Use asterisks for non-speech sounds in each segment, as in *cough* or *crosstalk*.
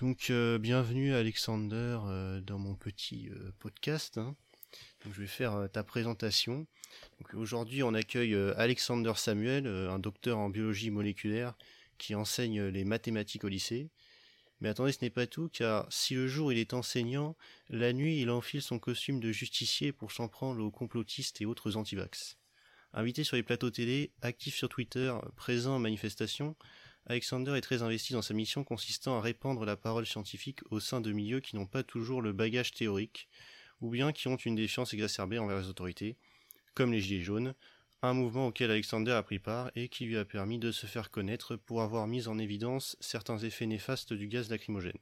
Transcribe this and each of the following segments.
Donc euh, bienvenue Alexander euh, dans mon petit euh, podcast. hein. Je vais faire ta présentation. Aujourd'hui on accueille Alexander Samuel, un docteur en biologie moléculaire qui enseigne les mathématiques au lycée. Mais attendez, ce n'est pas tout, car si le jour il est enseignant, la nuit il enfile son costume de justicier pour s'en prendre aux complotistes et autres antivax. Invité sur les plateaux télé, actif sur Twitter, présent en manifestation, Alexander est très investi dans sa mission consistant à répandre la parole scientifique au sein de milieux qui n'ont pas toujours le bagage théorique, ou bien qui ont une défiance exacerbée envers les autorités, comme les Gilets jaunes, un mouvement auquel Alexander a pris part et qui lui a permis de se faire connaître pour avoir mis en évidence certains effets néfastes du gaz lacrymogène.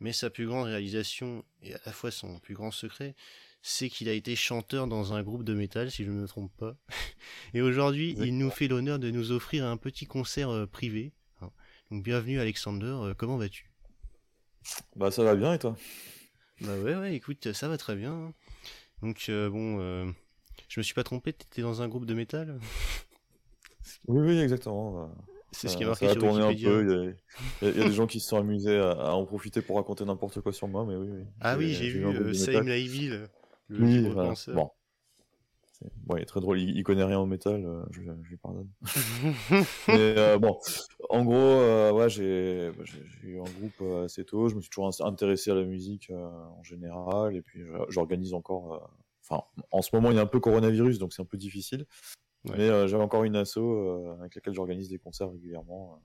Mais sa plus grande réalisation, et à la fois son plus grand secret, c'est qu'il a été chanteur dans un groupe de métal, si je ne me trompe pas. *laughs* Et aujourd'hui, il nous fait l'honneur de nous offrir un petit concert euh, privé. hein. Donc bienvenue Alexander, euh, comment vas-tu? Bah ça va bien et toi? Bah ouais, ouais, écoute, ça va très bien. hein. Donc euh, bon, euh, je me suis pas trompé, t'étais dans un groupe de métal? Oui, oui, exactement. bah, C'est ce qui est marqué ça a sur tourné un peu. Il y, a- il y des gens qui se sont amusés à, à en profiter pour raconter n'importe quoi sur moi, mais oui, oui. Ah oui, j'ai vu euh, Salim Oui, voilà. Bon. Bon, il est très drôle, il, il connaît rien au métal, euh, je, je lui pardonne. *laughs* Mais euh, bon, en gros, euh, ouais, j'ai bah, j'ai- j'ai eu un groupe assez tôt, je me suis toujours intéressé à la musique en général, et puis j'organise encore. Enfin, en ce moment, il y a un peu coronavirus, donc c'est un peu difficile. Ouais. Mais j'avais encore une asso avec laquelle j'organise des concerts régulièrement,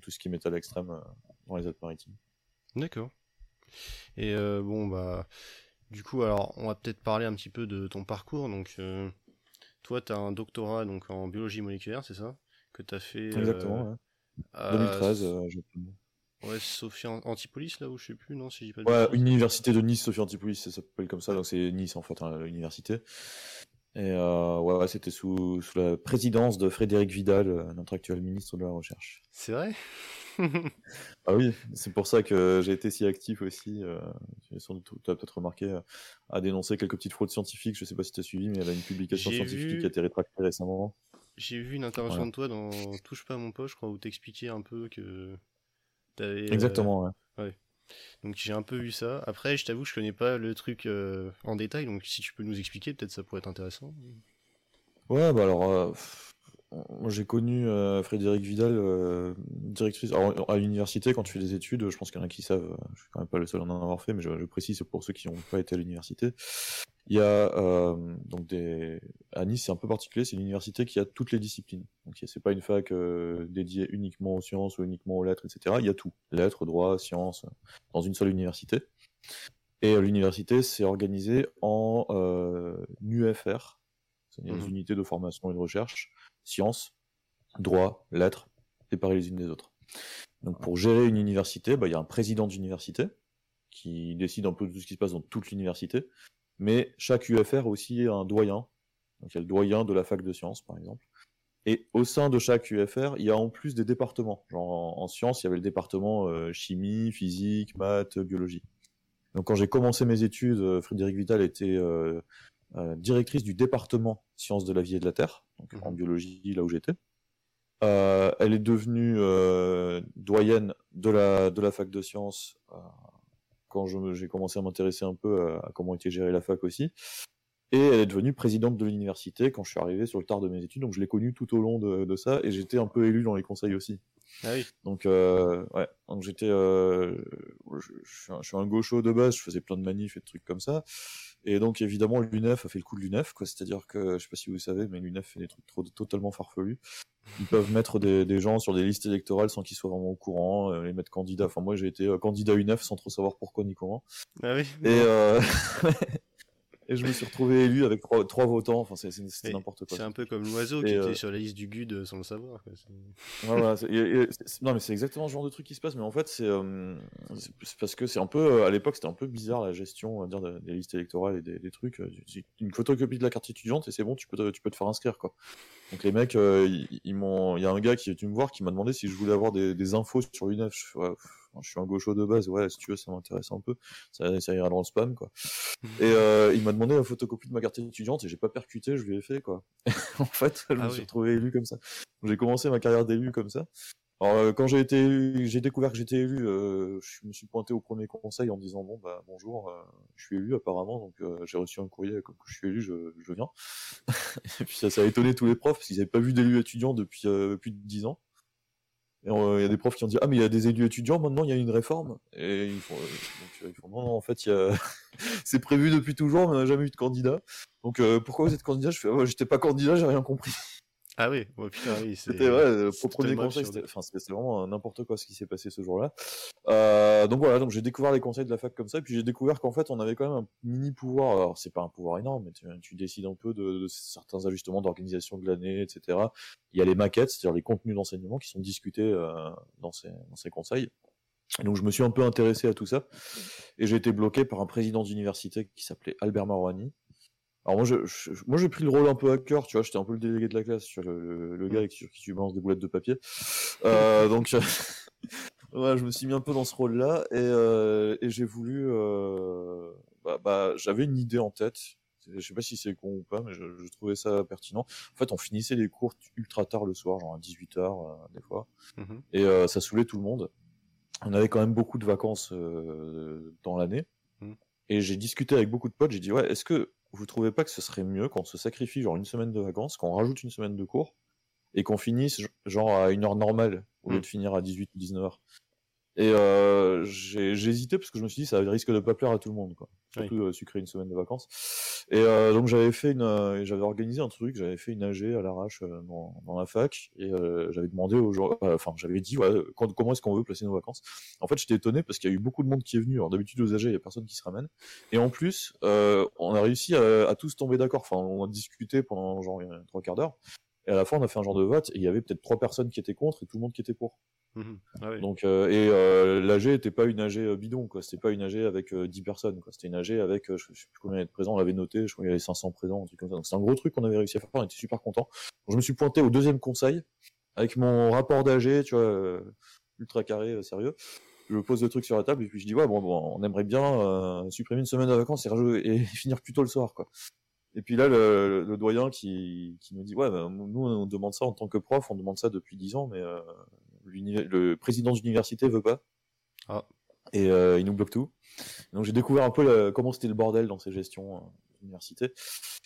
tout ce qui est métal extrême dans les Alpes-Maritimes. D'accord. Et bon, bah, du coup, alors, on va peut-être parler un petit peu de ton parcours. Donc, euh, toi, tu as un doctorat donc, en biologie moléculaire, c'est ça Que tu as fait. euh, Exactement, ouais. à 2013, euh, je... Ouais, Sophia Antipolis, là où je sais plus, non, si j'ai pas de Ouais, université de Nice, Sophie Antipolis, ça s'appelle comme ça, donc c'est Nice en fait, hein, l'université. Et euh, ouais, ouais, c'était sous, sous la présidence de Frédéric Vidal, euh, notre actuel ministre de la Recherche. C'est vrai? *laughs* Ah oui, c'est pour ça que j'ai été si actif aussi. Euh, tu as peut-être remarqué à dénoncer quelques petites fraudes scientifiques. Je sais pas si tu as suivi, mais il y a une publication scientifique vu- qui a été rétractée récemment. J'ai vu une intervention de toi dans Touche pas à mon poche, je crois, où t'expliquais un peu que t'avais. euh, Exactement, ouais. Donc j'ai un peu vu ça. Après, je t'avoue, je connais pas le truc euh, en détail, donc si tu peux nous expliquer, peut-être ça pourrait être intéressant. Ouais, bah alors, euh, j'ai connu euh, Frédéric Vidal, directrice à l'université quand tu fais des études. Je pense qu'il y en a qui savent, je suis quand même pas le seul à en avoir fait, mais je, je précise pour ceux qui n'ont pas été à l'université. Il y a euh, donc des à Nice, c'est un peu particulier, c'est une université qui a toutes les disciplines. Donc c'est pas une fac euh, dédiée uniquement aux sciences ou uniquement aux lettres, etc. Il y a tout, lettres, droit, sciences, dans une seule université. Et euh, l'université s'est organisée en euh, UFR, c'est-à-dire des unités de formation et de recherche, sciences, droit, lettres, séparées les unes des autres. Donc pour gérer une université, bah, il y a un président d'université qui décide un peu de tout ce qui se passe dans toute l'université, mais chaque UFR a aussi un doyen. Donc il y a le doyen de la fac de sciences, par exemple. Et au sein de chaque UFR, il y a en plus des départements. Genre en, en sciences, il y avait le département euh, chimie, physique, maths, biologie. Donc quand j'ai commencé mes études, euh, Frédéric Vital était euh, directrice du département sciences de la vie et de la terre, donc Mhm. en biologie, là où j'étais. Elle est devenue doyenne de la, de la fac de sciences quand j'ai commencé à m'intéresser un peu à, à comment était gérée la fac aussi. Et elle est devenue présidente de l'université quand je suis arrivé sur le tard de mes études, donc je l'ai connue tout au long de, de ça, et j'étais un peu élu dans les conseils aussi. Ah oui. Donc, euh, ouais, donc j'étais, euh, je, je suis un, je suis un gaucho de base, je faisais plein de manifs et de trucs comme ça. Et donc, évidemment, l'UNEF a fait le coup de l'UNEF, quoi. C'est-à-dire que, je sais pas si vous savez, mais l'UNEF fait des trucs trop, totalement farfelus. Ils peuvent mettre des, des gens sur des listes électorales sans qu'ils soient vraiment au courant, euh, les mettre candidats. Enfin, moi, j'ai été euh, candidat UNEF sans trop savoir pourquoi ni comment. Ah oui. Et, euh, *laughs* et je me suis retrouvé élu avec trois, trois votants. Enfin, c'était n'importe quoi. C'est un peu comme l'oiseau qui euh, était sur la liste du GUD euh, sans le savoir. quoi. Voilà, et- et non mais c'est exactement ce genre de truc qui se passe mais en fait c'est euh, parce que c'est un peu euh, à l'époque c'était un peu bizarre la gestion on va dire de- des listes électorales et des, des trucs euh, une photocopie de la carte étudiante et c'est bon tu peux te, tu peux te faire inscrire quoi donc les mecs euh, ils, ils m'ont il y a un gars qui est venu me voir qui m'a demandé si je voulais avoir des, des infos sur l'UNEF je, ouais, je suis un gaucho de base. Ouais si tu veux ça m'intéresse un peu. Ça, ça ira dans le spam quoi. Et euh, il m'a demandé la photocopie de ma carte étudiante et j'ai pas percuté je lui ai fait quoi. *laughs* En fait je Ah me oui. suis retrouvé élu comme ça. J'ai commencé ma carrière d'élu comme ça. Alors, euh, quand j'ai été élu, j'ai découvert que j'étais élu, euh, je me suis pointé au premier conseil en disant bon bah bonjour, euh, je suis élu apparemment, donc j'ai reçu un courrier comme je suis élu, je, viens. *laughs* et puis ça, a étonné tous les profs parce qu'ils n'avaient pas vu d'élu étudiant depuis plus de 10 ans. Et il y a des profs qui ont dit ah mais il y a des élus étudiants maintenant, il y a une réforme. Et ils font, non, non en fait a... *laughs* c'est prévu depuis toujours, mais on n'a jamais eu de candidat. Donc pourquoi vous êtes candidat? Je fais ouais, j'étais pas candidat, j'ai rien compris. Ah oui, ouais, putain, oui. C'était ouais, premier conseil, c'était enfin, c'était- c'était vraiment euh, n'importe quoi ce qui s'est passé ce jour-là. Euh, donc voilà, donc j'ai découvert les conseils de la fac comme ça, et puis j'ai découvert qu'en fait on avait quand même un mini pouvoir. Alors c'est pas un pouvoir énorme, mais tu, tu décides un peu de, de certains ajustements d'organisation de l'année, etc. Il y a les maquettes, c'est-à-dire les contenus d'enseignement qui sont discutés euh, dans ces dans ces conseils. Donc je me suis un peu intéressé à tout ça, et j'ai été bloqué par un président d'université qui s'appelait Albert Marouani. Alors moi, je, je- moi j'ai pris le rôle un peu à cœur, tu vois, j'étais un peu le délégué de la classe, tu vois, le, le- le gars avec sur qui tu balances des boulettes de papier. Euh, *laughs* donc, *laughs* ouais, je me suis mis un peu dans ce rôle-là et, euh, et j'ai voulu, euh, bah, bah, j'avais une idée en tête. Je sais pas si c'est con ou pas, mais je, je trouvais ça pertinent. En fait, on finissait les cours ultra tard le soir, genre à 18h des fois, Mhm. et euh, ça saoulait tout le monde. On avait quand même beaucoup de vacances euh, dans l'année. Mm. Et j'ai discuté avec beaucoup de potes, j'ai dit ouais, est-ce que vous trouvez pas que ce serait mieux qu'on se sacrifie genre une semaine de vacances, qu'on rajoute une semaine de cours et qu'on finisse genre à une heure normale au lieu Mm. de finir à 18 ou 19 heures? Et euh, j'ai hésité parce que je me suis dit ça risque de pas plaire à tout le monde quoi. Oui. Surtout euh, sucrer une semaine de vacances. Et euh, donc j'avais fait une euh, j'avais organisé un truc, j'avais fait une AG à l'arrache euh, dans, dans la fac et euh, j'avais demandé aux gens enfin j'avais dit ouais, quand- comment est-ce qu'on veut placer nos vacances? En fait, j'étais étonné parce qu'il y a eu beaucoup de monde qui est venu. Alors d'habitude aux AG, il y a personne qui se ramène. Et en plus, euh, on a réussi à, à tous tomber d'accord. Enfin, on a discuté pendant genre trois quarts d'heure. Et à la fin, on a fait un genre de vote et il y avait peut-être trois personnes qui étaient contre et tout le monde qui était pour. Mhm. Ah. Donc, euh, et euh, l'AG était pas une AG euh, bidon, quoi. C'était pas une AG avec euh, 10 personnes, quoi. C'était une AG avec, euh, je, je sais plus combien il de présents, on l'avait noté, je crois qu'il y avait 500 présents, un truc comme ça. Donc, c'est un gros truc qu'on avait réussi à faire, on était super contents. Donc, je me suis pointé au deuxième conseil avec mon rapport d'AG, tu vois, euh, ultra carré, sérieux. Je pose le truc sur la table et puis je dis, ouais, bon, bon on aimerait bien supprimer une semaine de vacances et, *laughs* finir plus tôt le soir, quoi. Et puis là, le, le doyen qui, qui nous dit, ouais, bah, nous, on demande ça en tant que prof, on demande ça depuis 10 ans, mais euh, le président d'université veut pas. Ah. Et euh, il nous bloque tout. Donc j'ai découvert un peu la- comment c'était le bordel dans ces gestions euh, d'université.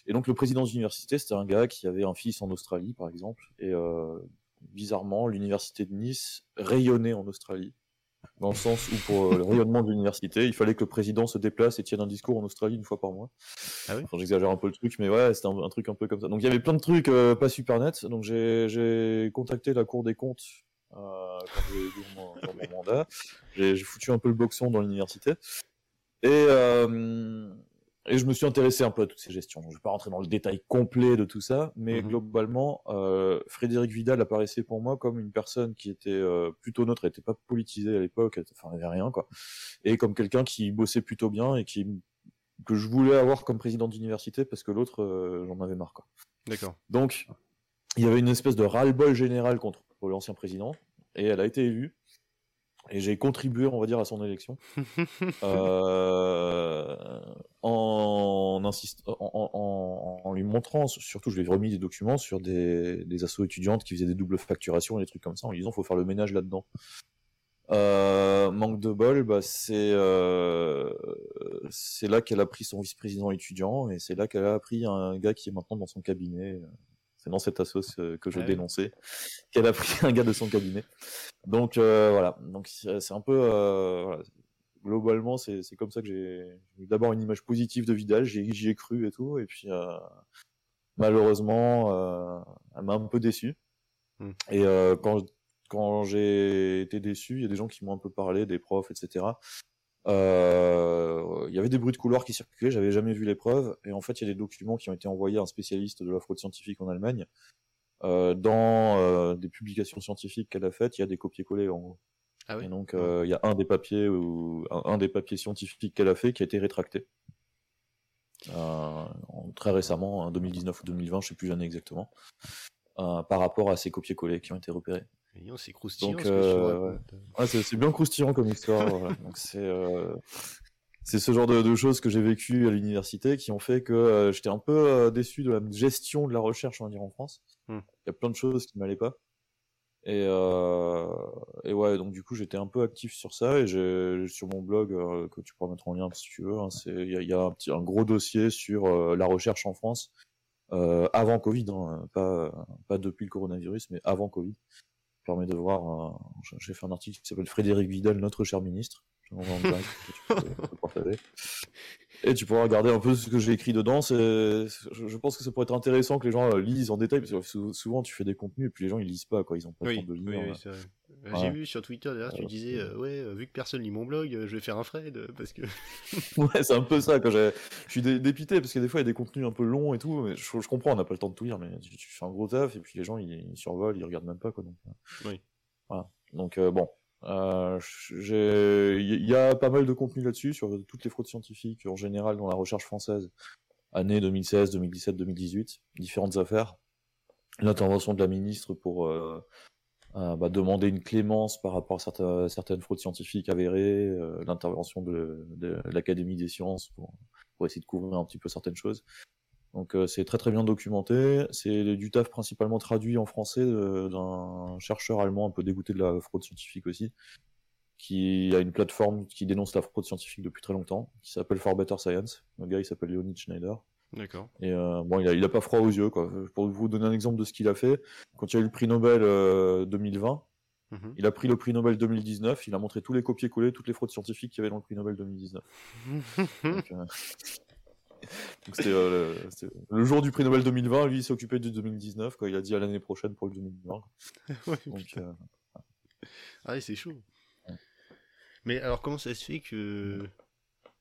Et donc le président d'université, c'était un gars qui avait un fils en Australie, par exemple. Et euh, bizarrement, l'université de Nice rayonnait en Australie. Dans le sens où pour euh, le rayonnement de l'université, il fallait que le président se déplace et tienne un discours en Australie une fois par mois. Ah oui Enfin, j'exagère un peu le truc, mais ouais, c'était un, un truc un peu comme ça. Donc il y avait plein de trucs euh, pas super nets. Donc j'ai contacté la Cour des comptes euh, quand j'ai eu mon, dans mon mandat. J'ai foutu un peu le boxon dans l'université. Et, euh, et je me suis intéressé un peu à toutes ces gestions. Donc, je vais pas rentrer dans le détail complet de tout ça, mais Mhm. globalement, euh, Frédéric Vidal apparaissait pour moi comme une personne qui était euh, plutôt neutre, elle était pas politisée à l'époque, elle- enfin, il n'y avait rien, quoi. Et comme quelqu'un qui bossait plutôt bien et qui que je voulais avoir comme président d'université parce que l'autre, euh, j'en avais marre, quoi. D'accord. Donc, il y avait une espèce de ras-le-bol général contre l'ancien président, et elle a été élue, et j'ai contribué, on va dire, à son élection, *laughs* euh, en, en, en- en- en lui montrant, surtout je lui ai remis des documents sur des, des assos étudiantes qui faisaient des doubles facturations et des trucs comme ça, en lui disant faut faire le ménage là-dedans. Euh, manque de bol, bah, c'est euh, c'est là qu'elle a pris son vice-président étudiant et c'est là qu'elle a pris un gars qui est maintenant dans son cabinet. Dans cette assos euh, que je Ah oui. dénonçais qu'elle a pris *laughs* un gars de son cabinet. Donc euh, voilà, donc c'est un peu euh, voilà. globalement c'est c'est comme ça que j'ai eu d'abord une image positive de Vidal, j'y ai cru et tout, et puis malheureusement elle m'a un peu déçu. Hmm. Et quand quand j'ai été déçu, il y a des gens qui m'ont un peu parlé, des profs, etc. Euh, il y avait des bruits de couloir qui circulaient, j'avais jamais vu les preuves, et en fait il y a des documents qui ont été envoyés à un spécialiste de la fraude scientifique en Allemagne. Euh, dans euh, des publications scientifiques qu'elle a faites, il y a des copier-coller en gros. Ah oui Et donc euh, il y a un des papiers ou un, un des papiers scientifiques qu'elle a fait qui a été rétracté. Euh, très récemment, en 2019 ou 2020, je sais plus l'année exactement, euh, par rapport à ces copier-coller qui ont été repérés. C'est croustillant Donc, euh. Ouais, c'est bien croustillant comme histoire. voilà. *laughs* Donc c'est euh, c'est ce genre de, de choses que j'ai vécu à l'université qui ont fait que euh, j'étais un peu euh, déçu de la gestion de la recherche, on va dire en France. Hmm. Il y a plein de choses qui m'allaient pas. Et, euh, et ouais, donc du coup, j'étais un peu actif sur ça et j'ai sur mon blog euh, que tu pourras mettre en lien si tu veux. Hein, il y a, y a un, petit, un gros dossier sur euh, la recherche en France euh, avant Covid, hein, pas pas depuis le coronavirus, mais avant Covid. Permet de voir. j'ai fait un article qui s'appelle Frédéric Vidal, notre cher ministre. En direct, tu *laughs* peux- tu peux le partager. Et tu pourras regarder un peu ce que j'ai écrit dedans. Je, je pense que ça pourrait être intéressant que les gens euh, lisent en détail, parce que sou- souvent tu fais des contenus et puis les gens ils lisent pas, quoi. Ils ont pas le Oui, temps de lire. oui, euh. Euh, Ouais. J'ai vu sur Twitter d'ailleurs, tu disais, euh, ouais, euh, vu que personne lit mon blog, je vais faire un thread euh, parce que. *laughs* Ouais, c'est un peu ça. Quand je suis dé- dépité parce que des fois il y a des contenus un peu longs et tout. Mais je, je comprends, on n'a pas le temps de tout lire, mais tu, tu fais un gros taf et puis les gens ils, ils survolent, ils regardent même pas, quoi. Donc, Oui. Voilà. Donc euh, bon. Euh, il y a pas mal de contenu là-dessus sur toutes les fraudes scientifiques en général dans la recherche française, année 2016, 2017, 2018, différentes affaires, l'intervention de la ministre pour euh, euh, bah, demander une clémence par rapport à certaines, certaines fraudes scientifiques avérées, euh, l'intervention de, l'Académie des sciences pour, essayer de couvrir un petit peu certaines choses. Donc euh, c'est très très bien documenté. C'est du taf principalement traduit en français euh, d'un chercheur allemand un peu dégoûté de la fraude scientifique aussi, qui a une plateforme qui dénonce la fraude scientifique depuis très longtemps, qui s'appelle For Better Science. Le gars il s'appelle Leonid Schneider. D'accord. Et euh, bon, il a, il a pas froid aux yeux, quoi. Pour vous donner un exemple de ce qu'il a fait, quand il y a eu le prix Nobel euh, 2020, Mhm. il a pris le prix Nobel 2019, il a montré tous les copier-coller, toutes les fraudes scientifiques qu'il y avait dans le prix Nobel 2019. *laughs* Donc, euh, *laughs* donc c'était euh, le, jour du prix Nobel 2020, lui il s'est occupé du 2019, quoi. Il a dit à l'année prochaine pour le 2020. *laughs* Ouais, Donc, euh, Ah ouais, c'est chaud. Ouais. Mais alors, comment ça se fait que.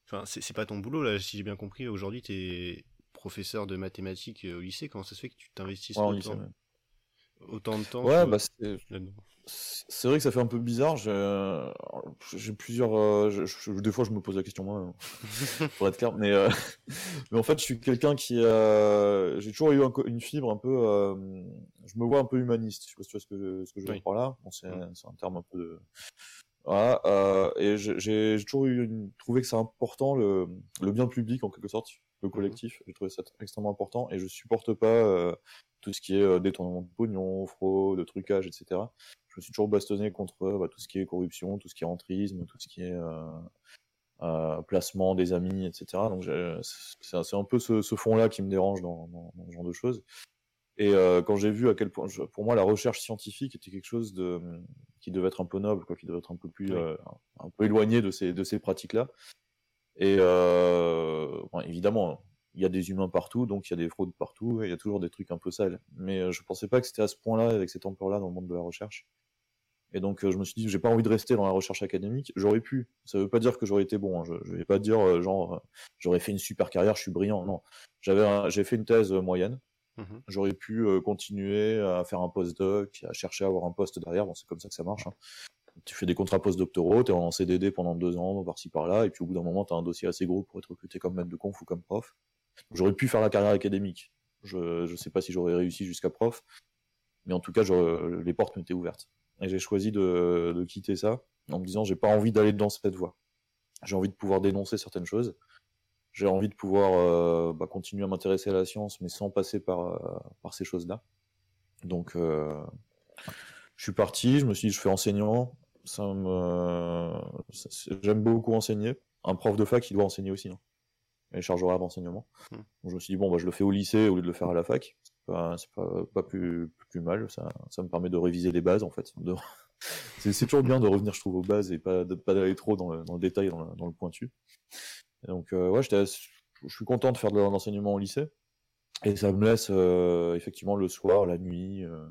Enfin, c'est c'est pas ton boulot, là, si j'ai bien compris. Aujourd'hui, t'es professeur de mathématiques euh, au lycée. Comment ça se fait que tu t'investisses ouais, autant, autant de temps Ouais, bah c'est vrai que ça fait un peu bizarre. J'ai j'ai plusieurs. euh, je- je- des fois, je me pose la question moi, pour être clair. Mais, euh, *laughs* mais en fait, je suis quelqu'un qui. euh, J'ai toujours eu un une fibre un peu. euh, je me vois un peu humaniste. Je sais pas si tu vois ce que, ce que je veux Oui. dire par là. Bon, c'est un terme un peu. De... Voilà, euh, et j'ai j'ai toujours eu une... trouvé que c'est important le, le bien public en quelque sorte, le collectif. J'ai trouvé ça extrêmement important et je supporte pas euh, tout ce qui est euh, détournement de pognon, fraude, trucage, etc. Je me suis toujours bastonné contre euh, bah, tout ce qui est corruption, tout ce qui est entrisme, tout ce qui est euh, placement des amis, etc. Donc c'est un peu ce, ce fond-là qui me dérange dans, dans, dans ce genre de choses. Et quand j'ai vu à quel point, je- pour moi, la recherche scientifique était quelque chose de qui devait être un peu noble, quoi, qui devait être un peu plus, Oui. un peu éloigné de ces de ces pratiques-là. Et euh, bon, évidemment, il y a des humains partout, donc il y a des fraudes partout, et il y a toujours des trucs un peu sales. Mais euh, je pensais pas que c'était à ce point-là, avec cette ampleur-là, dans le monde de la recherche. Et donc euh, je me suis dit, j'ai pas envie de rester dans la recherche académique. J'aurais pu. Ça veut pas dire que j'aurais été bon. hein. Je, je vais pas dire euh, genre euh, j'aurais fait une super carrière, je suis brillant. Non, j'avais, j'ai fait une thèse euh, moyenne. Mhm. J'aurais pu euh, continuer à faire un postdoc, à chercher à avoir un poste derrière. Bon, c'est comme ça que ça marche. hein. Tu fais des contrats postdoctoraux, t'es en CDD pendant deux ans, par-ci par-là, et puis au bout d'un moment, t'as un dossier assez gros pour être recruté comme maître de conf ou comme prof. J'aurais pu faire la carrière académique. Je, je sais pas si j'aurais réussi jusqu'à prof, mais en tout cas, les portes m'étaient ouvertes. Et j'ai choisi de, de quitter ça en me disant, j'ai pas envie d'aller dans cette voie. J'ai envie de pouvoir dénoncer certaines choses. J'ai envie de pouvoir euh, bah, continuer à m'intéresser à la science, mais sans passer par, euh, par ces choses-là. Donc, euh, je suis parti, je me suis dit, je fais enseignant. Ça me... ça- c'est- J'aime beaucoup enseigner. Un prof de fac, il doit enseigner aussi. Hein. Les charges horaires d'enseignement. Donc, je me suis dit, bon, bah, je le fais au lycée au lieu de le faire à la fac. C'est pas, pas, pas plus, plus mal. Ça, ça me permet de réviser les bases, en fait. De- *laughs* c'est toujours bien de revenir, je trouve, aux bases et pas, de, pas d'aller trop dans le, dans le détail, dans le, dans le pointu. Et donc, euh, ouais, je suis content de faire de l'enseignement au lycée. Et ça me laisse euh, effectivement le soir, la nuit, euh,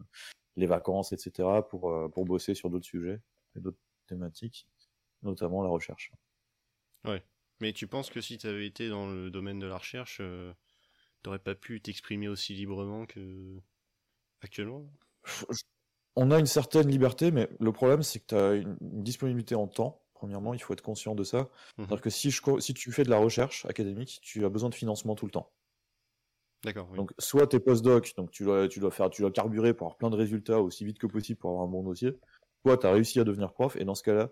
les vacances, etc. pour, euh, pour bosser sur d'autres sujets et d'autres thématiques, notamment la recherche. Mais tu penses que si tu avais été dans le domaine de la recherche, euh, t'aurais pas pu t'exprimer aussi librement que actuellement? On a une certaine liberté, mais le problème, c'est que tu as une, disponibilité en temps. Premièrement, il faut être conscient de ça. Mhm. C'est-à-dire que si, je, co- si tu fais de la recherche académique, tu as besoin de financement tout le temps. D'accord, oui. Donc, soit t'es postdoc, donc tu dois, tu dois faire, tu dois carburer pour avoir plein de résultats aussi vite que possible pour avoir un bon dossier. Soit t'as réussi à devenir prof, et dans ce cas-là,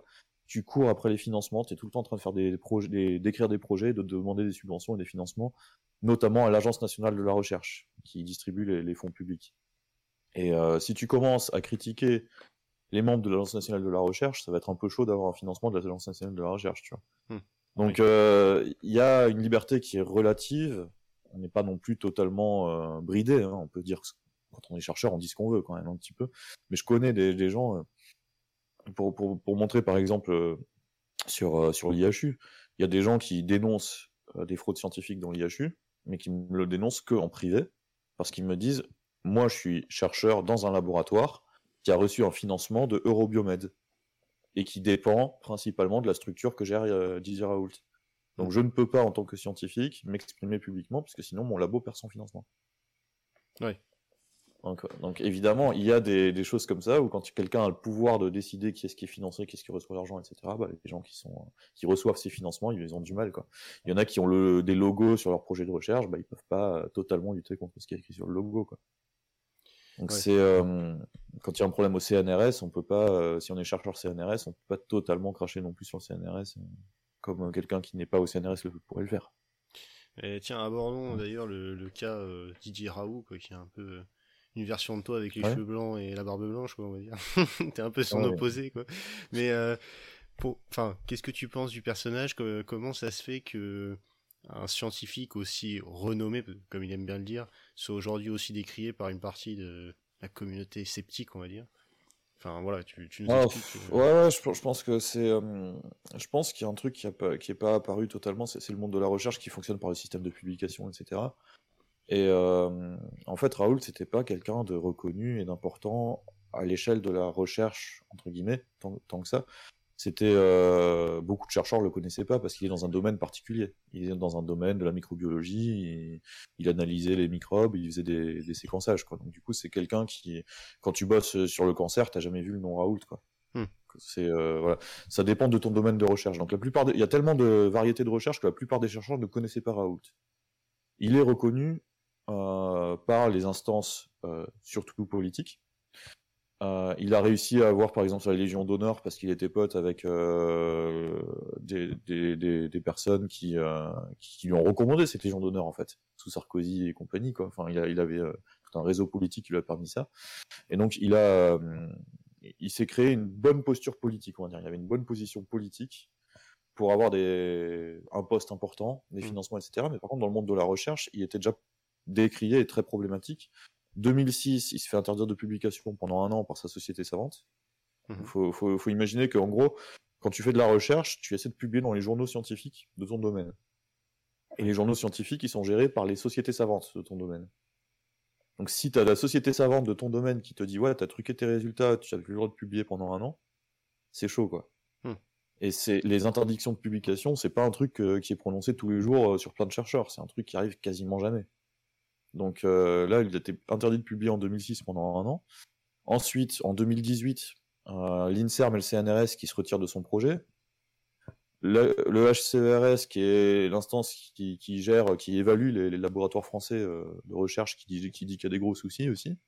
tu cours après les financements, t'es tout le temps en train de faire des projets, d'écrire des projets, de demander des subventions et des financements, notamment à l'Agence nationale de la recherche, qui distribue les, les fonds publics. Et si tu commences à critiquer les membres de l'Agence nationale de la recherche, ça va être un peu chaud d'avoir un financement de l'Agence nationale de la recherche, tu vois. Hmm. Donc il y a une liberté qui est relative. On n'est pas non plus totalement bridé. Hein. On peut dire quand on est chercheur, on dit ce qu'on veut quand même un petit peu. Mais je connais des, gens pour, montrer par exemple sur sur l'IHU, il y a des gens qui dénoncent des fraudes scientifiques dans l'IHU, mais qui me le dénoncent que en privé parce qu'ils me disent moi je suis chercheur dans un laboratoire qui a reçu un financement de Eurobiomed et qui dépend principalement de la structure que gère euh, Raoult. Donc je ne peux pas en tant que scientifique m'exprimer publiquement parce que sinon mon labo perd son financement. Oui. Donc, évidemment, il y a des, choses comme ça où quand quelqu'un a le pouvoir de décider qui est-ce qui est financé, qui est-ce qui reçoit l'argent, etc. Bah, les gens qui sont qui reçoivent ces financements, ils ont du mal quoi. Il y en a qui ont le, des logos sur leur projet de recherche, bah ils peuvent pas totalement lutter contre ce qui est écrit sur le logo quoi. Donc c'est euh, quand il y a un problème au CNRS, on peut pas, euh, si on est chercheur CNRS, on peut pas totalement cracher non plus sur le CNRS, euh, comme quelqu'un qui n'est pas au CNRS le pourrait le faire. Et tiens, abordons d'ailleurs le, cas Didier Raoult, quoi, qui est un peu une version de toi avec les cheveux blancs et la barbe blanche, quoi, on va dire. *laughs* T'es un peu son opposé, quoi. Mais, euh, enfin, qu'est-ce que tu penses du personnage? Comment ça se fait que un scientifique aussi renommé, comme il aime bien le dire, soit aujourd'hui aussi décrié par une partie de la communauté sceptique, on va dire? Enfin voilà, tu, tu nous ah, expliques. Euh, ouais, ouais, je, pense que c'est, euh, je pense qu'il y a un truc qui, a pas, qui est pas apparu totalement, c'est le monde de la recherche qui fonctionne par le système de publication, etc. Et euh, en fait, Raoul, c'était pas quelqu'un de reconnu et d'important à l'échelle de la recherche, entre guillemets, tant, tant que ça. C'était euh, beaucoup de chercheurs le connaissaient pas parce qu'il est dans un domaine particulier. Il est dans un domaine de la microbiologie. il analysait les microbes, il faisait des, des séquençages. Quoi. Donc du coup, c'est quelqu'un qui, quand tu bosses sur le cancer, t'as jamais vu le nom Raoult. Quoi. Hmm. C'est euh, voilà, ça dépend de ton domaine de recherche. Donc la plupart, il y a tellement de variétés de recherche que la plupart des chercheurs ne connaissaient pas Raoult. Il est reconnu par les instances, euh, surtout politiques. Euh, il a réussi à avoir, par exemple, la Légion d'honneur parce qu'il était pote avec des, des, des, personnes qui, qui lui ont recommandé cette Légion d'honneur, en fait, sous Sarkozy et compagnie. Quoi. Enfin, il, a, il avait tout un réseau politique qui lui a permis ça. Et donc, il a, il s'est créé une bonne posture politique, on va dire. Il avait une bonne position politique pour avoir des, un poste important, des mmh. financements, etc. Mais par contre, dans le monde de la recherche, il était déjà décrié et très problématique. 2006, il se fait interdire de publication pendant un an par sa société savante. Il mhm. faut, faut, faut, imaginer qu'en gros, quand tu fais de la recherche, tu essaies de publier dans les journaux scientifiques de ton domaine. Et les journaux scientifiques, ils sont gérés par les sociétés savantes de ton domaine. Donc si tu as la société savante de ton domaine qui te dit ouais, t'as truqué tes résultats, tu as plus le droit de publier pendant un an, c'est chaud quoi. Hmm. Et c'est les interdictions de publication, c'est pas un truc euh, qui est prononcé tous les jours euh, sur plein de chercheurs, c'est un truc qui arrive quasiment jamais. Donc euh, là, il était interdit de publier en 2006 pendant un an. Ensuite, en 2018, euh, l'INSERM et le CNRS qui se retirent de son projet. Le, HCRS, qui est l'instance qui, gère, qui évalue les, laboratoires français euh, de recherche, qui dit qu'il y a des gros soucis aussi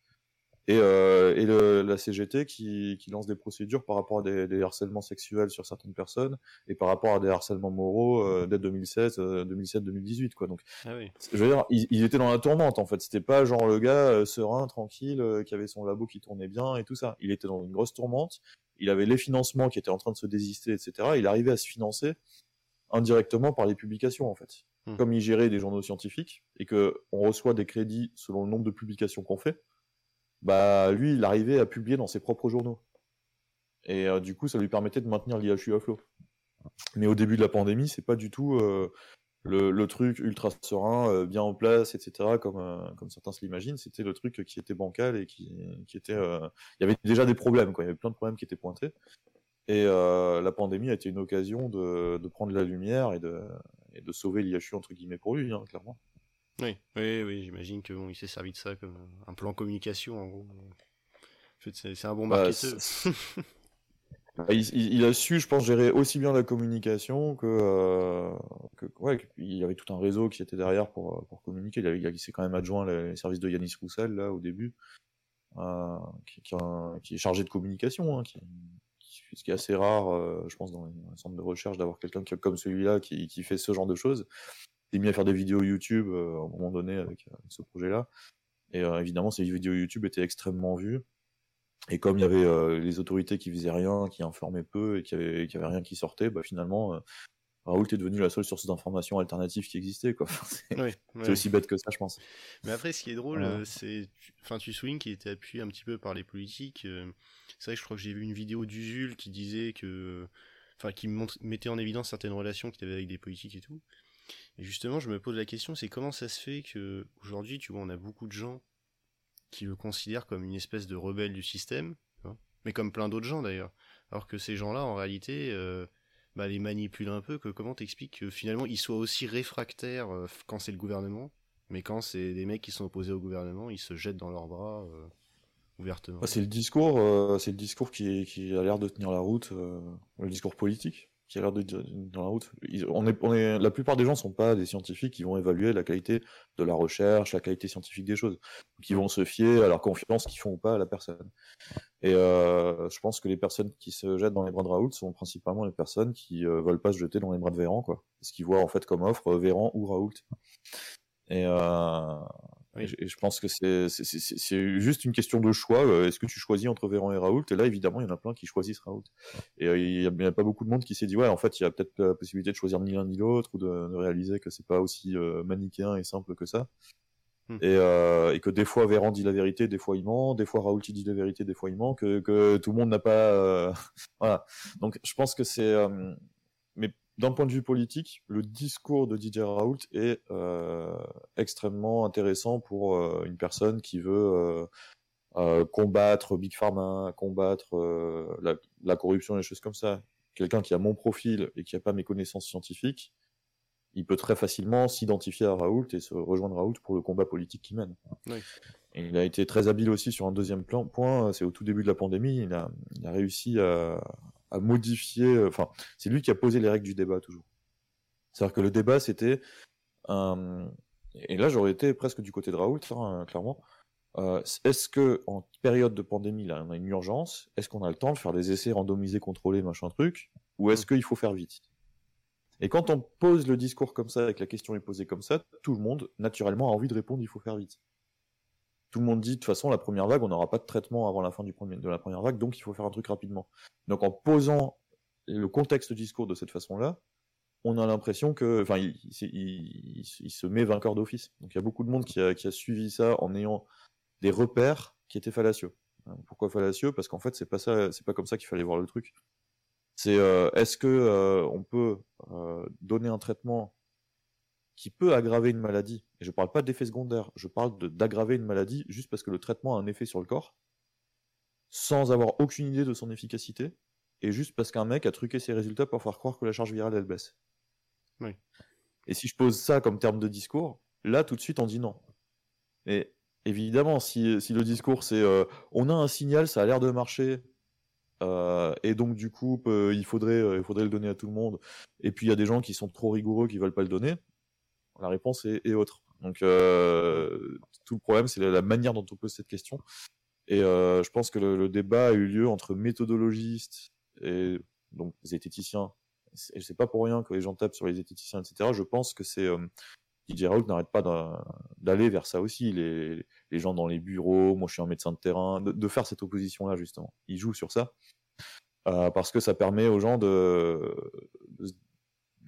et, euh, et le, la CGT qui, qui, lance des procédures par rapport à des, des, harcèlements sexuels sur certaines personnes et par rapport à des harcèlements moraux euh, dès 2016, 2007-2018 quoi. Donc, ah oui. je veux dire, ils, ils, étaient dans la tourmente en fait. C'était pas genre le gars euh, serein, tranquille, euh, qui avait son labo qui tournait bien et tout ça. Il était dans une grosse tourmente. Il avait les financements qui étaient en train de se désister, etc. Il arrivait à se financer indirectement par les publications en fait. Hmm. Comme il gérait des journaux scientifiques et que on reçoit des crédits selon le nombre de publications qu'on fait bah lui, il arrivait à publier dans ses propres journaux. Et euh, du coup, ça lui permettait de maintenir l'IHU à flot. Mais au début de la pandémie, c'est pas du tout euh, le, truc ultra serein, euh, bien en place, etc. Comme, certains se l'imaginent. C'était le truc qui était bancal et qui, était. Il y avait déjà des problèmes, quoi. Il y avait plein de problèmes qui étaient pointés. Et la pandémie a été une occasion de, prendre la lumière et de, et de sauver l'IHU entre guillemets pour lui, hein, clairement. Oui, oui, oui j'imagine que bon, il s'est servi de ça comme un plan communication en gros. c'est un bon bah, marketeur. *laughs* Bah, il, a su, je pense, gérer aussi bien la communication que, euh, que ouais, il y avait tout un réseau qui était derrière pour, pour communiquer. Il, il s'est quand même adjoint les services de Yanis Roussel là au début, euh, qui, qui, est chargé de communication, hein, qui, ce qui est assez rare, euh, je pense, dans les, centres de recherche, d'avoir quelqu'un comme celui-là qui, qui fait ce genre de choses s'est mis à faire des vidéos YouTube euh, à un moment donné avec, ce projet-là. Et évidemment, ces vidéos YouTube étaient extrêmement vues. Et comme il y avait les autorités qui faisaient rien, qui informaient peu et qu'il n'y avait, avait, rien qui sortait, bah, finalement, Raoult est devenu la seule source d'information alternative qui existait. Quoi. *laughs* c'est aussi bête que ça, je pense. Mais après, ce qui est drôle, c'est. Enfin, tu soulignes qu'il était appuyé un petit peu par les politiques. C'est vrai que je crois que j'ai vu une vidéo d'Usul qui disait que. Enfin, qui mettait en évidence certaines relations qu'il avait avec des politiques et tout. Et justement, je me pose la question c'est comment ça se fait que aujourd'hui, tu vois, on a beaucoup de gens qui le considèrent comme une espèce de rebelle du système, mais comme plein d'autres gens d'ailleurs. Alors que ces gens-là, en réalité, euh, bah, les manipule un peu, que comment t'expliques que finalement ils soient aussi réfractaires euh, quand c'est le gouvernement, mais quand c'est des mecs qui sont opposés au gouvernement, ils se jettent dans leurs bras euh, ouvertement. c'est le discours, c'est le discours qui a l'air de tenir la route, le discours politique qui a l'air de dans la route. on est, on est, la plupart des gens sont pas des scientifiques qui vont évaluer la qualité de la recherche, la qualité scientifique des choses, qui vont se fier à leur confiance qu'ils font ou pas à la personne. Et euh, je pense que les personnes qui se jettent dans les bras de Raoult sont principalement les personnes qui euh, veulent pas se jeter dans les bras de Véran, quoi, parce qu'ils voient en fait comme offre euh, Véran ou Raoult. Euh, et, je pense que c'est juste une question de choix. Euh, est-ce que tu choisis entre Véran et Raoult? Et là, évidemment, il y en a plein qui choisissent Raoult. Et euh, il n'y a, pas beaucoup de monde qui s'est dit, ouais, en fait, il y a peut-être la possibilité de choisir ni l'un ni l'autre, ou de, réaliser que c'est pas aussi euh, manichéen et simple que ça. Hmm. Et, et, que des fois Véran dit la vérité, des fois il ment, des fois Raoult dit la vérité, des fois il ment, que, que tout le monde n'a pas... *laughs* voilà. Donc je pense que c'est... mais d'un point de vue politique, le discours de DJ Raoult est euh, extrêmement intéressant pour euh, une personne qui veut euh, combattre Big Pharma, combattre la, corruption et des choses comme ça. Quelqu'un qui a mon profil et qui n'a pas mes connaissances scientifiques, il peut très facilement s'identifier à Raoult et se rejoindre Raoult pour le combat politique qu'il mène. il a été très habile aussi sur un deuxième plan, point, c'est au tout début de la pandémie, il a, il a réussi à, à modifier. Euh, enfin, c'est lui qui a posé les règles du débat toujours. C'est-à-dire que le débat, c'était. et là, j'aurais été presque du côté de Raoult, hein, clairement. Euh, est-ce que en période de pandémie, là, on a une urgence Est-ce qu'on a le temps de faire des essais randomisés, contrôlés, machin truc Ou est-ce mm. qu'il faut faire vite? Et quand on pose le discours comme ça, et que la question est posée comme ça, tout le monde, naturellement, a envie de répondre il faut faire vite tout le monde dit de toute façon la première vague, on n'aura pas de traitement avant la fin de la première vague, donc il faut faire un truc rapidement. Donc en posant le contexte discours de cette façon-là, on a l'impression que, enfin, il, se met vainqueur d'office. Donc il y a beaucoup de monde qui a, suivi ça en ayant des repères qui étaient fallacieux. Pourquoi fallacieux? Parce qu'en fait c'est pas ça, c'est pas comme ça qu'il fallait voir le truc. C'est euh, est-ce que euh, on peut euh, donner un traitement qui peut aggraver une maladie, et je ne parle pas d'effet secondaire, je parle d'aggraver une maladie juste parce que le traitement a un effet sur le corps, sans avoir aucune idée de son efficacité, et juste parce qu'un mec a truqué ses résultats pour faire croire que la charge virale elle baisse. Oui. Et si je pose ça comme terme de discours, là tout de suite on dit non. Et évidemment, si, le discours c'est euh, on a un signal, ça a l'air de marcher, euh, et donc du coup il, faudrait, il faudrait le donner à tout le monde, et puis il y a des gens qui sont trop rigoureux qui veulent pas le donner, la réponse est, autre. Donc euh, tout le problème, c'est la, manière dont on pose cette question. Et euh, je pense que le, débat a eu lieu entre méthodologistes et donc zététiciens. Et c'est pas pour rien que les gens tapent sur les zététiciens, etc. Je pense que c'est euh, DJ Raoult n'arrête pas d'aller vers ça aussi. Les, gens dans les bureaux, moi je suis un médecin de terrain, de, faire cette opposition-là justement. Il joue sur ça. parce que ça permet aux gens de, de,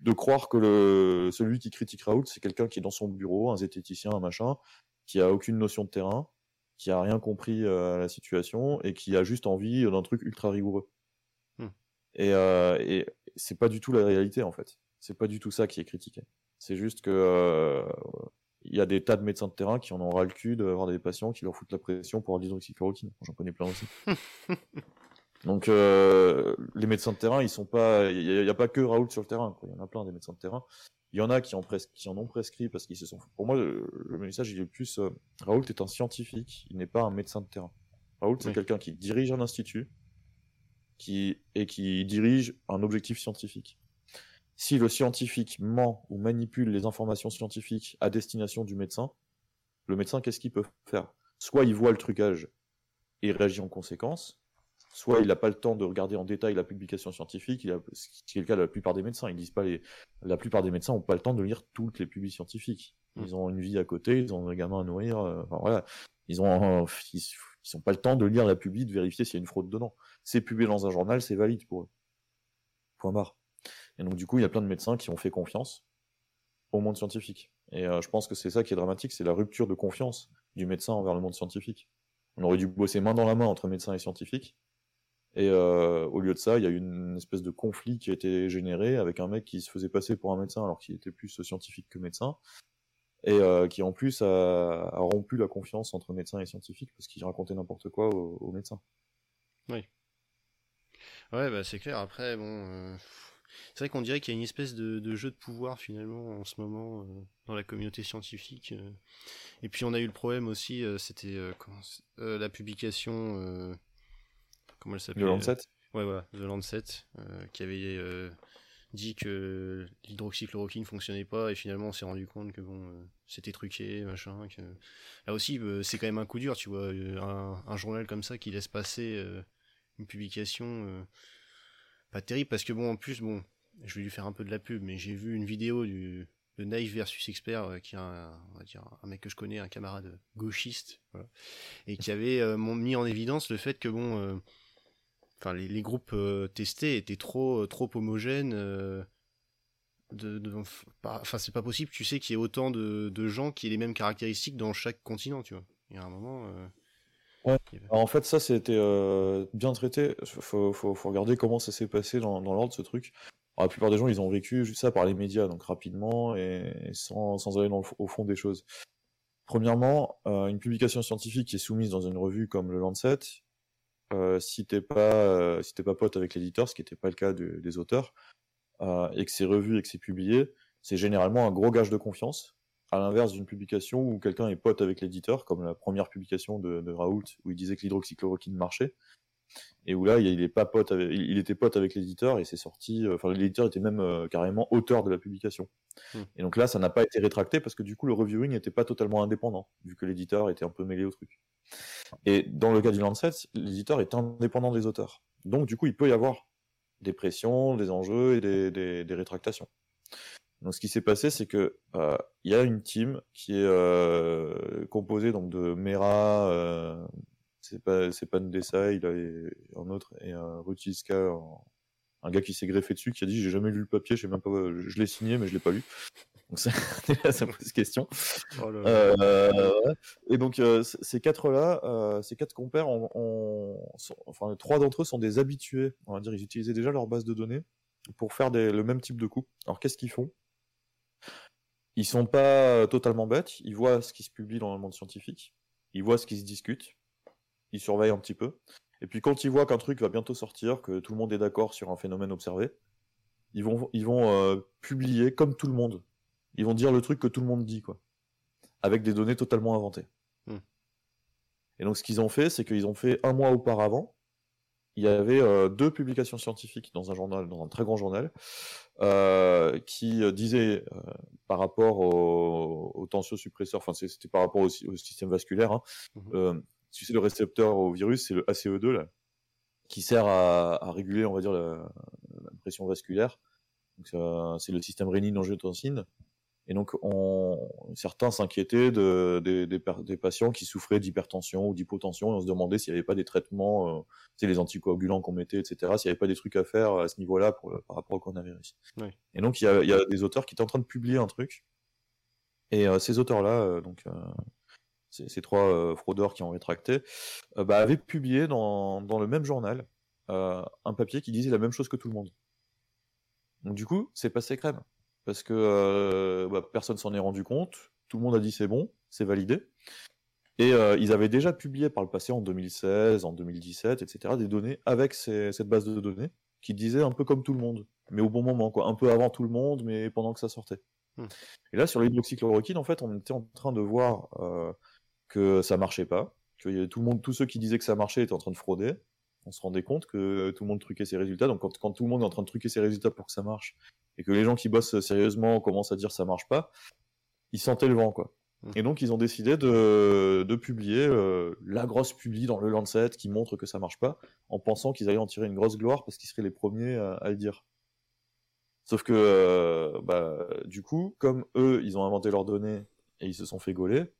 de croire que le, celui qui critique Raoult, c'est quelqu'un qui est dans son bureau, un zététicien, un machin, qui a aucune notion de terrain, qui a rien compris euh, à la situation et qui a juste envie d'un truc ultra rigoureux. Hmm. Et, euh, et c'est pas du tout la réalité en fait. C'est pas du tout ça qui est critiqué. C'est juste que euh, il y a des tas de médecins de terrain qui en ont ras le cul d'avoir des patients qui leur foutent la pression pour avoir l'hydroxychloroquine. J'en connais plein aussi. *laughs* Donc euh, les médecins de terrain, ils sont pas, il n'y a, pas que Raoult sur le terrain. Il y en a plein des médecins de terrain. Il y en a qui en, qui en ont prescrit parce qu'ils se sont. Pour moi, le, message il est plus euh, Raoult est un scientifique, il n'est pas un médecin de terrain. Raoult c'est quelqu'un qui dirige un institut, qui et qui dirige un objectif scientifique. Si le scientifique ment ou manipule les informations scientifiques à destination du médecin, le médecin qu'est-ce qu'il peut faire? Soit il voit le trucage et réagit en conséquence, soit il n'a pas le temps de regarder en détail la publication scientifique, il a, ce qui est le cas de la plupart des médecins. Ils disent pas les, la plupart des médecins n'ont pas le temps de lire toutes les publications scientifiques. Mmh. Ils ont une vie à côté, ils ont un gamin à nourrir. enfin, voilà. Ils ont, ils, n'ont pas le temps de lire la publi, de vérifier s'il y a une fraude dedans. C'est publié dans un journal, c'est valide pour eux. Point barre. Et donc, du coup, il y a plein de médecins qui ont fait confiance au monde scientifique. Et je pense que c'est ça qui est dramatique, c'est la rupture de confiance du médecin envers le monde scientifique. On aurait dû bosser main dans la main entre médecins et scientifiques. Et euh, au lieu de ça, il y a eu une espèce de conflit qui a été généré avec un mec qui se faisait passer pour un médecin alors qu'il était plus scientifique que médecin. Et euh, qui en plus a, rompu la confiance entre médecins et scientifiques parce qu'il racontait n'importe quoi aux, médecins. Oui. Ouais, bah c'est clair. Après, bon, euh, c'est vrai qu'on dirait qu'il y a une espèce de, jeu de pouvoir finalement en ce moment dans la communauté scientifique. Et puis on a eu le problème aussi, c'était la publication comment elle s'appelle The Lancet Ouais, voilà, The Lancet, euh, qui avait euh, dit que l'hydroxychloroquine fonctionnait pas et finalement on s'est rendu compte que bon, euh, c'était truqué, machin. Que... Là aussi, c'est quand même un coup dur, tu vois, un, journal comme ça qui laisse passer une publication pas terrible parce que bon, en plus, bon, je vais lui faire un peu de la pub, mais j'ai vu une vidéo du de Naïf versus Expert, qui est un, on va dire, un mec que je connais, un camarade gauchiste, voilà, et qui avait mis en évidence le fait que bon enfin les, groupes euh, testés étaient trop euh, trop homogènes euh, de, enfin c'est pas possible tu sais qu'il y ait autant de, gens qui aient les mêmes caractéristiques dans chaque continent tu vois. Il y a un moment ouais. en fait ça c'était bien traité. Faut, faut, faut, regarder comment ça s'est passé dans, dans l'ordre ce truc. La plupart des gens ils ont vécu juste ça par les médias donc rapidement et sans, sans aller dans au fond des choses. Premièrement, une publication scientifique qui est soumise dans une revue comme le Lancet, euh, si t'es pas euh, si pas pote avec l'éditeur, ce qui n'était pas le cas des auteurs, euh, et que c'est revu et que c'est publié, c'est généralement un gros gage de confiance. À l'inverse d'une publication où quelqu'un est pote avec l'éditeur, comme la première publication de, de Raoult où il disait que l'hydroxychloroquine marchait, et où là il, est pas pote il était pote avec l'éditeur et c'est sorti enfin l'éditeur était même carrément auteur de la publication mmh. et donc là ça n'a pas été rétracté parce que du coup le reviewing n'était pas totalement indépendant vu que l'éditeur était un peu mêlé au truc et dans le cas du Lancet, l'éditeur est indépendant des auteurs. Donc, du coup, il peut y avoir des pressions, des enjeux et des, rétractations. Donc, ce qui s'est passé, c'est que euh, il y a une team qui est euh, composée donc de Mera, c'est pas c'est pas Ndessa, il a un autre et un Rutiska, un, gars qui s'est greffé dessus, qui a dit j'ai jamais lu le papier, je même pas, je l'ai signé mais je l'ai pas lu. Donc ça, *laughs* ça pose question. Oh euh, et donc euh, ces quatre-là, euh, ces quatre compères, enfin trois d'entre eux sont des habitués. On va dire, ils utilisaient déjà leur base de données pour faire le même type de coup. Alors qu'est-ce qu'ils font? Ils sont pas totalement bêtes. Ils voient ce qui se publie dans le monde scientifique. Ils voient ce qui se discute. Ils surveillent un petit peu. Et puis quand ils voient qu'un truc va bientôt sortir, que tout le monde est d'accord sur un phénomène observé, ils vont, ils vont publier comme tout le monde ils vont dire le truc que tout le monde dit, quoi. Avec des données totalement inventées. Hmm. Et donc, ce qu'ils ont fait, c'est qu'ils ont fait un mois auparavant, il y avait euh, deux publications scientifiques dans un journal, dans un très grand journal, euh, qui euh, disaient par rapport aux au tensiosuppresseurs, enfin c'était par rapport au, système vasculaire, hein, mmh. Tu sais le récepteur au virus, c'est le ACE2 là, qui sert à, réguler, on va dire, la, pression vasculaire. C'est le système rénine-angiotensine. Et donc, on, certains s'inquiétaient de, des, patients qui souffraient d'hypertension ou d'hypotension, et on se demandait s'il n'y avait pas des traitements, euh, les anticoagulants qu'on mettait, etc., s'il n'y avait pas des trucs à faire à ce niveau-là par rapport au coronavirus. Oui. Et donc, il y, a, y, a, des auteurs qui étaient en train de publier un truc, et euh, ces auteurs-là, euh, donc euh, ces, trois fraudeurs qui ont rétracté, bah, avaient publié dans, dans, le même journal un papier qui disait la même chose que tout le monde. Donc du coup, c'est passé crème parce que euh, bah, personne s'en est rendu compte, tout le monde a dit c'est bon, c'est validé. Et euh, ils avaient déjà publié par le passé, en 2016, en 2017, etc., des données avec cette base de données qui disait un peu comme tout le monde, mais au bon moment, quoi, un peu avant tout le monde, mais pendant que ça sortait. Hmm. Et là, sur l'hydroxychloroquine, en fait, on était en train de voir euh, que ça marchait pas, que tout le monde, tous ceux qui disaient que ça marchait étaient en train de frauder. On se rendait compte que tout le monde truquait ses résultats. Donc, quand, quand tout le monde est en train de truquer ses résultats pour que ça marche, et que les gens qui bossent sérieusement commencent à dire ça marche pas, ils sentaient le vent, quoi. Mmh. Et donc ils ont décidé de, de publier euh, la grosse publi dans le Lancet qui montre que ça marche pas, en pensant qu'ils allaient en tirer une grosse gloire parce qu'ils seraient les premiers à, le dire. Sauf que, euh, bah, du coup, comme eux, ils ont inventé leurs données et ils se sont fait gauler.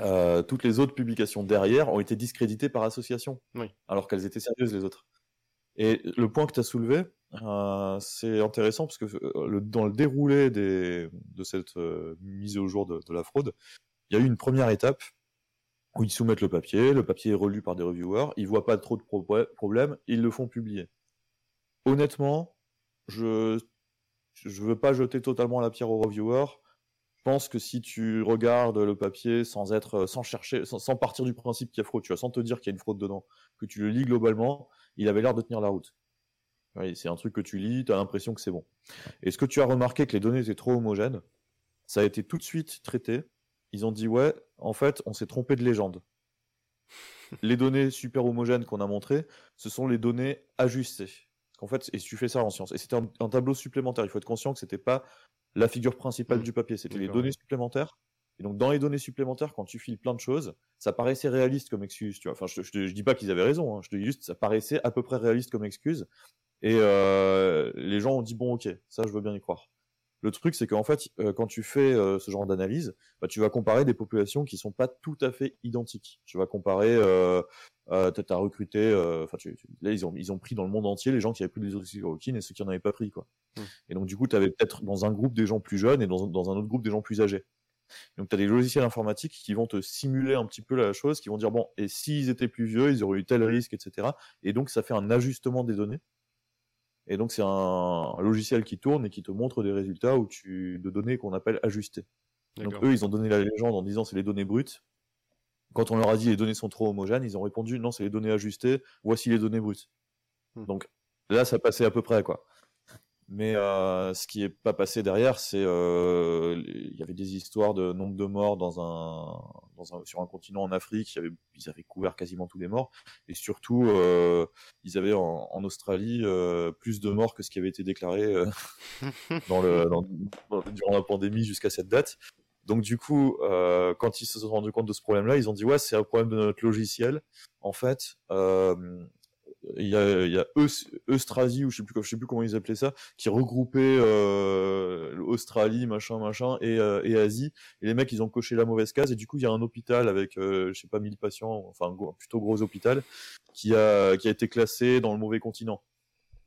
Euh, toutes les autres publications derrière ont été discréditées par association, alors qu'elles étaient sérieuses les autres. Et le point que tu as soulevé, euh, c'est intéressant parce que euh, dans le déroulé de cette mise au jour de, la fraude, il y a eu une première étape où ils soumettent le papier, le papier est relu par des reviewers, ils voient pas trop de problèmes, ils le font publier. Honnêtement, je je veux pas jeter totalement la pierre aux reviewers. Je pense que si tu regardes le papier sans être, sans chercher, sans, partir du principe qu'il y a fraude, tu vois, sans te dire qu'il y a une fraude dedans, que tu le lis globalement, il avait l'air de tenir la route. c'est un truc que tu lis, tu as l'impression que c'est bon. Et ce que tu as remarqué que les données étaient trop homogènes, ça a été tout de suite traité. Ils ont dit ouais, en fait, on s'est trompé de légende. *laughs* les données super homogènes qu'on a montrées, ce sont les données ajustées. En fait, et tu fais ça en science. Et c'était un, tableau supplémentaire. Il faut être conscient que c'était pas la figure principale mmh. du papier, c'était les données supplémentaires. Et donc, dans les données supplémentaires, quand tu files plein de choses, ça paraissait réaliste comme excuse. Tu vois. Enfin, je, je, dis pas qu'ils avaient raison. Hein. Je te dis juste, ça paraissait à peu près réaliste comme excuse. Et euh, les gens ont dit bon, ok, ça, je veux bien y croire. Le truc, c'est qu'en fait, euh, quand tu fais euh, ce genre d'analyse, bah, tu vas comparer des populations qui sont pas tout à fait identiques. Tu vas comparer, euh, euh tu as recruté, enfin, là, ils ont, ils ont pris dans le monde entier les gens qui avaient pris des hydroxychloroquine et ceux qui n'en avaient pas pris, quoi. Mmh. Et donc, du coup, tu avais peut-être dans un groupe des gens plus jeunes et dans, dans un autre groupe des gens plus âgés. Donc, tu as des logiciels informatiques qui vont te simuler un petit peu la chose, qui vont dire, bon, et s'ils étaient plus vieux, ils auraient eu tel risque, etc. Et donc, ça fait un ajustement des données. Et donc c'est un, logiciel qui tourne et qui te montre des résultats où tu, de données qu'on appelle ajustées. Donc eux, ils ont donné la légende en disant c'est les données brutes. Quand on leur a dit les données sont trop homogènes, ils ont répondu non, c'est les données ajustées, voici les données brutes. Hmm. Donc là, ça passait à peu près quoi. Mais euh, ce qui est pas passé derrière, c'est euh, il y avait des histoires de nombre de morts dans un, dans un sur un continent en Afrique. Avait, ils avaient couvert quasiment tous les morts, et surtout euh, ils avaient en, en Australie euh, plus de morts que ce qui avait été déclaré euh, *laughs* dans le dans, durant la pandémie jusqu'à cette date. Donc du coup, euh, quand ils se sont rendus compte de ce problème-là, ils ont dit ouais, c'est un problème de notre logiciel. En fait, euh, il y a, y a Eustrasie ou je sais plus je sais plus comment ils appelaient ça qui regroupait euh, Australie machin machin et, euh, et Asie. Et les mecs ils ont coché la mauvaise case. Et du coup il y a un hôpital avec euh, je sais pas 1000 patients enfin un plutôt gros hôpital qui a qui a été classé dans le mauvais continent.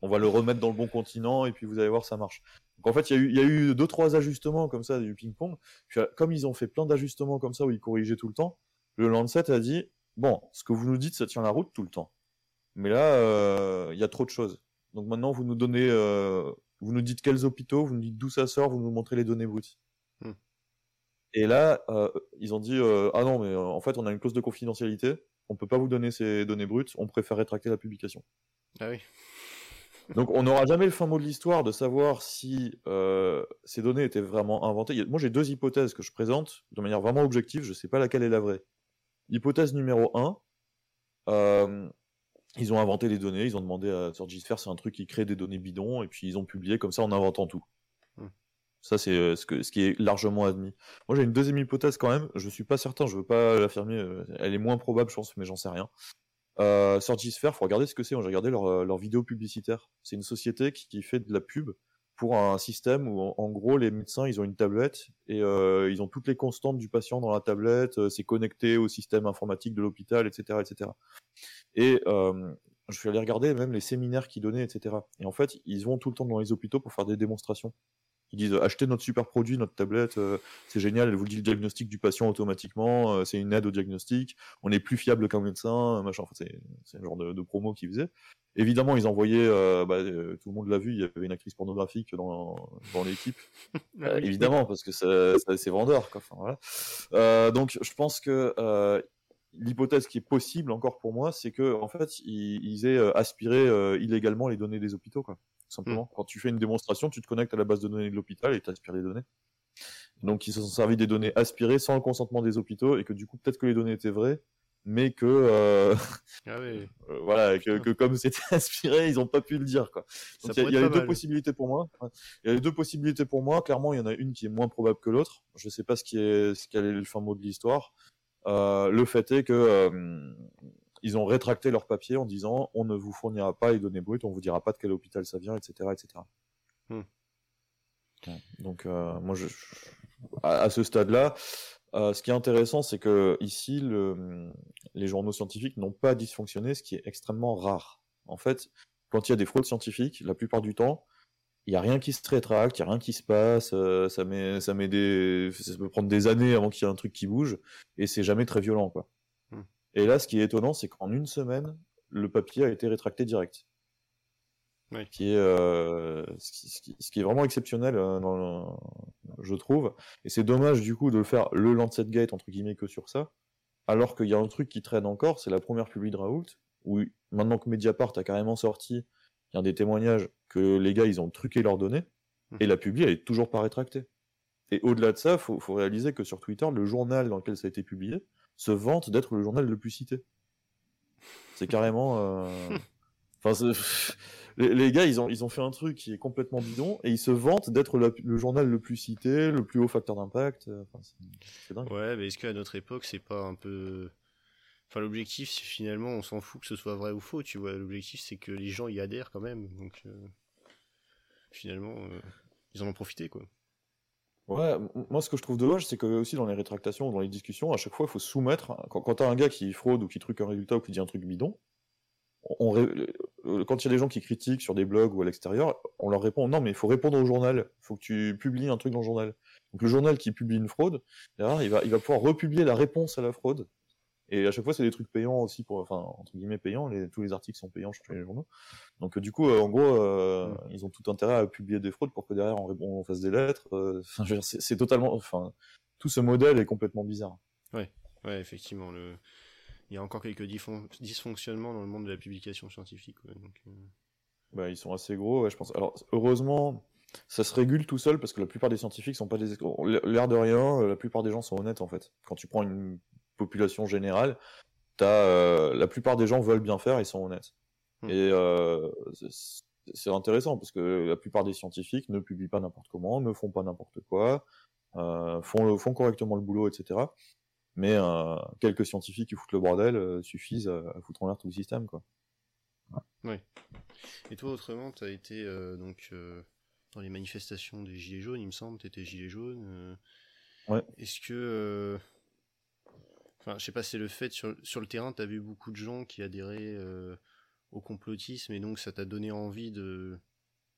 On va le remettre dans le bon continent et puis vous allez voir ça marche. Donc en fait il y a eu il y a eu deux trois ajustements comme ça du ping pong puis comme ils ont fait plein d'ajustements comme ça où ils corrigeaient tout le temps le Lancet a dit bon ce que vous nous dites ça tient la route tout le temps mais là, euh, il y a trop de choses. Donc maintenant, vous nous donnez, euh, vous nous dites quels hôpitaux, vous nous dites d'où ça sort, vous nous montrez les données brutes. Hmm. Et là, euh, ils ont dit ah non, mais en fait, on a une clause de confidentialité, on peut pas vous donner ces données brutes, on préfère rétracter la publication. Ah oui. *laughs* Donc on n'aura jamais le fin mot de l'histoire de savoir si ces données étaient vraiment inventées. Moi j'ai deux hypothèses que je présente de manière vraiment objective, je sais pas laquelle est la vraie. Hypothèse numéro 1, euh, ils ont inventé les données, ils ont demandé à Surgisphere, c'est un truc qui crée des données bidons, et puis ils ont publié comme ça en inventant tout. Hmm. Ça, c'est euh, ce, ce qui est largement admis. Moi, j'ai une deuxième hypothèse quand même, je suis pas certain, je veux pas l'affirmer, euh, elle est moins probable, je pense, mais j'en sais rien. Euh, Surgisphere, faut regarder ce que c'est, j'ai regardé leur, euh, leur vidéo publicitaire. C'est une société qui, qui, fait de la pub pour un système où, en, gros, les médecins, ils ont une tablette, et euh, ils ont toutes les constantes du patient dans la tablette, c'est connecté au système informatique de l'hôpital, etc., etc. Et euh, je suis allé regarder même les séminaires qu'ils donnaient, etc. Et en fait, ils vont tout le temps dans les hôpitaux pour faire des démonstrations. Ils disent achetez notre super produit, notre tablette, euh, c'est génial, elle vous dit le diagnostic du patient automatiquement, euh, c'est une aide au diagnostic, on est plus fiable qu'un médecin, machin. Enfin, c'est le genre de, de promo qu'ils faisaient. Évidemment, ils envoyaient, euh, bah, tout le monde l'a vu, il y avait une actrice pornographique dans, dans l'équipe. *laughs* Ah évidemment, parce que c'est vendeur. Quoi. Enfin, voilà. donc, je pense que l'hypothèse qui est possible encore pour moi, c'est que en fait, ils, aient euh, aspiré illégalement les données des hôpitaux, quoi. Simplement. Mm. Quand tu fais une démonstration, tu te connectes à la base de données de l'hôpital et tu aspires les données. Donc, ils se sont servis des données aspirées sans le consentement des hôpitaux et que du coup, peut-être que les données étaient vraies, mais que euh... ah oui. *laughs* voilà, que, que comme c'était *laughs* aspiré, ils n'ont pas pu le dire, quoi. il y a, y a deux possibilités pour moi. Il y a les deux possibilités pour moi. Clairement, il y en a une qui est moins probable que l'autre. Je sais pas ce qui est, ce quel est le fin mot de l'histoire. Euh, le fait est que euh, ils ont rétracté leur papier en disant on ne vous fournira pas les données brutes, on vous dira pas de quel hôpital ça vient, etc., etc. Hmm. Donc, moi, je, à, ce stade-là, ce qui est intéressant, c'est que ici, le, les journaux scientifiques n'ont pas dysfonctionné, ce qui est extrêmement rare. En fait, quand il y a des fraudes scientifiques, la plupart du temps, il n'y a rien qui se rétracte, il n'y a rien qui se passe, euh, ça, met, ça, met des... ça peut prendre des années avant qu'il y ait un truc qui bouge, et c'est jamais très violent. quoi. Et là, ce qui est étonnant, c'est qu'en une semaine, le papier a été rétracté direct. Qui est, euh, ce, qui, est vraiment exceptionnel, euh, je trouve. Et c'est dommage, du coup, de faire le Lancet Gate, entre guillemets, que sur ça, alors qu'il y a un truc qui traîne encore, c'est la première publi de Raoult, où maintenant que Mediapart a carrément sorti, il y a des témoignages que les gars, ils ont truqué leurs données, mmh. et la publi, elle est toujours pas rétractée. Et au-delà de ça, faut, faut réaliser que sur Twitter, le journal dans lequel ça a été publié se vante d'être le journal le plus cité. C'est carrément. Euh, *laughs* enfin, les, gars, ils ont, ils ont fait un truc qui est complètement bidon et ils se vantent d'être le journal le plus cité, le plus haut facteur d'impact. Enfin, c'est dingue. Ouais, mais est-ce qu'à notre époque, c'est pas un peu. Enfin, l'objectif, c'est finalement, on s'en fout que ce soit vrai ou faux, tu vois. L'objectif, c'est que les gens y adhèrent quand même. Donc, euh, finalement, euh, ils en ont profité, quoi. Ouais, moi, ce que je trouve dommage, c'est que aussi dans les rétractations, dans les discussions, à chaque fois, il faut soumettre. Quand, t'as un gars qui fraude ou qui truque un résultat ou qui dit un truc bidon, on, quand il y a des gens qui critiquent sur des blogs ou à l'extérieur, on leur répond non, mais il faut répondre au journal. Il faut que tu publies un truc dans le journal. Donc le journal qui publie une fraude, il va pouvoir republier la réponse à la fraude et à chaque fois, c'est des trucs payants aussi, pour, enfin, entre guillemets payants. Les, tous les articles sont payants sur les journaux. Donc, du coup, euh, en gros, euh, mm. ils ont tout intérêt à publier des fraudes pour que derrière, on, on fasse des lettres. Euh, c'est totalement. Enfin, tout ce modèle est complètement bizarre. Ouais, ouais, effectivement. Le... Il y a encore quelques dysfonctionnements dans le monde de la publication scientifique. donc, bah, ils sont assez gros, je pense. Alors, heureusement, ça se régule tout seul parce que la plupart des scientifiques sont pas des. L'air de rien, la plupart des gens sont honnêtes en fait. Quand tu prends une population générale, as, euh, la plupart des gens veulent bien faire, ils sont honnêtes. Hmm. Et euh, c'est intéressant parce que la plupart des scientifiques ne publient pas n'importe comment, ne font pas n'importe quoi, euh, font, font correctement le boulot, etc. Mais quelques scientifiques qui foutent le bordel suffisent à, foutre en l'air tout le système, quoi. Oui. Et toi, autrement, tu as été donc dans les manifestations des Gilets jaunes, il me semble, tu étais Gilet jaune. ouais. Est-ce que Enfin, je sais pas, c'est le fait sur, sur le terrain, tu as vu beaucoup de gens qui adhéraient euh, au complotisme et donc ça t'a donné envie de,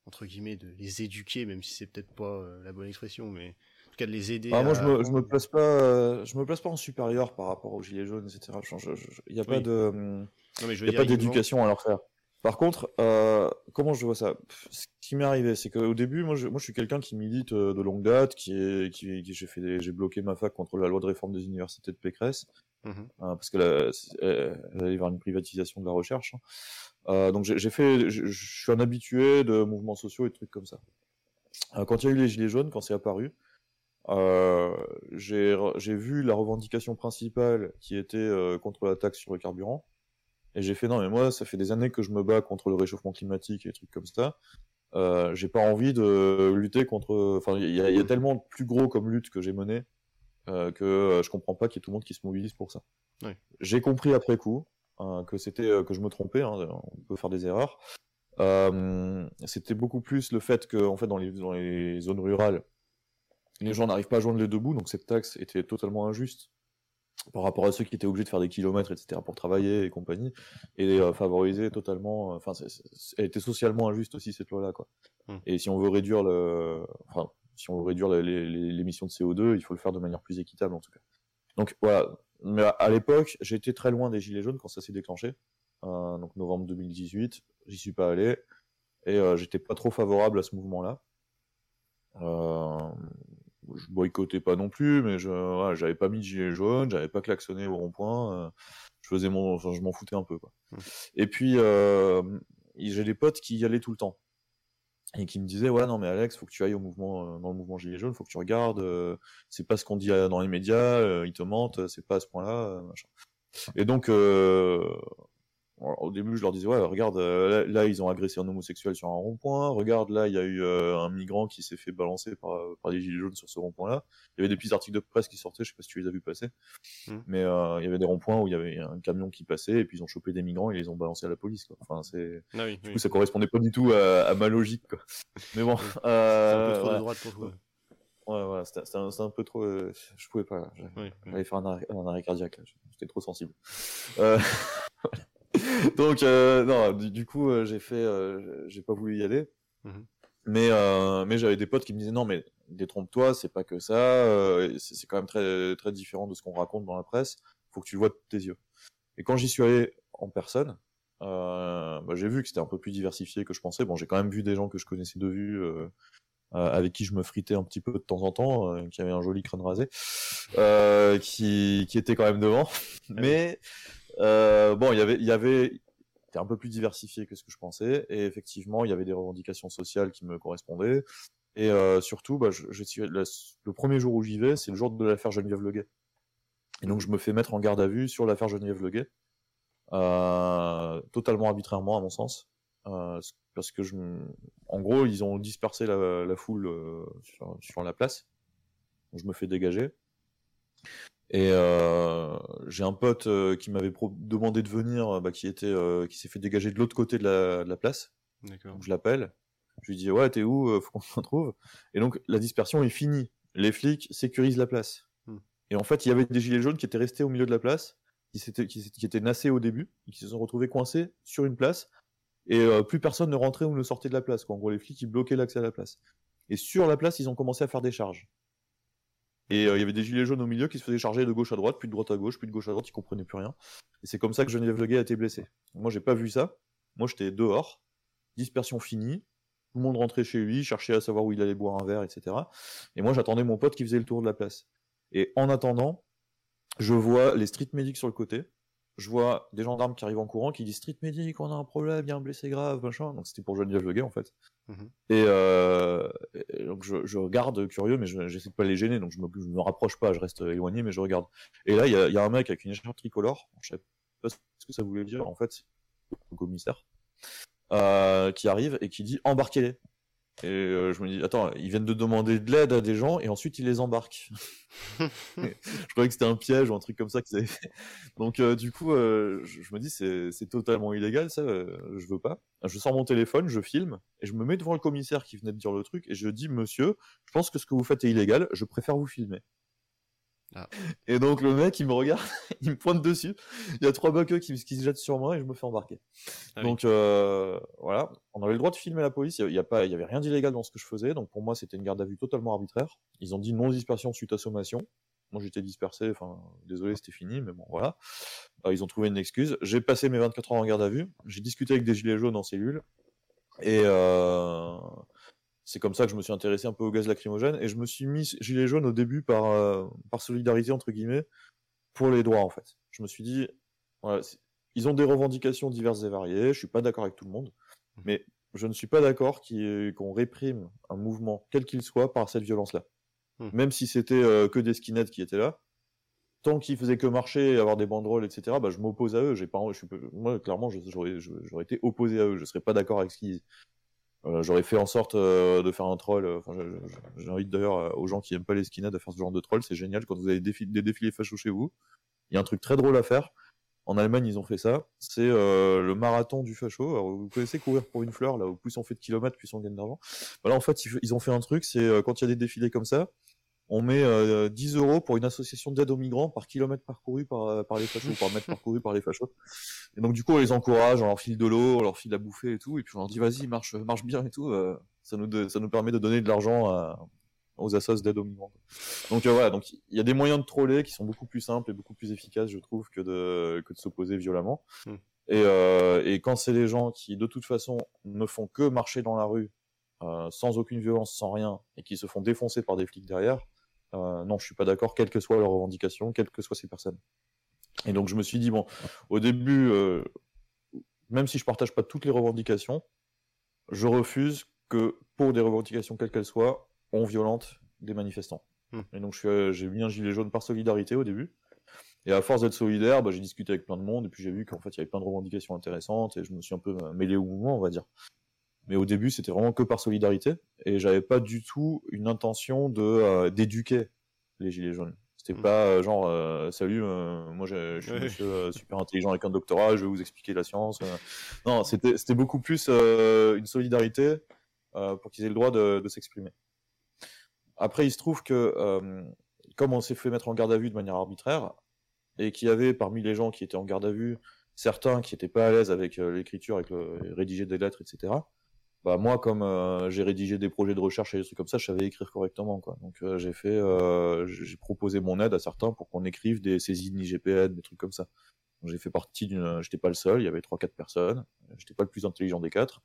entre guillemets, de les éduquer, même si c'est peut-être pas euh, la bonne expression, mais en tout cas de les aider. Ah, moi, je me, je me place pas, je me place pas en supérieur par rapport aux gilets jaunes, etc. Il n'y a pas de, y a pas d'éducation à leur faire. Par contre, euh, comment je vois ça? Ce qui m'est arrivé, c'est qu'au début, moi je, moi, je suis quelqu'un qui milite euh, de longue date, qui est, qui, j'ai fait, j'ai bloqué ma fac contre la loi de réforme des universités de Pécresse, mmh euh, parce que là, elle allait vers une privatisation de la recherche. Hein. donc j'ai fait, je, suis un habitué de mouvements sociaux et de trucs comme ça. quand il y a eu les gilets jaunes, quand c'est apparu, j'ai vu la revendication principale qui était contre la taxe sur le carburant. Et j'ai fait non, mais moi, ça fait des années que je me bats contre le réchauffement climatique et des trucs comme ça. Euh, j'ai pas envie de lutter contre. Enfin, il y, a tellement plus gros comme lutte que j'ai menée euh, que euh, je comprends pas qu'il y ait tout le monde qui se mobilise pour ça. J'ai compris après coup euh, que c'était que je me trompais. Hein, on peut faire des erreurs. c'était beaucoup plus le fait que, en fait, dans les, dans les zones rurales, les gens n'arrivent pas à joindre les deux bouts, donc cette taxe était totalement injuste par rapport à ceux qui étaient obligés de faire des kilomètres, etc., pour travailler et compagnie, et euh, favoriser totalement. Enfin, elle était socialement injuste aussi cette loi-là, quoi. Hmm. Et si on veut réduire le, enfin, si on veut réduire l'émission de CO2, il faut le faire de manière plus équitable en tout cas. Donc voilà. Mais à, l'époque, j'étais très loin des gilets jaunes quand ça s'est déclenché. Euh, donc novembre 2018, j'y suis pas allé et euh, j'étais pas trop favorable à ce mouvement-là. Euh, je boycottais pas non plus, mais je, j'avais pas mis de gilet jaune, j'avais pas klaxonné au rond-point, euh, je faisais mon, enfin, je m'en foutais un peu, quoi. Mmh. Et puis, euh, j'ai des potes qui y allaient tout le temps. Et qui me disaient, ouais, non, mais Alex, faut que tu ailles au mouvement, euh, dans le mouvement gilet jaune, faut que tu regardes, c'est pas ce qu'on dit dans les médias, ils te mentent, c'est pas à ce point-là, machin. Et donc, au début, je leur disais, ouais, regarde, euh, là, ils ont agressé un homosexuel sur un rond-point. Regarde, là, il y a eu euh, un migrant qui s'est fait balancer par, par des gilets jaunes sur ce rond-point-là. Il y avait des petits articles de presse qui sortaient, je sais pas si tu les as vus passer. Hmm. Mais il y avait des ronds-points où il y avait un camion qui passait et puis ils ont chopé des migrants et ils les ont balancés à la police. Quoi. Enfin, c'est. Ah du coup, ça correspondait pas du tout à, ma logique. Quoi. Mais bon. *laughs* c'est un peu trop de droite pour toi. Ouais, ouais, c'était un, un, peu trop. je pouvais pas. J'allais faire un arrêt, un arrêt cardiaque. J'étais trop sensible. Euh... *laughs* *laughs* Donc, euh, non, du, coup, euh, j'ai fait, euh, j'ai pas voulu y aller. Mmh mais, mais j'avais des potes qui me disaient non, mais détrompe-toi, c'est pas que ça. c'est quand même très, très différent de ce qu'on raconte dans la presse. Faut que tu le vois de tes yeux. Et quand j'y suis allé en personne, bah, j'ai vu que c'était un peu plus diversifié que je pensais. Bon, j'ai quand même vu des gens que je connaissais de vue. avec qui je me fritais un petit peu de temps en temps, qui avait un joli crâne rasé, qui, qui était quand même devant. Ah mais euh, bon, il y avait, il y avait, c'était un peu plus diversifié que ce que je pensais, et effectivement, il y avait des revendications sociales qui me correspondaient. Et euh, surtout, bah, je, je, le premier jour où j'y vais, c'est le jour de l'affaire Geneviève Leguet. Et donc, je me fais mettre en garde à vue sur l'affaire Geneviève Leguet, euh, totalement arbitrairement, à mon sens. Euh, parce que, je, en gros, ils ont dispersé la, la foule euh, sur, sur, la place. Donc, je me fais dégager. Et euh, j'ai un pote euh, qui m'avait demandé de venir, bah, qui était, euh, qui s'est fait dégager de l'autre côté de la, de la place. Donc je l'appelle. Je lui dis ouais t'es où Faut qu'on se retrouve. Et donc la dispersion est finie. Les flics sécurisent la place. Hmm. Et en fait il y avait des gilets jaunes qui étaient restés au milieu de la place, qui, étaient, qui, qui étaient nassés au début, et qui se sont retrouvés coincés sur une place. Et plus personne ne rentrait ou ne sortait de la place. Quoi. En gros les flics ils bloquaient l'accès à la place. Et sur la place ils ont commencé à faire des charges. Et euh, il y avait des gilets jaunes au milieu qui se faisaient charger de gauche à droite, puis de droite à gauche, puis de gauche à droite, ils comprenaient plus rien. Et c'est comme ça que Geneviève Leguet a été blessé. Moi, j'ai pas vu ça. Moi, j'étais dehors, dispersion finie, tout le monde rentrait chez lui, cherchait à savoir où il allait boire un verre, etc. Et moi, j'attendais mon pote qui faisait le tour de la place. Et en attendant, je vois les street medics sur le côté, je vois des gendarmes qui arrivent en courant qui disent Street Medic, on a un problème, il y a un blessé grave, machin. Donc c'était pour Geneviève Leguet en fait. Mhm. et, euh, donc je, regarde curieux, mais j'essaie de pas les gêner, donc je me, me rapproche pas, je reste éloigné, mais je regarde. Et là, il y a, un mec avec une écharpe tricolore, je sais pas ce que ça voulait dire, en fait, le commissaire, euh, qui arrive et qui dit embarquez-les. Et euh, je me dis, attends, ils viennent de demander de l'aide à des gens et ensuite ils les embarquent. *laughs* je croyais que c'était un piège ou un truc comme ça qu'ils avaient fait. Donc euh, du coup, euh, je, me dis, c'est totalement illégal, ça, je veux pas. Je sors mon téléphone, je filme et je me mets devant le commissaire qui venait de dire le truc et je dis, monsieur, je pense que ce que vous faites est illégal, je préfère vous filmer. Ah. Et donc le mec il me regarde, *laughs* il me pointe dessus. Il y a trois buckeux qui, qui, se jettent sur moi et je me fais embarquer. Ah donc euh, voilà, on avait le droit de filmer la police. Il y, a, pas, il y avait rien d'illégal dans ce que je faisais. Donc pour moi c'était une garde à vue totalement arbitraire. Ils ont dit non dispersion suite à sommation. Moi j'étais dispersé. Enfin désolé c'était fini, mais bon voilà. Euh, ils ont trouvé une excuse. J'ai passé mes 24 heures en garde à vue. J'ai discuté avec des gilets jaunes en cellule et euh, c'est comme ça que je me suis intéressé un peu au gaz lacrymogène et je me suis mis gilet jaune au début par, euh, par solidarité entre guillemets pour les droits en fait. Je me suis dit, voilà, ils ont des revendications diverses et variées, je suis pas d'accord avec tout le monde, mmh. mais je ne suis pas d'accord qu'on réprime un mouvement quel qu'il soit par cette violence-là. Mmh. Même si c'était euh, que des skinheads qui étaient là, tant qu'ils faisaient que marcher, avoir des banderoles, etc., bah, je m'oppose à eux. J'ai pas, je suis, moi, clairement, j'aurais été opposé à eux. Je serais pas d'accord avec ce qu'ils euh, j'aurais fait en sorte euh, de faire un troll. Euh, enfin, J'invite d'ailleurs aux gens qui aiment pas les skinheads à faire ce genre de troll. C'est génial quand vous avez des, défilés fachos chez vous. Il y a un truc très drôle à faire. En Allemagne, ils ont fait ça. C'est le marathon du facho. Alors, vous connaissez courir pour une fleur, là, où plus on fait de kilomètres, plus on gagne d'argent. Voilà, en fait, ils ont fait un truc, c'est quand il y a des défilés comme ça, on met 10 euros pour une association d'aide aux migrants par kilomètre parcouru par, par les fachos, par mètre parcouru par les fachos. Et donc du coup, on les encourage, on leur file de l'eau, on leur file à bouffer et tout, et puis on leur dit vas-y, marche, marche bien et tout. Euh, ça nous ça nous permet de donner de l'argent aux assos d'aide aux migrants. Donc euh, voilà, donc il y a des moyens de troller qui sont beaucoup plus simples et beaucoup plus efficaces, je trouve, que de que de s'opposer violemment. Hmm. Et, euh, et quand c'est les gens qui de toute façon ne font que marcher dans la rue sans aucune violence, sans rien, et qui se font défoncer par des flics derrière, non, je suis pas d'accord, quelles que soient leurs revendications, quelles que soient ces personnes. Et donc je me suis dit, bon, au début, euh, même si je partage pas toutes les revendications, je refuse que pour des revendications quelles qu'elles soient, on violente des manifestants. Hmm. Et donc euh, j'ai mis un gilet jaune par solidarité au début. Et à force d'être solidaire, bah, j'ai discuté avec plein de monde, et puis j'ai vu qu'en fait, il y avait plein de revendications intéressantes, et je me suis un peu mêlé au mouvement, on va dire. Mais au début, c'était vraiment que par solidarité, et j'avais pas du tout une intention de euh, d'éduquer les gilets jaunes. C'était mm. pas euh, genre euh, salut, moi je, suis monsieur super intelligent avec un doctorat, je vais vous expliquer la science. non, c'était c'était beaucoup plus une solidarité pour qu'ils aient le droit de, de s'exprimer. Après, il se trouve que comme on s'est fait mettre en garde à vue de manière arbitraire, et qu'il y avait parmi les gens qui étaient en garde à vue certains qui n'étaient pas à l'aise avec l'écriture, avec le rédiger des lettres, etc bah moi comme euh, j'ai rédigé des projets de recherche et des trucs comme ça, je savais écrire correctement quoi. Donc euh, j'ai fait euh, j'ai proposé mon aide à certains pour qu'on écrive des saisines IGPN, des trucs comme ça. J'ai fait partie d'une j'étais pas le seul, il y avait trois quatre personnes, j'étais pas le plus intelligent des quatre.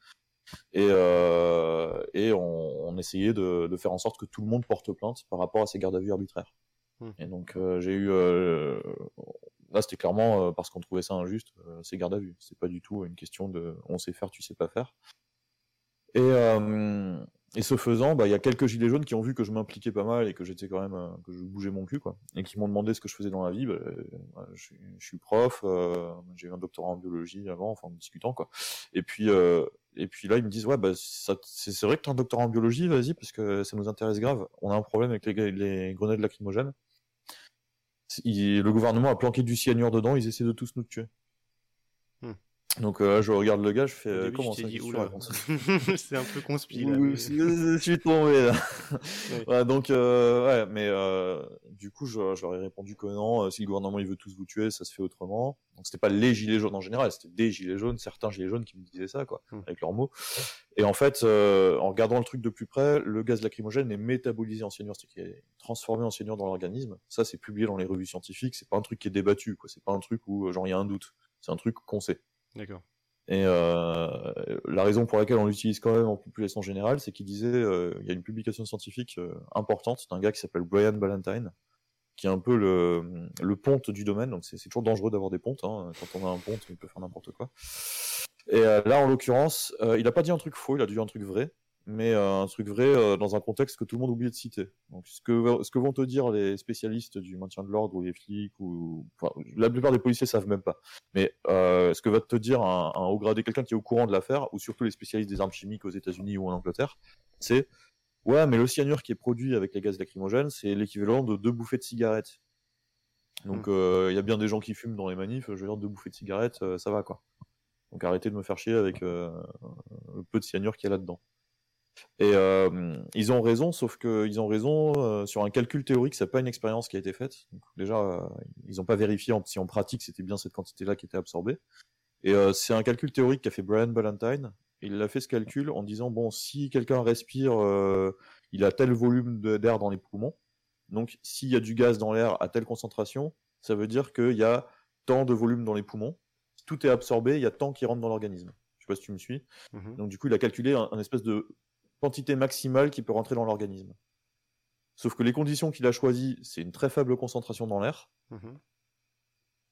Et, et on, on essayait de, de, faire en sorte que tout le monde porte plainte par rapport à ces gardes à vue arbitraires. Mmh. Et donc j'ai eu là c'était clairement parce qu'on trouvait ça injuste ces gardes à vue. C'est pas du tout une question de on sait faire, tu sais pas faire. Et, euh, et ce faisant, bah, il y a quelques gilets jaunes qui ont vu que je m'impliquais pas mal et que j'étais quand même, euh, que je bougeais mon cul, quoi, et qui m'ont demandé ce que je faisais dans la vie. Bah, euh, je, suis, prof, euh, j'ai eu un doctorat en biologie avant, enfin en discutant, quoi. Et puis, et puis là, ils me disent, ouais, bah, c'est vrai que tu as un doctorat en biologie, vas-y, parce que ça nous intéresse grave. On a un problème avec les grenades lacrymogènes. le gouvernement a planqué du cyanure dedans, ils essaient de tous nous tuer. Donc euh, je regarde le gars, je fais euh, comment ça *laughs* C'est un peu conspiré. je suis tombé là. *laughs* ouais, donc euh, ouais, mais euh, du coup je, leur ai répondu que non, si le gouvernement il veut tous vous tuer, ça se fait autrement. Donc c'était pas les gilets jaunes en général, c'était des gilets jaunes, certains gilets jaunes qui me disaient ça quoi, hmm. avec leurs mots. Et en fait, en regardant le truc de plus près, le gaz lacrymogène est métabolisé en cyanure, c'est-à-dire qu'il est transformé en cyanure dans l'organisme. Ça c'est publié dans les revues scientifiques, c'est pas un truc qui est débattu quoi, c'est pas un truc où genre il y a un doute, c'est un truc qu'on sait. D'accord. Et euh, la raison pour laquelle on l'utilise quand même en population générale, c'est qu'il disait, euh, il y a une publication scientifique euh, importante d'un gars qui s'appelle Brian Ballantyne, qui est un peu le, le ponte du domaine. Donc c'est toujours dangereux d'avoir des pontes. Hein. Quand on a un ponte, il peut faire n'importe quoi. Et euh, là, en l'occurrence, il a pas dit un truc faux, il a dit un truc vrai mais euh, un truc vrai euh, dans un contexte que tout le monde oublie de citer. Donc ce que ce que vont te dire les spécialistes du maintien de l'ordre ou les flics ou enfin, la plupart des policiers savent même pas. Mais euh, ce que va te dire un, un haut gradé, quelqu'un qui est au courant de l'affaire ou surtout les spécialistes des armes chimiques aux États-Unis ou en Angleterre, c'est ouais, mais le cyanure qui est produit avec les gaz lacrymogènes, c'est l'équivalent de deux bouffées de cigarettes. Donc hmm. euh, il y a bien des gens qui fument dans les manifs, je veux dire deux bouffées de cigarettes, ça va quoi. Donc arrêtez de me faire chier avec le peu de cyanure qu'il y a là-dedans. Et euh, ils ont raison, sauf qu'ils ont raison euh, sur un calcul théorique, c'est pas une expérience qui a été faite. Donc, déjà, euh, ils n'ont pas vérifié en, si en pratique c'était bien cette quantité-là qui était absorbée. Et c'est un calcul théorique qu'a fait Brian Ballantyne. Il a fait ce calcul en disant bon, si quelqu'un respire, il a tel volume d'air dans les poumons. Donc, s'il y a du gaz dans l'air à telle concentration, ça veut dire qu'il y a tant de volume dans les poumons. Tout est absorbé, il y a tant qui rentre dans l'organisme. Je sais pas si tu me suis. Mmh Donc, du coup, il a calculé un, un espèce de quantité maximale qui peut rentrer dans l'organisme. Sauf que les conditions qu'il a choisies, c'est une très faible concentration dans l'air. Mhm.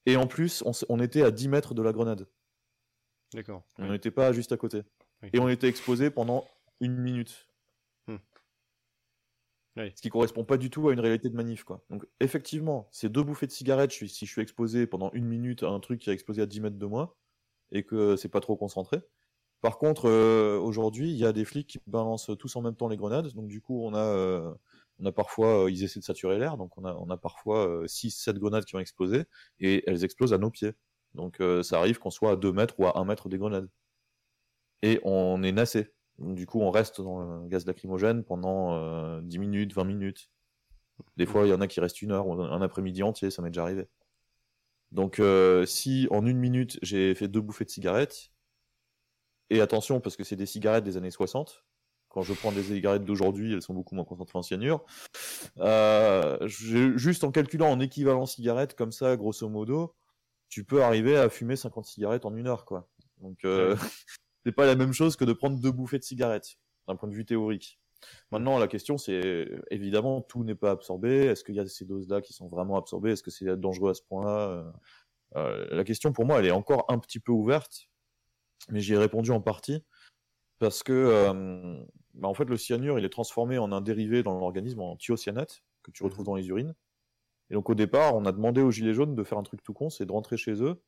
Et en plus, on, était à 10 mètres de la grenade. D'accord. On n'était pas juste à côté. Et on était exposé pendant une minute. Hmm. Ce qui correspond pas du tout à une réalité de manif, quoi. Donc, effectivement, ces deux bouffées de cigarettes, si je suis exposé pendant une minute à un truc qui a explosé à 10 mètres de moi, et que c'est pas trop concentré, par contre, euh, aujourd'hui, il y a des flics qui balancent tous en même temps les grenades. Donc du coup, on a, euh, on a parfois, euh, ils essaient de saturer l'air. Donc on a, on a parfois 6-7 grenades qui ont explosé et elles explosent à nos pieds. Donc ça arrive qu'on soit à 2 mètres ou à 1 mètre des grenades. Et on est nassé. Donc, du coup, on reste dans le gaz lacrymogène pendant 10 minutes, 20 minutes. Des fois, il y en a qui restent une heure, un après-midi entier, ça m'est déjà arrivé. Donc, si en une minute j'ai fait deux bouffées de cigarettes, et attention, parce que c'est des cigarettes des années 60. Quand je prends des cigarettes d'aujourd'hui, elles sont beaucoup moins concentrées en cyanure. Euh, juste en calculant en équivalent cigarette, comme ça, grosso modo, tu peux arriver à fumer 50 cigarettes en une heure, quoi. Donc, euh, *laughs* c'est pas la même chose que de prendre deux bouffées de cigarettes, d'un point de vue théorique. Maintenant, la question, c'est évidemment, tout n'est pas absorbé. Est-ce qu'il y a ces doses-là qui sont vraiment absorbées? Est-ce que c'est dangereux à ce point-là? Euh, La question, pour moi, elle est encore un petit peu ouverte mais j'y ai répondu en partie parce que euh, bah en fait le cyanure il est transformé en un dérivé dans l'organisme en thiocyanate que tu retrouves dans les urines Et donc au départ, on a demandé aux Gilets jaunes de faire un truc tout con, c'est de rentrer chez eux.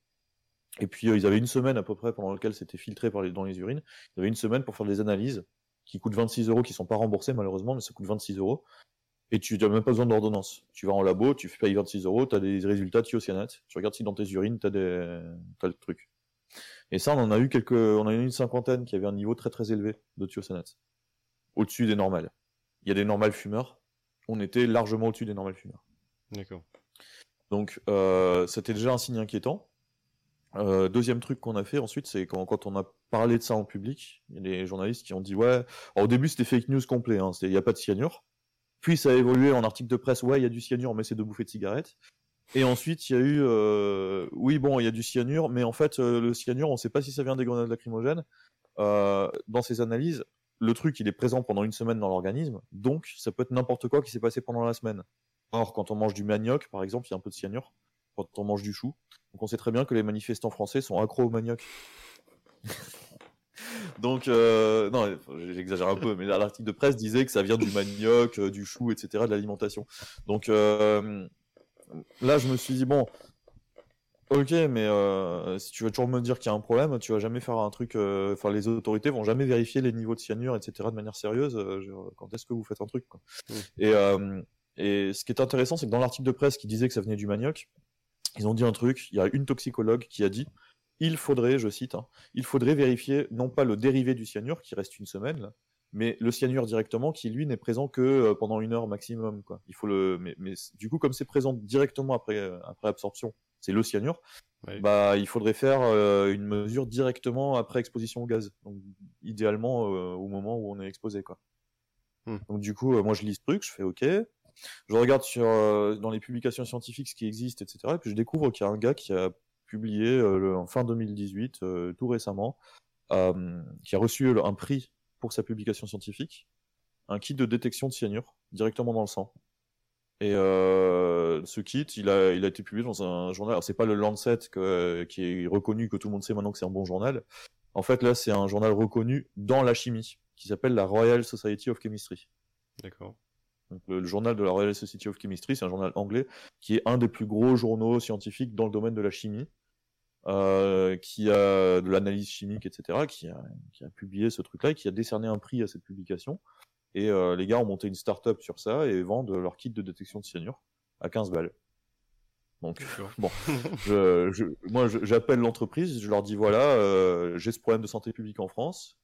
Et puis ils avaient une semaine à peu près pendant laquelle c'était filtré dans les urines. Ils avaient une semaine pour faire des analyses qui coûtent 26 euros, qui sont pas remboursées malheureusement, mais ça coûte 26 euros. Et tu n'as même pas besoin d'ordonnance. Tu vas en labo, tu payes 26 euros, tu as des résultats thiocyanate. Tu regardes si dans tes urines, tu des... as le truc. Et ça, on en a eu quelques, on a eu une cinquantaine qui avait un niveau très très élevé de thiocyanate. Au-dessus des normales. Il y a des normales fumeurs. On était largement au-dessus des normales fumeurs. D'accord. Donc, euh, c'était déjà un signe inquiétant. Euh, deuxième truc qu'on a fait ensuite, c'est quand, quand, on a parlé de ça en public, il y a des journalistes qui ont dit ouais. au début, c'était fake news complet. Hein, il n'y a pas de cyanure. Puis ça a évolué en article de presse, ouais, il y a du cyanure, mais c'est de bouffer de cigarettes. Et ensuite, il y a eu, euh, oui, bon, il y a du cyanure, mais en fait, euh, le cyanure, on ne sait pas si ça vient des grenades lacrymogènes. Euh, dans ces analyses, le truc, il est présent pendant une semaine dans l'organisme, donc ça peut être n'importe quoi qui s'est passé pendant la semaine. Or, quand on mange du manioc, par exemple, il y a un peu de cyanure. Quand on mange du chou, donc on sait très bien que les manifestants français sont accros au manioc. *laughs* Donc, non, j'exagère un peu, mais l'article de presse disait que ça vient du manioc, du chou, etc., de l'alimentation. Donc, là, je me suis dit, bon, ok, mais si tu veux toujours me dire qu'il y a un problème, tu vas jamais faire un truc, enfin, les autorités vont jamais vérifier les niveaux de cyanure, etc., de manière sérieuse. quand est-ce que vous faites un truc, quoi. Et, et ce qui est intéressant, c'est que dans l'article de presse qui disait que ça venait du manioc, ils ont dit un truc, il y a une toxicologue qui a dit il faudrait, je cite, hein, il faudrait vérifier non pas le dérivé du cyanure qui reste une semaine, mais le cyanure directement qui lui n'est présent que euh, pendant une heure maximum. Quoi. Il faut le, mais, du coup comme c'est présent directement après euh, après absorption, c'est le cyanure. Bah, il faudrait faire euh, une mesure directement après exposition au gaz. Donc, idéalement au moment où on est exposé, quoi. Hmm. Donc du coup, moi je lis ce truc, je fais OK. Je regarde sur dans les publications scientifiques ce qui existe, etc. Et puis je découvre qu'il y a un gars qui a publié euh, en fin 2018, euh, tout récemment, euh, qui a reçu un prix pour sa publication scientifique, un kit de détection de cyanure directement dans le sang. Et ce kit, il a, il a été publié dans un journal. Alors c'est pas le Lancet qui est reconnu, que tout le monde sait maintenant que c'est un bon journal. En fait, là, c'est un journal reconnu dans la chimie, qui s'appelle la Royal Society of Chemistry. D'accord le, journal de la Royal Society of Chemistry, c'est un journal anglais qui est un des plus gros journaux scientifiques dans le domaine de la chimie, euh, qui a de l'analyse chimique, etc., qui a, qui a publié ce truc-là et qui a décerné un prix à cette publication. Et euh, les gars ont monté une start-up sur ça et vendent leur kit de détection de cyanure à 15 balles. Donc, bon, *laughs* je, je, moi j'appelle l'entreprise, je leur dis voilà, euh, j'ai ce problème de santé publique en France.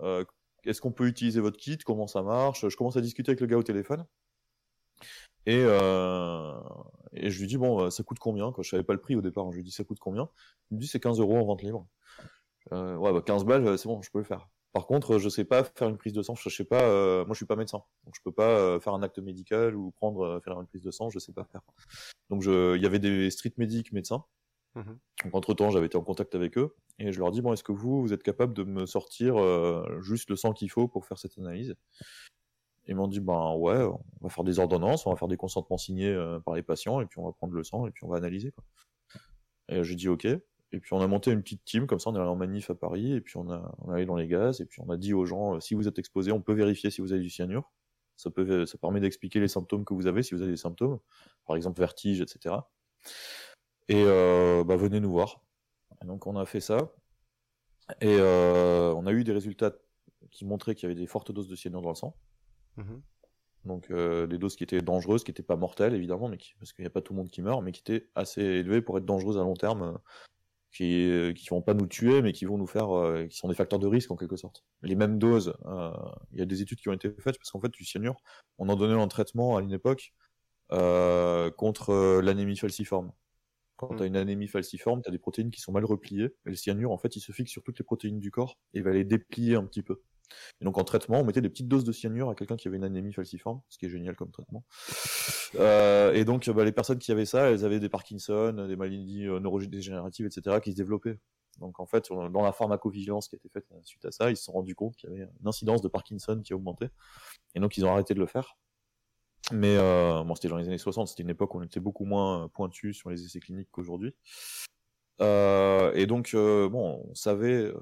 Euh, est-ce qu'on peut utiliser votre kit? Comment ça marche? Je commence à discuter avec le gars au téléphone. Et, euh, et je lui dis, bon, ça coûte combien? Quoi Je savais pas le prix au départ. Je lui dis, ça coûte combien? Il me dit, c'est 15 euros en vente libre. Euh, ouais, bah 15 balles, c'est bon, je peux le faire. Par contre, je sais pas faire une prise de sang. Je sais pas. Euh, moi, je suis pas médecin, donc je peux pas euh, faire un acte médical ou prendre faire une prise de sang. Je sais pas faire. Donc, il y avait des street medics médecins. Mhm. Donc, entre temps, j'avais été en contact avec eux et je leur dis bon, est-ce que vous, vous êtes capable de me sortir juste le sang qu'il faut pour faire cette analyse? Ils m'ont dit ben ouais, on va faire des ordonnances, on va faire des consentements signés par les patients et puis on va prendre le sang et puis on va analyser quoi. Et j'ai dit ok. Et puis on a monté une petite team, comme ça on est allé en manif à Paris, et puis on a on est allé dans les gaz, et puis on a dit aux gens, euh, si vous êtes exposé, on peut vérifier si vous avez du cyanure. Ça, peut, ça permet d'expliquer les symptômes que vous avez, si vous avez des symptômes, par exemple vertige, etc. Et euh, bah, venez nous voir. Et donc on a fait ça, et euh, on a eu des résultats qui montraient qu'il y avait des fortes doses de cyanure dans le sang. Mmh donc euh, des doses qui étaient dangereuses, qui n'étaient pas mortelles évidemment, mais parce qu'il n'y a pas tout le monde qui meurt, mais qui étaient assez élevées pour être dangereuses à long terme, euh, qui ne vont pas nous tuer, mais qui vont nous faire, euh, qui sont des facteurs de risque en quelque sorte. Les mêmes doses, il y a des études qui ont été faites parce qu'en fait du cyanure, on en donnait un traitement à une époque contre l'anémie falciforme. Quand mmh. tu as une anémie falciforme, tu as des protéines qui sont mal repliées, et le cyanure en fait il se fixe sur toutes les protéines du corps et va les déplier un petit peu. Et donc en traitement, on mettait des petites doses de cyanure à quelqu'un qui avait une anémie falciforme, ce qui est génial comme traitement. Euh, et donc bah, les personnes qui avaient ça, elles avaient des Parkinson, des maladies euh, neurodégénératives, etc., qui se développaient. Donc en fait, dans la pharmacovigilance qui a été faite suite à ça, ils se sont rendus compte qu'il y avait une incidence de Parkinson qui augmentait. Et donc ils ont arrêté de le faire. Mais euh, bon, c'était dans les années 60, c'était une époque où on était beaucoup moins pointu sur les essais cliniques qu'aujourd'hui. Et donc, bon, on savait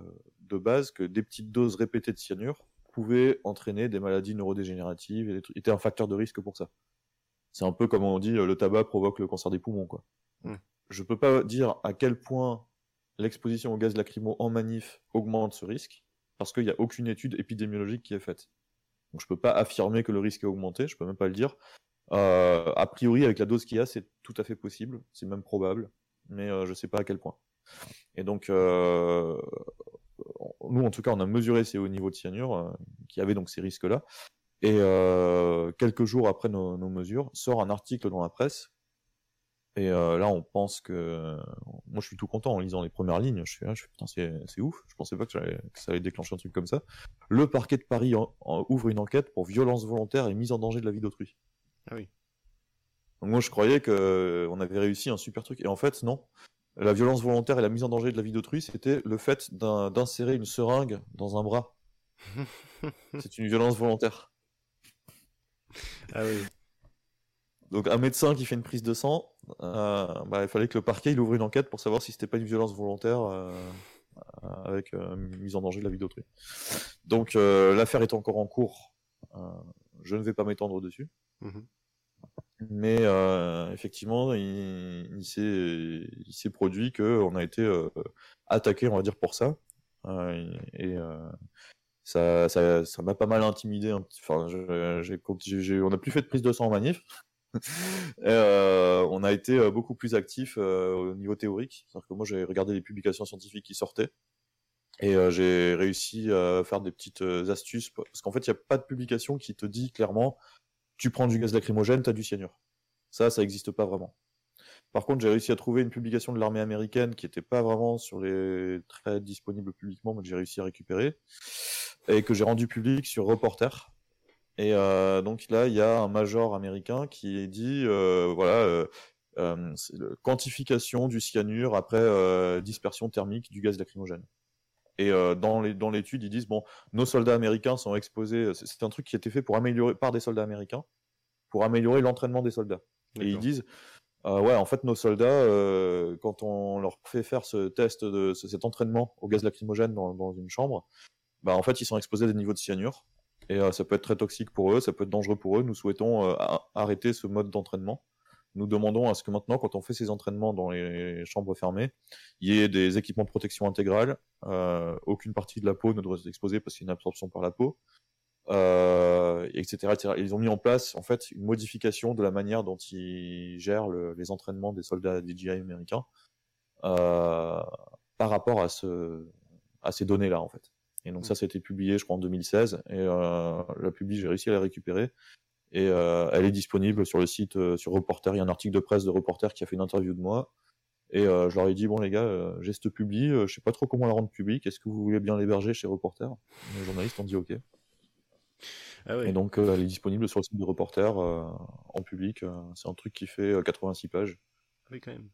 de base que des petites doses répétées de cyanure pouvaient entraîner des maladies neurodégénératives et étaient un facteur de risque pour ça. C'est un peu comme on dit, le tabac provoque le cancer des poumons, quoi. Mm. Je peux pas dire à quel point l'exposition au gaz lacrymo en manif augmente ce risque, parce qu'il n'y a aucune étude épidémiologique qui est faite. Donc je peux pas affirmer que le risque est augmenté, je peux même pas le dire. Euh, a priori, avec la dose qu'il y a, c'est tout à fait possible, c'est même probable, mais euh, je sais pas à quel point. Et donc, euh, nous, en tout cas, on a mesuré ces hauts niveaux de cyanure, euh, qui avaient donc ces risques-là. Et euh, quelques jours après nos, nos, mesures, sort un article dans la presse. Et euh, là, on pense que. Moi, je suis tout content en lisant les premières lignes. Je suis là, je suis putain, c'est ouf. Je pensais pas que, que, ça allait déclencher un truc comme ça. Le parquet de Paris en, en, ouvre une enquête pour violence volontaire et mise en danger de la vie d'autrui. Ah oui. Donc moi, je croyais que on avait réussi un super truc. Et en fait, non. La violence volontaire et la mise en danger de la vie d'autrui, c'était le fait d'insérer une seringue dans un bras. *laughs* c'est une violence volontaire. Ah oui. Donc un médecin qui fait une prise de sang, euh, bah, il fallait que le parquet il ouvre une enquête pour savoir si c'était pas une violence volontaire euh, avec euh, mise en danger de la vie d'autrui. Donc l'affaire est encore en cours. Je ne vais pas m'étendre dessus. Mm -hmm. Mais euh, effectivement, il, s'est produit qu'on a été euh, attaqué, on va dire, pour ça. Euh, et ça, m'a pas mal intimidé. Enfin, j'ai, on n'a plus fait de prise de sang en manif. *laughs* on a été beaucoup plus actif au niveau théorique. C'est-à-dire que moi, j'ai regardé les publications scientifiques qui sortaient. Et j'ai réussi à faire des petites astuces, parce qu'en fait, il n'y a pas de publication qui te dit clairement tu prends du gaz lacrymogène, tu as du cyanure. Ça, ça n'existe pas vraiment. Par contre, j'ai réussi à trouver une publication de l'armée américaine qui n'était pas vraiment sur les traits disponibles publiquement, mais que j'ai réussi à récupérer, et que j'ai rendu public sur Reporter. Et euh, donc là, il y a un major américain qui dit, euh, voilà, euh, quantification du cyanure après dispersion thermique du gaz lacrymogène. Et euh, dans les dans l'étude, ils disent bon, nos soldats américains sont exposés. C'est un truc qui a été fait pour améliorer par des soldats américains, pour améliorer l'entraînement des soldats. Et ils disent euh, ouais, en fait, nos soldats, euh, quand on leur fait faire ce test de ce, cet entraînement au gaz lacrymogène dans, dans, une chambre, bah en fait, ils sont exposés à des niveaux de cyanure. Et euh, ça peut être très toxique pour eux, ça peut être dangereux pour eux. Nous souhaitons euh, arrêter ce mode d'entraînement nous demandons à ce que maintenant, quand on fait ces entraînements dans les chambres fermées, il y ait des équipements de protection intégrale. Euh, aucune partie de la peau ne doit être exposée parce qu'il y a une absorption par la peau, euh, etc., etc. Et ils ont mis en place en fait une modification de la manière dont ils gèrent le, les entraînements des soldats DJI américains euh, par rapport à, ce, à ces données-là en fait. Et donc ça, ça a été publié, je crois, en 2016. Et euh, la publie, j'ai réussi à la récupérer et euh, elle est disponible sur le site euh, sur Reporter. Il y a un article de presse de Reporter qui a fait une interview de moi. Et euh, je leur ai dit bon les gars, j'ai cette publie, euh, je sais pas trop comment la rendre publique. Est-ce que vous voulez bien l'héberger chez Reporter? Les journalistes ont dit ok. Ah oui. Et donc elle est disponible sur le site de Reporter en public. C'est un truc qui fait 86 pages. Oui quand même.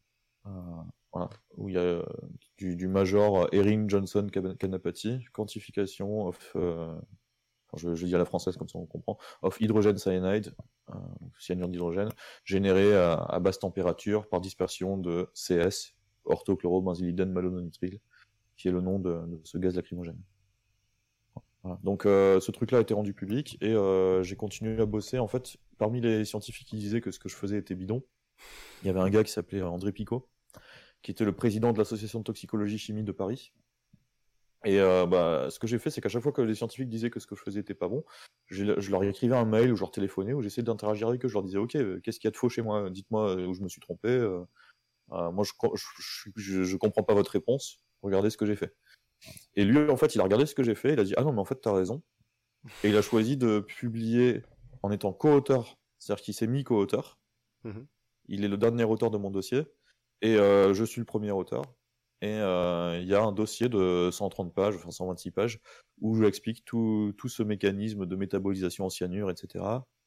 voilà, où il y a du, du major Erin Johnson Kanapati, quantification of je, je dis à la française comme ça on comprend, of hydrogène cyanide, euh, cyanure d'hydrogène, généré à, basse température par dispersion de CS, orthochlorobenzylidène malononitrile, qui est le nom de, ce gaz lacrymogène. Donc euh, ce truc-là a été rendu public et euh, j'ai continué à bosser. En fait, parmi les scientifiques qui disaient que ce que je faisais était bidon, il y avait un gars qui s'appelait André Picot, qui était le président de l'association de toxicologie chimie de Paris, et euh, bah, ce que j'ai fait, c'est qu'à chaque fois que les scientifiques disaient que ce que je faisais était pas bon, je, je leur écrivais un mail ou je leur téléphonais ou j'essayais d'interagir avec eux. Je leur disais, ok, euh, qu'est-ce qu'il y a de faux chez moi? Dites-moi où je me suis trompé. Euh, euh moi, je, je, je, je, comprends pas votre réponse. Regardez ce que j'ai fait. Et lui, en fait, il a regardé ce que j'ai fait. Il a dit, ah non, mais en fait, t'as raison. Et il a choisi de publier en étant co-auteur, c'est-à-dire qu'il s'est mis co-auteur. Mm -hmm. Il est le dernier auteur de mon dossier et euh, je suis le premier auteur. Et euh, il y a un dossier de 130 pages, enfin 126 pages, où je explique tout, tout ce mécanisme de métabolisation en cyanure, etc.,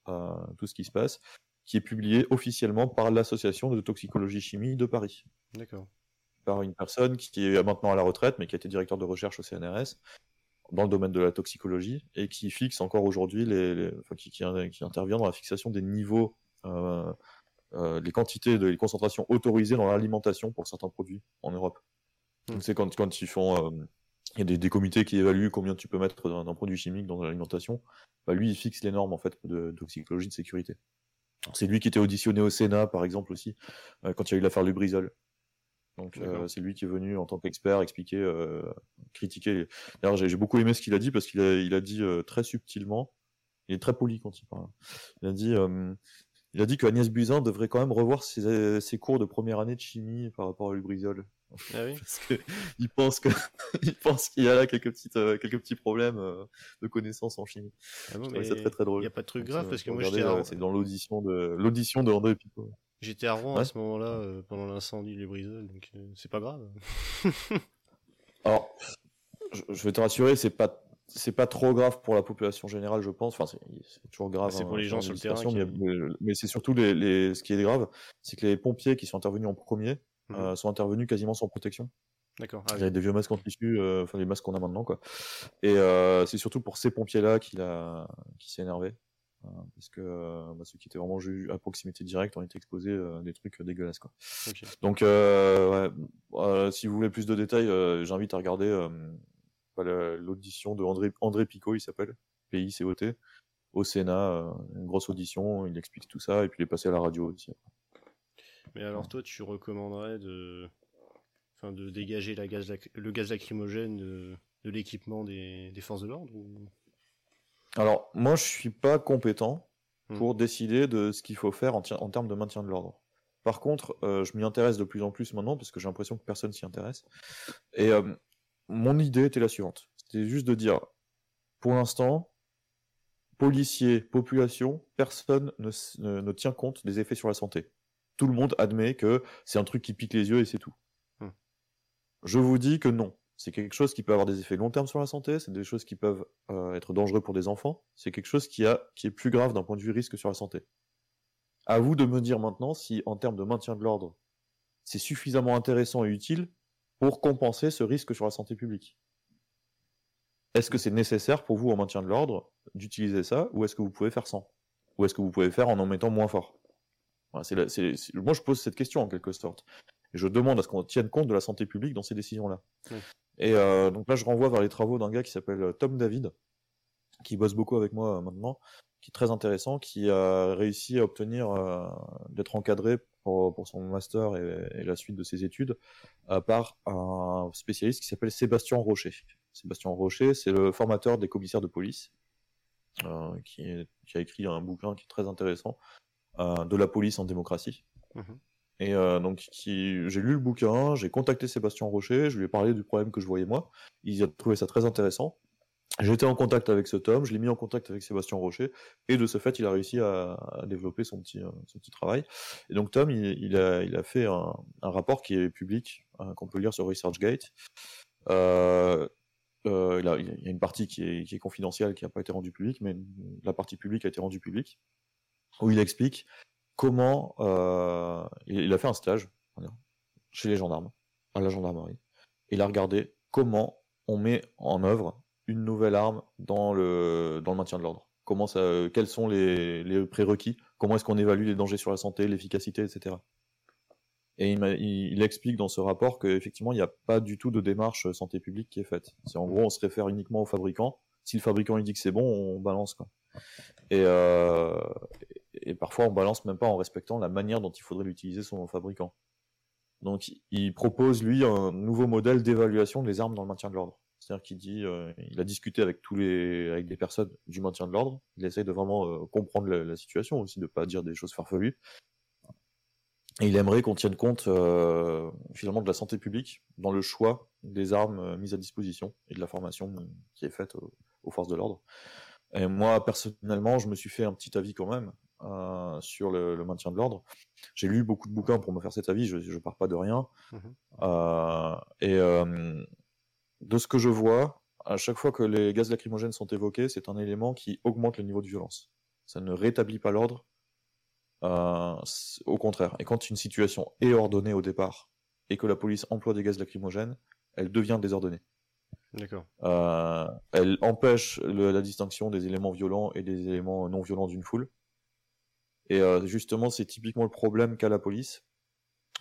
euh, tout ce qui se passe, qui est publié officiellement par l'association de toxicologie chimie de Paris. D'accord. Par une personne qui est maintenant à la retraite, mais qui a été directeur de recherche au CNRS dans le domaine de la toxicologie et qui fixe encore aujourd'hui les, les enfin, qui, qui, qui, intervient dans la fixation des niveaux, euh, euh, les quantités, de, les concentrations autorisées dans l'alimentation pour certains produits en Europe. Donc c'est quand, quand ils font... Il euh, y a des, des, comités qui évaluent combien tu peux mettre d'un produit chimique dans l'alimentation. Bah, lui, il fixe les normes en fait de, de toxicologie de sécurité. C'est lui qui était auditionné au Sénat, par exemple, aussi, quand il y a eu l'affaire Lubrizol. Donc c'est lui qui est venu en tant qu'expert expliquer, critiquer. D'ailleurs, j'ai beaucoup aimé ce qu'il a dit parce qu'il a, il a dit très subtilement, il est très poli quand il parle. Il a dit, il a dit que Agnès Buzyn devrait quand même revoir ses, ses, cours de première année de chimie par rapport à Lubrizol. Ah oui *laughs* Parce qu'il pense que *laughs* il pense qu'il y a là quelques petites euh, quelques petits problèmes euh, de connaissances en chimie. Ah bon, c'est très très drôle. Il n'y a pas de truc grave parce que moi j'étais à... c'est dans l'audition de l'audition de André Picot. J'étais à Rouen à ce moment-là euh, pendant l'incendie du Brisol donc c'est pas grave. *laughs* Alors je, vais te rassurer, c'est pas c'est pas trop grave pour la population générale, je pense. Enfin, c'est toujours grave. c'est pour hein, les gens sur le terrain. Mais, mais c'est surtout les, les, ce qui est grave, c'est que les pompiers qui sont intervenus en premier, Mmh euh, sont intervenus quasiment sans protection. D'accord. Ah, Il y avait des vieux masques en tissu, euh, enfin les masques qu'on a maintenant, quoi. Et euh, c'est surtout pour ces pompiers-là qu'il a, qui s'est énervé, hein, parce que bah, ceux qui étaient vraiment à proximité directe ont été exposés à des trucs dégueulasses, quoi. Donc, ouais, si vous voulez plus de détails, j'invite à regarder bah, l'audition de André, André Picot, il s'appelle, PICOT, au Sénat, une grosse audition, il explique tout ça, et puis il est passé à la radio aussi. Mais alors toi, tu recommanderais de, enfin, de dégager la gaz le gaz lacrymogène de, l'équipement des... forces de l'ordre Alors moi, je suis pas compétent hmm. pour décider de ce qu'il faut faire en, termes de maintien de l'ordre. Par contre, euh, je m'y intéresse de plus en plus maintenant parce que j'ai l'impression que personne s'y intéresse. Et euh, mon idée était la suivante. C'était juste de dire, pour l'instant, policiers, population, personne ne, tient compte des effets sur la santé tout le monde admet que c'est un truc qui pique les yeux et c'est tout. Hmm. Je vous dis que non. C'est quelque chose qui peut avoir des effets long terme sur la santé, c'est des choses qui peuvent euh, être dangereux pour des enfants, c'est quelque chose qui, a, qui est plus grave d'un point de vue risque sur la santé. À vous de me dire maintenant si, en termes de maintien de l'ordre, c'est suffisamment intéressant et utile pour compenser ce risque sur la santé publique. Est-ce que c'est nécessaire pour vous en maintien de l'ordre d'utiliser ça, ou est-ce que vous pouvez faire sans? Ou est-ce que vous pouvez faire en en mettant moins fort? Moi, je pose cette question en quelque sorte. Et je demande à ce qu'on tienne compte de la santé publique dans ces décisions-là. Et euh, donc là, je renvoie vers les travaux d'un gars qui s'appelle euh, Tom David, qui bosse beaucoup avec moi euh, maintenant, qui est très intéressant, qui a réussi à obtenir d'être encadré pour, son master et, la suite de ses études par un spécialiste qui s'appelle Sébastien Rocher. Sébastien Rocher, c'est le formateur des commissaires de police, qui, qui, a écrit un bouquin qui est très intéressant, euh, de la police en démocratie. Mhm. Et euh, donc, j'ai lu le bouquin, j'ai contacté Sébastien Rocher, je lui ai parlé du problème que je voyais moi. Il a trouvé ça très intéressant. J'étais en contact avec ce Tom, je l'ai mis en contact avec Sébastien Rocher, et de ce fait, il a réussi à, développer son petit, euh, son petit travail. Et donc, Tom, il, a, il a, fait un, rapport qui est public, qu'on peut lire sur ResearchGate. Euh, euh, il, a, il, y a une partie qui est, qui est confidentielle, qui n'a pas été rendue publique, mais la partie publique a été rendue publique où il explique comment euh, il, a fait un stage chez les gendarmes, à la gendarmerie. il a regardé comment on met en œuvre une nouvelle arme dans le, dans le maintien de l'ordre. Quels sont les, prérequis Comment est-ce qu'on évalue les dangers sur la santé, l'efficacité, etc. Et il, explique dans ce rapport qu'effectivement, il n'y a pas du tout de démarche santé publique qui est faite. C'est en gros, on se réfère uniquement au fabricant. Si le fabricant il dit que c'est bon, on balance quoi. Et, euh, et parfois on balance même pas en respectant la manière dont il faudrait l'utiliser son fabricant. Donc il propose lui un nouveau modèle d'évaluation des armes dans le maintien de l'ordre. C'est-à-dire qu'il dit, euh, il a discuté avec tous les, avec des personnes du maintien de l'ordre. Il essaye de vraiment euh, comprendre la, situation aussi, de pas dire des choses farfelues. Et il aimerait qu'on tienne compte euh, finalement de la santé publique dans le choix des armes mises à disposition et de la formation qui est faite aux forces de l'ordre. Et moi personnellement, je me suis fait un petit avis quand même euh, sur le, maintien de l'ordre. J'ai lu beaucoup de bouquins pour me faire cet avis, je ne pars pas de rien. Mmh euh, et euh, de ce que je vois, à chaque fois que les gaz lacrymogènes sont évoqués, c'est un élément qui augmente le niveau de violence. Ça ne rétablit pas l'ordre. au contraire. Et quand une situation est ordonnée au départ et que la police emploie des gaz lacrymogènes, elle devient désordonnée. D'accord. elle empêche la distinction des éléments violents et des éléments non violents d'une foule. Et euh, justement, c'est typiquement le problème qu'a la police.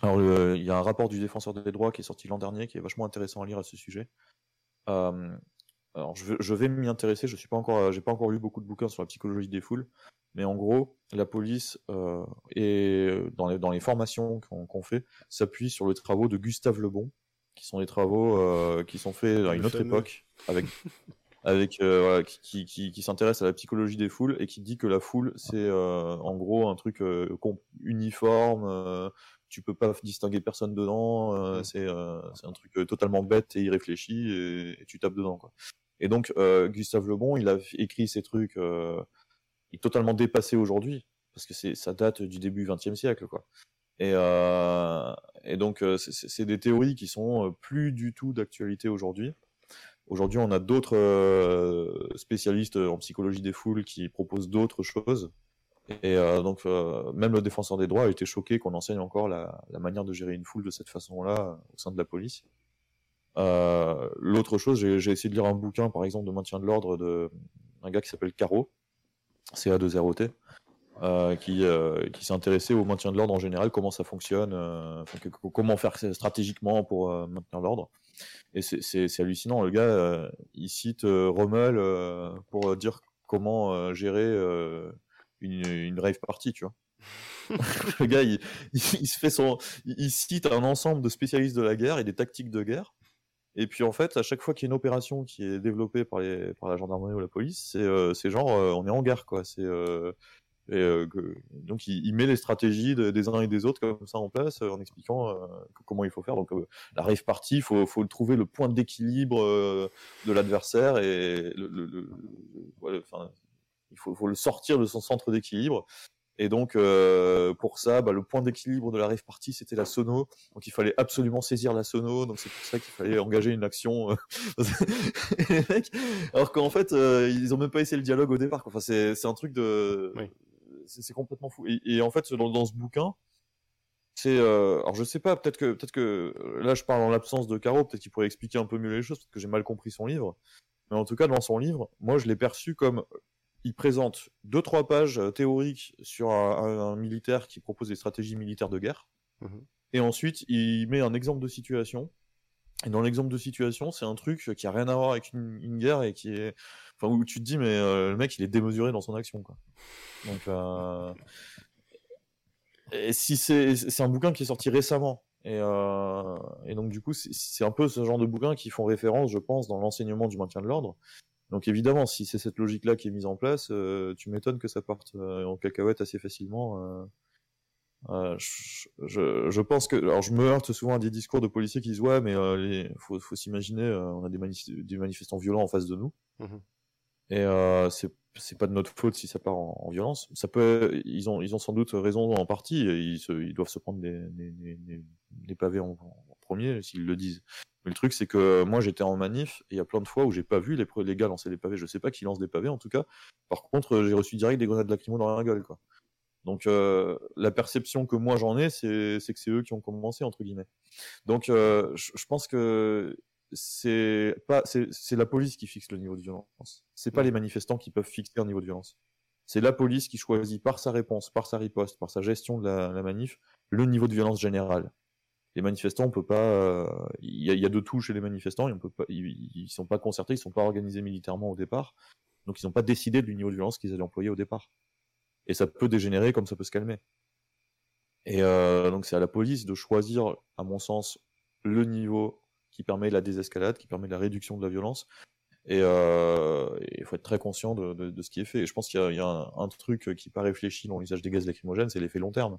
Alors, il y a un rapport du défenseur des droits qui est sorti l'an dernier, qui est vachement intéressant à lire à ce sujet. Euh, alors, je, vais m'y intéresser. Je suis pas encore, j'ai pas encore lu beaucoup de bouquins sur la psychologie des foules, Mais en gros, la police euh, et dans les, dans les formations qu'on fait s'appuie sur les travaux de Gustave Lebon, qui sont des travaux euh, qui sont faits à une autre époque, avec, avec euh, qui, qui, qui s'intéresse à la psychologie des foules et qui dit que la foule c'est en gros un truc uniforme, tu peux pas distinguer personne dedans, mmh. c'est un truc totalement bête et irréfléchi et, et tu tapes dedans quoi. Et donc Gustave Lebon, il a écrit ces trucs est totalement dépassé aujourd'hui parce que c'est ça date du début XXe siècle quoi. Et, euh, et donc euh, c'est des théories qui sont euh, plus du tout d'actualité aujourd'hui. Aujourd'hui, on a d'autres euh, spécialistes en psychologie des foules qui proposent d'autres choses. Et euh, donc, même le défenseur des droits a été choqué qu'on enseigne encore la, la, manière de gérer une foule de cette façon-là au sein de la police. L'autre chose, j'ai essayé de lire un bouquin, par exemple, de maintien de l'ordre de un gars qui s'appelle Caro, CA2ROT, euh, qui, euh, intéressé au maintien de l'ordre en général, comment ça fonctionne, euh, comment faire stratégiquement pour maintenir l'ordre. Et c'est hallucinant, le gars, il cite Rommel pour dire comment gérer une, une rave party, tu vois. *laughs* le gars, il, se fait son, il cite un ensemble de spécialistes de la guerre et des tactiques de guerre. Et puis en fait, à chaque fois qu'il y a une opération qui est développée par, la gendarmerie ou la police, c'est euh, genre on est en guerre quoi. Et, que, donc il, il, met les stratégies de, des uns et des autres comme ça en place en expliquant comment il faut faire. Donc la rave party, il faut, faut trouver le point d'équilibre de l'adversaire et le, le, le, ouais, enfin, il faut, faut le sortir de son centre d'équilibre et donc, euh, pour ça, bah, le point d'équilibre de la rave party, c'était la sono. Donc, il fallait absolument saisir la sono. Donc, c'est pour ça qu'il fallait engager une action. Euh, *laughs* les alors qu'en fait, euh, ils ont même pas essayé le dialogue au départ. Enfin, c'est, c'est un truc de, oui. C'est, complètement fou. Et, et en fait, dans, dans, ce bouquin, c'est, euh, alors je sais pas, peut-être que, peut-être que là, je parle en l'absence de Caro. Peut-être qu'il pourrait expliquer un peu mieux les choses, parce que j'ai mal compris son livre. Mais en tout cas, dans son livre, moi, je l'ai perçu comme il présente deux trois pages euh, théoriques sur un, un, militaire qui propose des stratégies militaires de guerre, mmh. et ensuite il met un exemple de situation. Et dans l'exemple de situation, c'est un truc qui a rien à voir avec une, guerre et qui est, enfin où tu te dis mais euh, le mec il est démesuré dans son action quoi. Donc euh... si c'est c'est un bouquin qui est sorti récemment et, euh... et donc du coup c'est un peu ce genre de bouquins qui font référence, je pense, dans l'enseignement du maintien de l'ordre. Donc évidemment, si c'est cette logique-là qui est mise en place, euh, tu m'étonnes que ça parte euh, en cacahuète assez facilement. Euh, euh je, je, je, pense que, alors je me heurte souvent à des discours de policiers qui disent ouais, mais il faut, faut s'imaginer, on a des, manif des, manifestants violents en face de nous, mmh. et c'est c'est pas de notre faute si ça part en, en, violence. Ça peut, ils ont ils ont sans doute raison en partie. Ils, se, ils doivent se prendre des, des, des, des pavés en, en premier s'ils le disent. Mais le truc, c'est que moi, j'étais en manif, et il y a plein de fois où j'ai pas vu les, les gars lancer des pavés. Je sais pas qui lance des pavés, en tout cas. Par contre, j'ai reçu direct des grenades lacrymo dans la gueule, quoi. Donc, euh, la perception que moi j'en ai, c'est que c'est eux qui ont commencé, entre guillemets. Donc, euh, je, pense que c'est pas, c'est la police qui fixe le niveau de violence. C'est pas les manifestants qui peuvent fixer un niveau de violence. C'est la police qui choisit par sa réponse, par sa riposte, par sa gestion de la, la manif, le niveau de violence général les manifestants, on peut pas. Il y, y, a de tout chez les manifestants. on peut pas, ils, ils, sont pas concertés, ils sont pas organisés militairement au départ, donc ils n'ont pas décidé du niveau de violence qu'ils allaient employer au départ. Et ça peut dégénérer comme ça peut se calmer. Et euh, donc c'est à la police de choisir, à mon sens, le niveau qui permet la désescalade, qui permet la réduction de la violence. Et euh, il faut être très conscient de, ce qui est fait. Et je pense qu'il y a, un, truc qui pas réfléchi dans l'usage des gaz lacrymogènes, c'est l'effet long terme.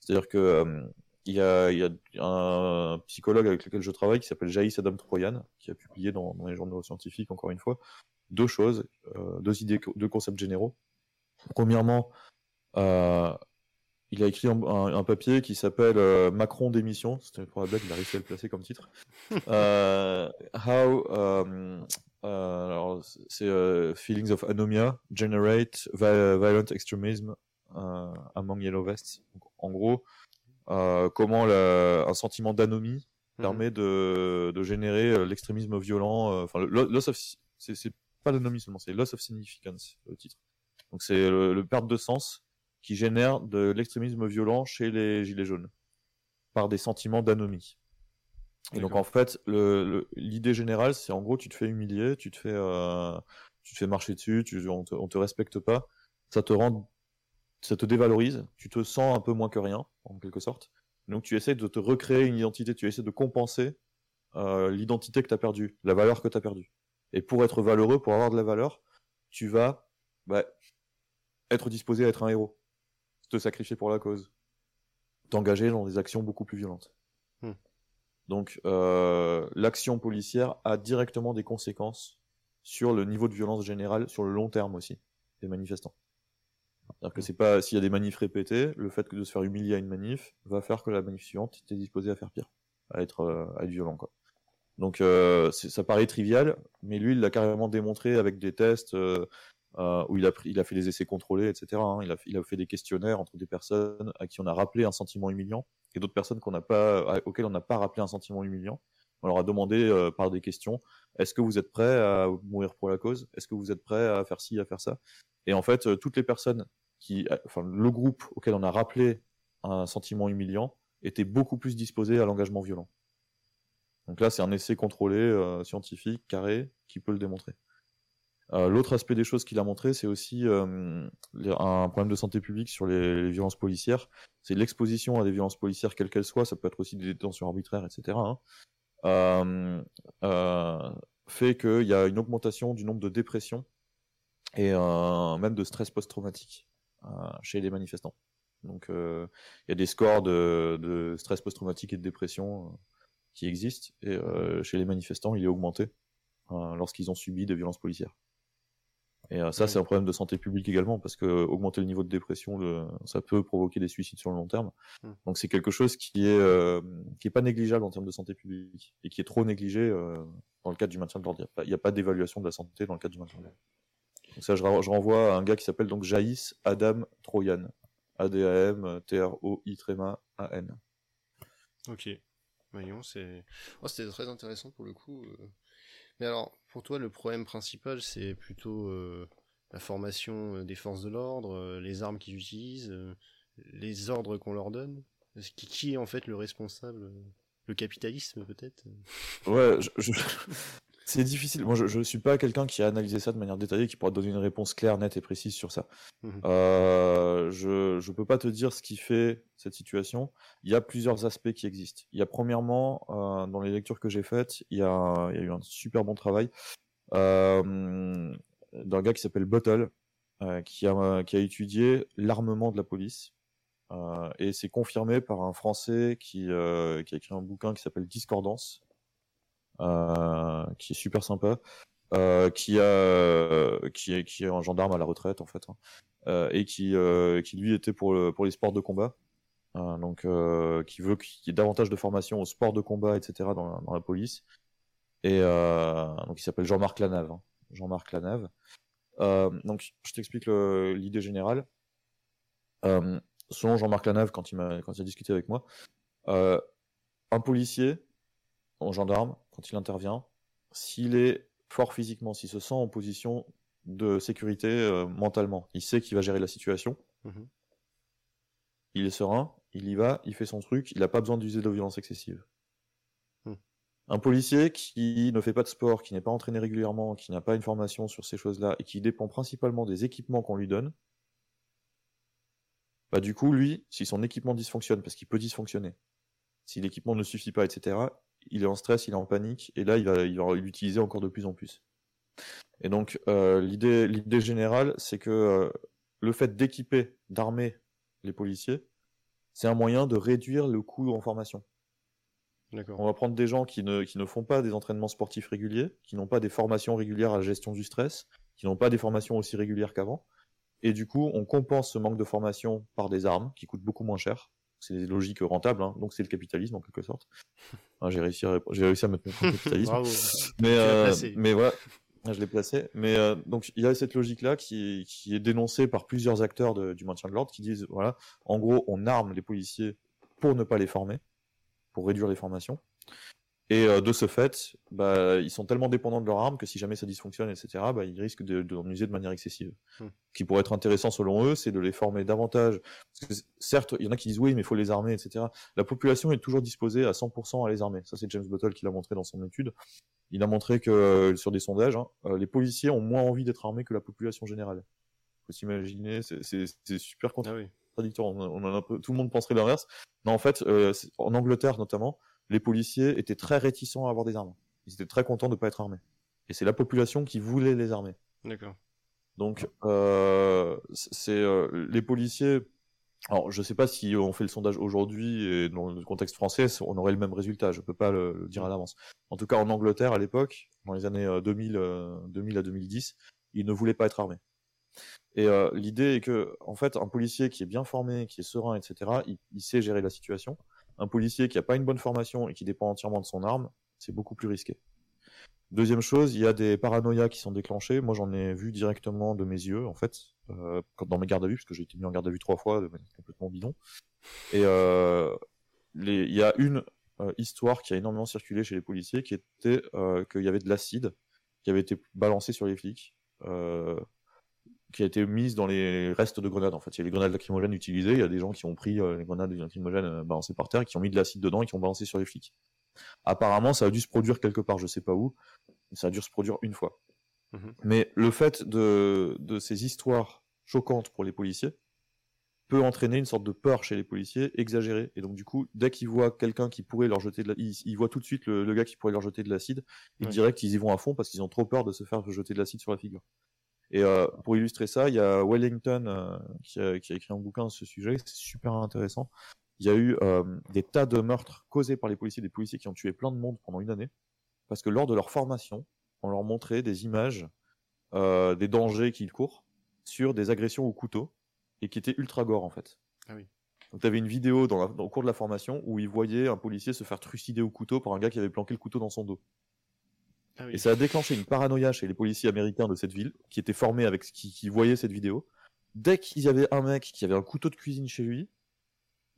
C'est-à-dire que euh, il y, a, un psychologue avec lequel je travaille qui s'appelle Jaïs Adam Troyan, qui a publié dans, les journaux scientifiques, encore une fois, deux choses, deux idées, deux concepts généraux. Premièrement, euh, il a écrit un, papier qui s'appelle euh, Macron d'émission, c'était pour la blague, il a réussi à le placer comme titre. *laughs* Euh, how, alors c'est Feelings of Anomia Generate Violent Extremism Among Yellow Vests. Donc, en gros, comment la, un sentiment d'anomie mmh. permet de, de générer l'extrémisme violent. Enfin, loss of, c'est pas l'anomie seulement, c'est loss of significance le titre. Donc c'est le, le, perte de sens qui génère de l'extrémisme violent chez les gilets jaunes par des sentiments d'anomie. Et donc en fait, l'idée le, générale, c'est en gros, tu te fais humilier, tu te fais, euh, tu te fais marcher dessus, tu, on, te, on te respecte pas, ça te rend ça te dévalorise, tu te sens un peu moins que rien, en quelque sorte. Donc tu essaies de te recréer une identité, tu essaies de compenser euh, l'identité que tu as perdue, la valeur que tu as perdue. Et pour être valeureux, pour avoir de la valeur, tu vas bah, être disposé à être un héros, te sacrifier pour la cause, t'engager dans des actions beaucoup plus violentes. Hmm. Donc euh, l'action policière a directement des conséquences sur le niveau de violence générale, sur le long terme aussi, des manifestants. C'est-à-dire que c'est pas s'il y a des manifs répétés, le fait que de se faire humilier à une manif va faire que la manif suivante était disposé à faire pire, à être, euh, à être violent quoi. Donc euh, ça paraît trivial, mais lui il l'a carrément démontré avec des tests euh, euh, où il a, fait des essais contrôlés, etc. Hein. Il, a, fait des questionnaires entre des personnes à qui on a rappelé un sentiment humiliant et d'autres personnes auxquelles on n'a pas rappelé un sentiment humiliant. On leur a demandé euh, par des questions est-ce que vous êtes prêt à mourir pour la cause? Est-ce que vous êtes prêt à faire ci, à faire ça? Et en fait, toutes les personnes qui, enfin, le groupe auquel on a rappelé un sentiment humiliant était beaucoup plus disposé à l'engagement violent. Donc là, c'est un essai contrôlé, euh, scientifique, carré, qui peut le démontrer. Euh, l'autre aspect des choses qu'il a montré, c'est aussi euh, un problème de santé publique sur les, violences policières. C'est l'exposition à des violences policières, quelles qu'elles soient, ça peut être aussi des détentions arbitraires, etc. Hein, fait qu'il y a une augmentation du nombre de dépressions et même de stress post-traumatique chez les manifestants. Donc il y a des scores de, stress post-traumatique et de dépression qui existe. Et euh, chez les manifestants, il est augmenté euh, lorsqu'ils ont subi des violences policières. Et euh, ça, c'est un problème de santé publique également, parce que augmenter le niveau de dépression, le, ça peut provoquer des suicides sur le long terme. Hmm. Donc c'est quelque chose qui est euh, qui est pas négligeable en termes de santé publique et qui est trop négligé euh, dans le cadre du maintien de l'ordre. Il n'y a, pas d'évaluation de la santé dans le cadre du maintien de l'ordre. Donc ça, je, je, renvoie à un gars qui s'appelle donc Jaïs Adam Troyan. A-D-A-M T-R-O-I-A-N. Ok. Voyons, c'est. Oh, c'était très intéressant pour le coup. Mais alors, pour toi, le problème principal, c'est plutôt euh, la formation euh, des forces de l'ordre, les armes qu'ils utilisent, les ordres qu'on leur donne? Qui, qui, est en fait le responsable Le capitalisme, peut-être? Ouais, je, c'est difficile. Moi, je ne suis pas quelqu'un qui a analysé ça de manière détaillée, qui pourra donner une réponse claire, nette et précise sur ça. Mmh euh, je ne peux pas te dire ce qui fait cette situation. Il y a plusieurs aspects qui existent. Il y a premièrement, euh, dans les lectures que j'ai faites, il y, a, il y, a, eu un super bon travail euh, d'un gars qui s'appelle Bottle, qui, a, qui a étudié l'armement de la police. Et c'est confirmé par un Français qui, qui a écrit un bouquin qui s'appelle Discordance, qui est super sympa, euh, qui a qui est qui est un gendarme à la retraite en fait, hein, euh, et qui qui lui était pour pour les sports de combat. donc, qui veut qu'il y ait davantage de formation au sport de combat, etc. dans la, police. Et donc, il s'appelle Jean-Marc Lanave. Hein. Jean-Marc Lanave. donc, je t'explique l'idée générale. selon Jean-Marc Lanave, quand il m'a quand il a discuté avec moi, un policier en gendarme, quand il intervient, s'il est fort physiquement, s'il se sent en position de sécurité euh, mentalement, il sait qu'il va gérer la situation, mhm. il est serein, il y va, il fait son truc, il n'a pas besoin d'user de violence excessive. Hmm. Un policier qui ne fait pas de sport, qui n'est pas entraîné régulièrement, qui n'a pas une formation sur ces choses-là et qui dépend principalement des équipements qu'on lui donne, bah du coup, lui, si son équipement dysfonctionne, parce qu'il peut dysfonctionner, si l'équipement ne suffit pas, etc., il est en stress, il est en panique, et là, il va, il va l'utiliser encore de plus en plus. Et donc, euh, l'idée, l'idée générale, c'est que euh, le fait d'équiper, d'armer les policiers, c'est un moyen de réduire le coût en formation. On va prendre des gens qui ne, qui ne font pas des entraînements sportifs réguliers, qui n'ont pas des formations régulières à la gestion du stress, qui n'ont pas des formations aussi régulières qu'avant. Et du coup, on compense ce manque de formation par des armes qui coûtent beaucoup moins cher, c'est des logiques rentables, hein. donc c'est le capitalisme en quelque sorte. *laughs* j'ai réussi, à, j'ai réussi à mettre mon capitalisme. Mais, euh, mais voilà, je l'ai placé. Mais euh, donc il y a cette logique-là qui, qui, est dénoncée par plusieurs acteurs du maintien de l'ordre qui disent voilà, en gros, on arme les policiers pour ne pas les former, pour réduire les formations. Et euh, de ce fait, bah, ils sont tellement dépendants de leur arme que si jamais ça dysfonctionne, etc., bah, ils risquent de, de user de manière excessive. Hmm. Ce qui pourrait être intéressant selon eux, c'est de les former davantage. Parce que, certes, il y en a qui disent oui, mais il faut les armer, etc. La population est toujours disposée à 100% à les armer. Ça, c'est James Bottle qui l'a montré dans son étude. Il a montré que euh, sur des sondages, hein, euh, les policiers ont moins envie d'être armés que la population générale. Faut s'imaginer, c'est- super Ah contradictoire. oui. On, on en a un peu- tout le monde penserait l'inverse. Non, en fait, euh, en Angleterre notamment, les policiers étaient très réticents à avoir des armes. Ils étaient très contents de ne pas être armés. Et c'est la population qui voulait les armer. D'accord. Donc, euh, c'est euh, les policiers. Alors, je sais pas si on fait le sondage aujourd'hui et dans le contexte français, on aurait le même résultat. Je peux pas le, le dire à l'avance. En tout cas, en Angleterre, à l'époque, dans les années euh, 2000, euh, 2000 à 2010, ils ne voulaient pas être armés. Et l'idée est que, en fait, un policier qui est bien formé, qui est serein, etc., il, il sait gérer la situation. Un policier qui n'a pas une bonne formation et qui dépend entièrement de son arme, c'est beaucoup plus risqué. Deuxième chose, il y a des paranoïas qui sont déclenchées. Moi, j'en ai vu directement de mes yeux, en fait, euh, dans mes gardes à vue, parce que j'ai été mis en garde à vue trois fois de manière complètement bidon. Et euh, il y a une euh, histoire qui a énormément circulé chez les policiers, qui était qu'il y avait de l'acide qui avait été balancé sur les flics, qui a été mise dans les restes de grenades. En fait, il y a les grenades lacrymogènes utilisées. Il y a des gens qui ont pris euh, les grenades lacrymogènes euh, balancées par terre, qui ont mis de l'acide dedans et qui ont balancé sur les flics. Apparemment, ça a dû se produire quelque part, je sais pas où. mais Ça a dû se produire une fois. Mhm. Mais le fait de, de ces histoires choquantes pour les policiers peut entraîner une sorte de peur chez les policiers exagérée. Et donc, du coup, dès qu'ils voient quelqu'un qui pourrait leur jeter de la... ils, ils voient tout de suite le, le gars qui pourrait leur jeter de l'acide, Ouais. direct, ils y vont à fond parce qu'ils ont trop peur de se faire jeter de l'acide sur la figure. Et euh, pour illustrer ça, il y a Wellington euh, qui, a, qui a écrit un bouquin sur ce sujet, c'est super intéressant. Il y a eu euh, des tas de meurtres causés par les policiers, des policiers qui ont tué plein de monde pendant une année, parce que lors de leur formation, on leur montrait des images des dangers qu'ils courent sur des agressions au couteau, et qui étaient ultra gore en fait. Ah oui. Donc tu avais une vidéo dans, la, dans le cours de la formation où ils voyaient un policier se faire trucider au couteau par un gars qui avait planqué le couteau dans son dos. Ah oui. Et ça a déclenché une paranoïa chez les policiers américains de cette ville, qui étaient formés avec ce qui, qui voyaient cette vidéo. Dès qu'il y avait un mec qui avait un couteau de cuisine chez lui,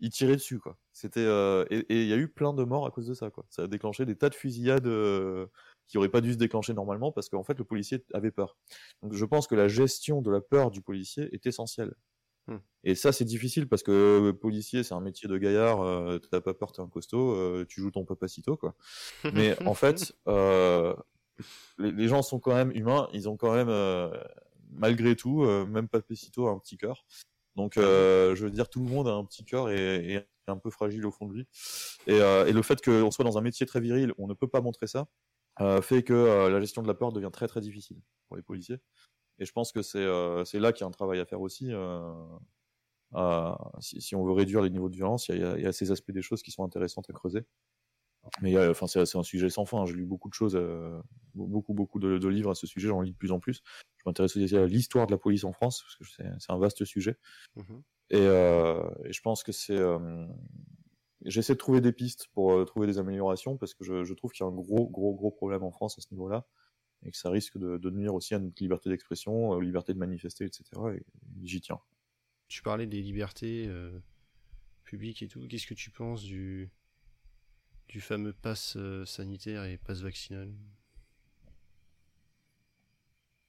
il tirait dessus, quoi. C'était euh, et il y a eu plein de morts à cause de ça, quoi. Ça a déclenché des tas de fusillades euh, qui auraient pas dû se déclencher normalement parce qu'en fait le policier avait peur. Donc je pense que la gestion de la peur du policier est essentielle. Hmm. Et ça c'est difficile parce que euh, policier c'est un métier de gaillard, euh, t'as pas peur, t'es un costaud, euh, tu joues ton papacito, quoi. *laughs* Mais en fait, euh, les, gens sont quand même humains, ils ont quand même, euh, malgré tout, euh, même Papacito a un petit cœur. Donc, euh, je veux dire, tout le monde a un petit cœur et, et un peu fragile au fond de lui. Et, euh, et le fait qu'on soit dans un métier très viril, on ne peut pas montrer ça, euh, fait que la gestion de la peur devient très très difficile pour les policiers. Et je pense que c'est là qu'il y a un travail à faire aussi. si, on veut réduire les niveaux de violence, il y, a, y a ces aspects des choses qui sont intéressantes à creuser. Mais a- enfin, c'est un sujet sans fin. hein. J'ai lu beaucoup de choses, euh, beaucoup, beaucoup de, de livres à ce sujet. J'en lis de plus en plus. Je m'intéresse aussi à l'histoire de la police en France, parce que c'est un vaste sujet. Mhm. Et, euh, et je pense que c'est. euh, J'essaie de trouver des pistes pour euh, trouver des améliorations, parce que je, je trouve qu'il y a un gros, gros, gros problème en France à ce niveau-là, et que ça risque de, de nuire aussi à notre liberté d'expression, euh, liberté de manifester, etc. Et j'y tiens. Tu parlais des libertés euh, publiques et tout. Qu'est-ce que tu penses du, du fameux pass euh, sanitaire et pass vaccinal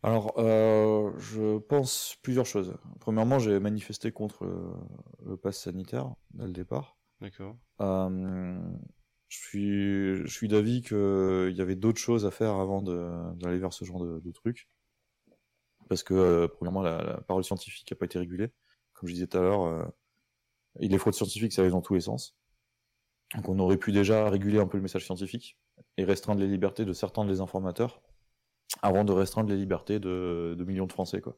Alors, euh, je pense plusieurs choses. Premièrement, j'ai manifesté contre le, le pass sanitaire dès le départ. D'accord. Euh, je suis, je suis d'avis qu'il y avait d'autres choses à faire avant d'aller vers ce genre de, de truc. Parce que, euh, premièrement, la, la parole scientifique n'a pas été régulée. Comme je disais tout à l'heure, euh, les fraudes scientifiques, ça arrive dans tous les sens. Donc on aurait pu déjà réguler un peu le message scientifique et restreindre les libertés de certains des informateurs avant de restreindre les libertés de, de millions de Français, quoi.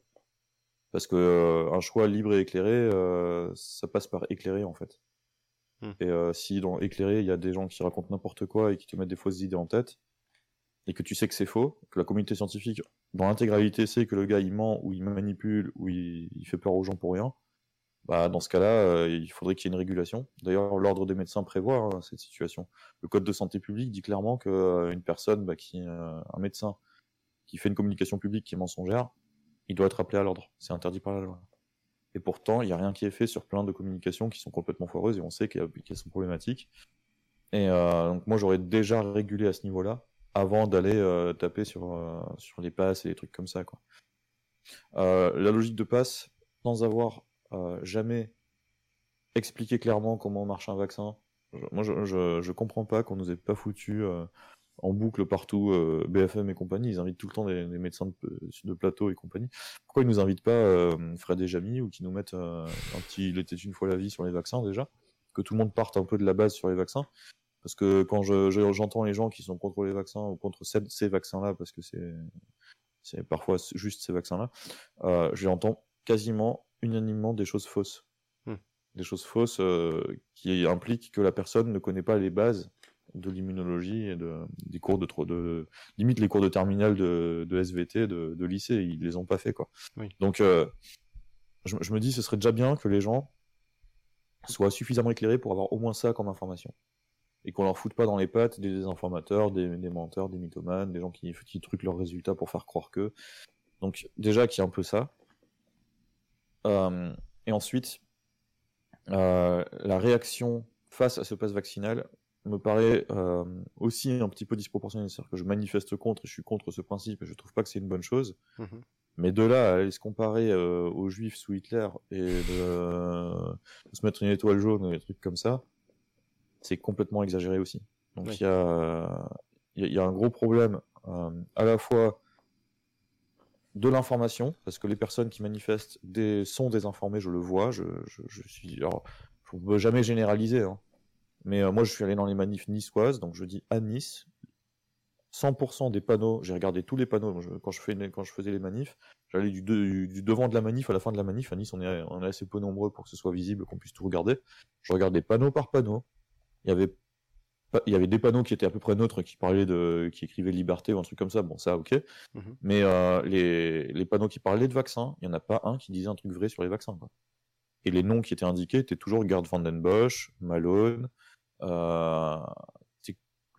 Parce que euh, un choix libre et éclairé, euh, ça passe par éclairer en fait. Hmm. Et euh, si dans éclairé, il y a des gens qui racontent n'importe quoi et qui te mettent des fausses idées en tête, et que tu sais que c'est faux, que la communauté scientifique, dans l'intégralité, sait que le gars il ment ou il manipule ou il, il fait peur aux gens pour rien, bah dans ce cas-là, euh, il faudrait qu'il y ait une régulation. D'ailleurs, l'ordre des médecins prévoit hein, cette situation. Le code de santé publique dit clairement que euh, une personne, bah, qui, euh, un médecin, qui fait une communication publique qui est mensongère, il doit être appelé à l'ordre. C'est interdit par la loi. Et pourtant, il n'y a rien qui est fait sur plein de communications qui sont complètement foireuses et on sait qu'elles sont problématiques. Et euh, donc moi, j'aurais déjà régulé à ce niveau-là avant d'aller taper sur, sur les passes et les trucs comme ça. Quoi. La logique de passe, sans avoir euh, jamais expliqué clairement comment marche un vaccin, je- moi je, je, je comprends pas qu'on nous ait pas foutu euh, en boucle partout, euh, BFM et compagnie, ils invitent tout le temps des, médecins de, plateau et compagnie. Pourquoi ils nous invitent pas Fred et Jamy ou qui nous mettent un petit il était une fois la vie sur les vaccins déjà? Que tout le monde parte un peu de la base sur les vaccins? Parce que quand j'entends je, les gens qui sont contre les vaccins ou contre ces, vaccins-là, parce que c'est c'est parfois juste ces vaccins-là, euh, j'entends quasiment unanimement des choses fausses. Hmm. Des choses fausses qui impliquent que la personne ne connaît pas les bases de l'immunologie et de, des cours de, de limite les cours de terminale de, de SVT de, de, lycée. Ils les ont pas fait quoi. Donc euh, je, je, me dis ce serait déjà bien que les gens soient suffisamment éclairés pour avoir au moins ça comme information. Et qu'on leur foute pas dans les pattes des désinformateurs des, des menteurs des mythomanes des gens qui, qui truquent leurs résultats pour faire croire que. Donc déjà qu'il y a un peu ça euh, et ensuite euh, la réaction face à ce passe vaccinal me paraît euh, aussi un petit peu disproportionné. C'est-à-dire que je manifeste contre, et je suis contre ce principe, et je trouve pas que c'est une bonne chose. Mmh Mais de là à aller se comparer aux juifs sous Hitler et de, se mettre une étoile jaune et des trucs comme ça, c'est complètement exagéré aussi. Donc il y, a, y, y, a un gros problème à la fois de l'information, parce que les personnes qui manifestent des, sont désinformées, je le vois, je, je, suis... Alors, jamais généraliser, hein, mais euh, moi, je suis allé dans les manifs niçoises, donc je dis à Nice. 100% des panneaux, j'ai regardé tous les panneaux quand, je fais, quand je faisais les manifs, j'allais du, devant de la manif à la fin de la manif. À Nice, on est, on est assez peu nombreux pour que ce soit visible, qu'on puisse tout regarder. Je regardais panneau par panneau. Il y avait il y avait des panneaux qui étaient à peu près neutres, qui parlaient de, qui écrivaient liberté ou un truc comme ça. Bon, ça, ok. Mmh Mais euh, les, les, panneaux qui parlaient de vaccins, il n'y en a pas un qui disait un truc vrai sur les vaccins. Quoi. Et les noms qui étaient indiqués étaient toujours Gerd Vandenbosch, Malone, euh,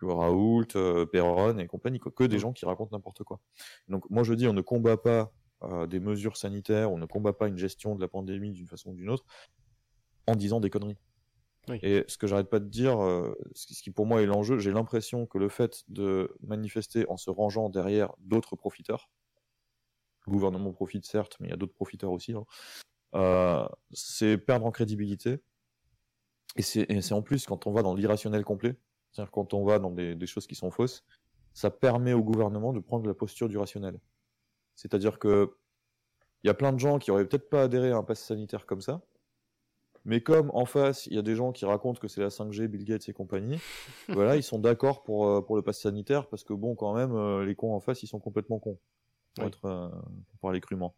Raoult, euh, Perron et compagnie, que des gens qui racontent n'importe quoi. Donc moi je dis, on ne combat pas euh, des mesures sanitaires, on ne combat pas une gestion de la pandémie d'une façon ou d'une autre en disant des conneries. Et ce que j'arrête pas de dire, ce qui pour moi est l'enjeu, j'ai l'impression que le fait de manifester en se rangeant derrière d'autres profiteurs, le gouvernement profite certes, mais il y a d'autres profiteurs aussi, hein, c'est perdre en crédibilité et c'est en plus quand on va dans l'irrationnel complet, c'est-à-dire quand on va dans des, des, choses qui sont fausses, ça permet au gouvernement de prendre la posture du rationnel. C'est-à-dire que il y a plein de gens qui auraient peut-être pas adhéré à un pass sanitaire comme ça, mais comme en face il y a des gens qui racontent que c'est la 5G, Bill Gates et compagnie, *laughs* voilà, ils sont d'accord pour euh, pour le pass sanitaire parce que bon quand même euh, les cons en face ils sont complètement cons pour être euh, pour parler crûment.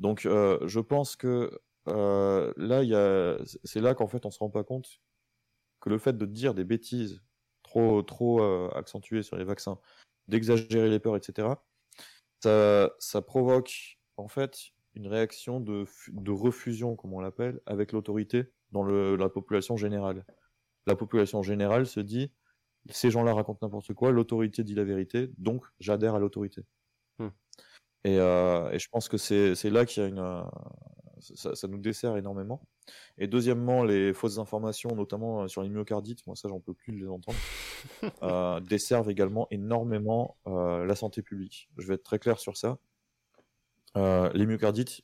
Donc je pense que euh, là, il y a... c'est là qu'en fait, on se rend pas compte que le fait de dire des bêtises trop, trop accentuées sur les vaccins, d'exagérer les peurs, etc., ça, ça provoque en fait une réaction de, de refusion, comme on l'appelle, avec l'autorité dans le, la population générale. La population générale se dit ces gens-là racontent n'importe quoi, l'autorité dit la vérité, donc j'adhère à l'autorité. Hmm. Et, euh, et, je pense que c'est là qu'il y a une, euh, ça, ça, nous dessert énormément. Et deuxièmement, les fausses informations, notamment euh, sur les myocardites, moi ça j'en peux plus de les entendre, *laughs* euh, desservent également énormément euh, la santé publique. Je vais être très clair sur ça. Euh, les myocardites,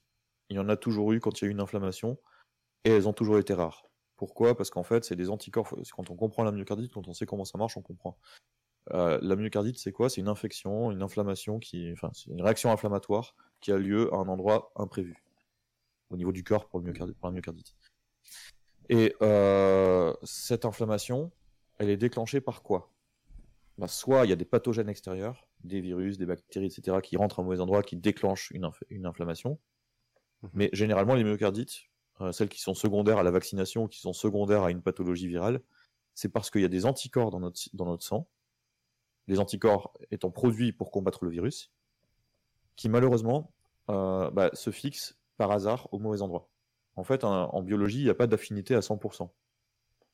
il y en a toujours eu quand il y a eu une inflammation, et elles ont toujours été rares. Pourquoi? Parce qu'en fait, c'est des anticorps. Quand on comprend la myocardite, quand on sait comment ça marche, on comprend. Euh, la myocardite, c'est quoi? C'est une infection, une inflammation qui, enfin, c'est une réaction inflammatoire qui a lieu à un endroit imprévu au niveau du corps pour, le myocardite, la myocardite. Et euh, cette inflammation, elle est déclenchée par quoi? Bah, Soit il y a des pathogènes extérieurs, des virus, des bactéries, etc., qui rentrent à un mauvais endroit, qui déclenchent une, une inflammation. Mhm. Mais généralement, les myocardites, euh, celles qui sont secondaires à la vaccination ou qui sont secondaires à une pathologie virale, c'est parce qu'il y a des anticorps dans notre, dans notre sang, les anticorps étant produits pour combattre le virus, qui malheureusement euh, bah, se fixent par hasard au mauvais endroit. En fait, en biologie, il n'y a pas d'affinité à 100%.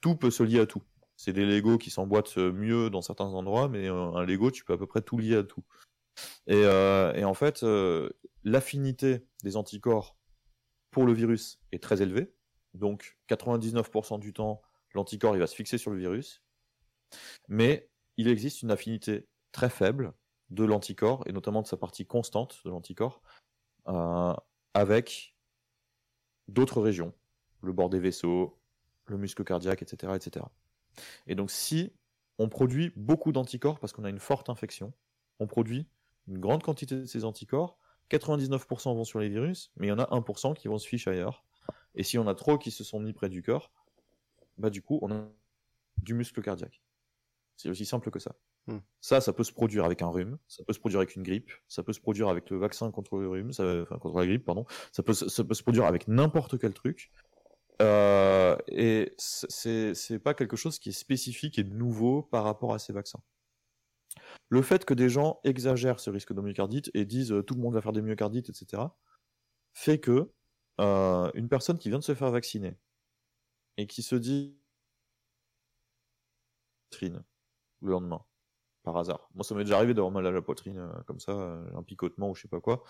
Tout peut se lier à tout. C'est des Lego qui s'emboîtent mieux dans certains endroits, mais euh, un Lego, tu peux à peu près tout lier à tout. Et, euh, en fait, euh, l'affinité des anticorps pour le virus est très élevée. Donc, 99% du temps, l'anticorps il va se fixer sur le virus. Mais il existe une affinité très faible de l'anticorps, et notamment de sa partie constante de l'anticorps, avec d'autres régions, le bord des vaisseaux, le muscle cardiaque, etc., etc. Et donc si on produit beaucoup d'anticorps parce qu'on a une forte infection. On produit une grande quantité de ces anticorps. 99% vont sur les virus, mais il y en a 1% qui vont se ficher ailleurs. Et si on a trop qui se sont mis près du cœur, bah du coup, on a du muscle cardiaque. C'est aussi simple que ça. Hmm. Ça, ça peut se produire avec un rhume, ça peut se produire avec une grippe, ça peut se produire avec le vaccin contre le rhume, ça, enfin contre la grippe, pardon. Ça peut, ça peut se produire avec n'importe quel truc. Euh, et c'est c'est pas quelque chose qui est spécifique et nouveau par rapport à ces vaccins. Le fait que des gens exagèrent ce risque de myocardite et disent euh, tout le monde va faire des myocardites, etc., fait que euh, une personne qui vient de se faire vacciner et qui se dit le lendemain, par hasard. Moi, ça m'est déjà arrivé d'avoir mal à la poitrine euh, comme ça, un picotement ou je sais pas quoi.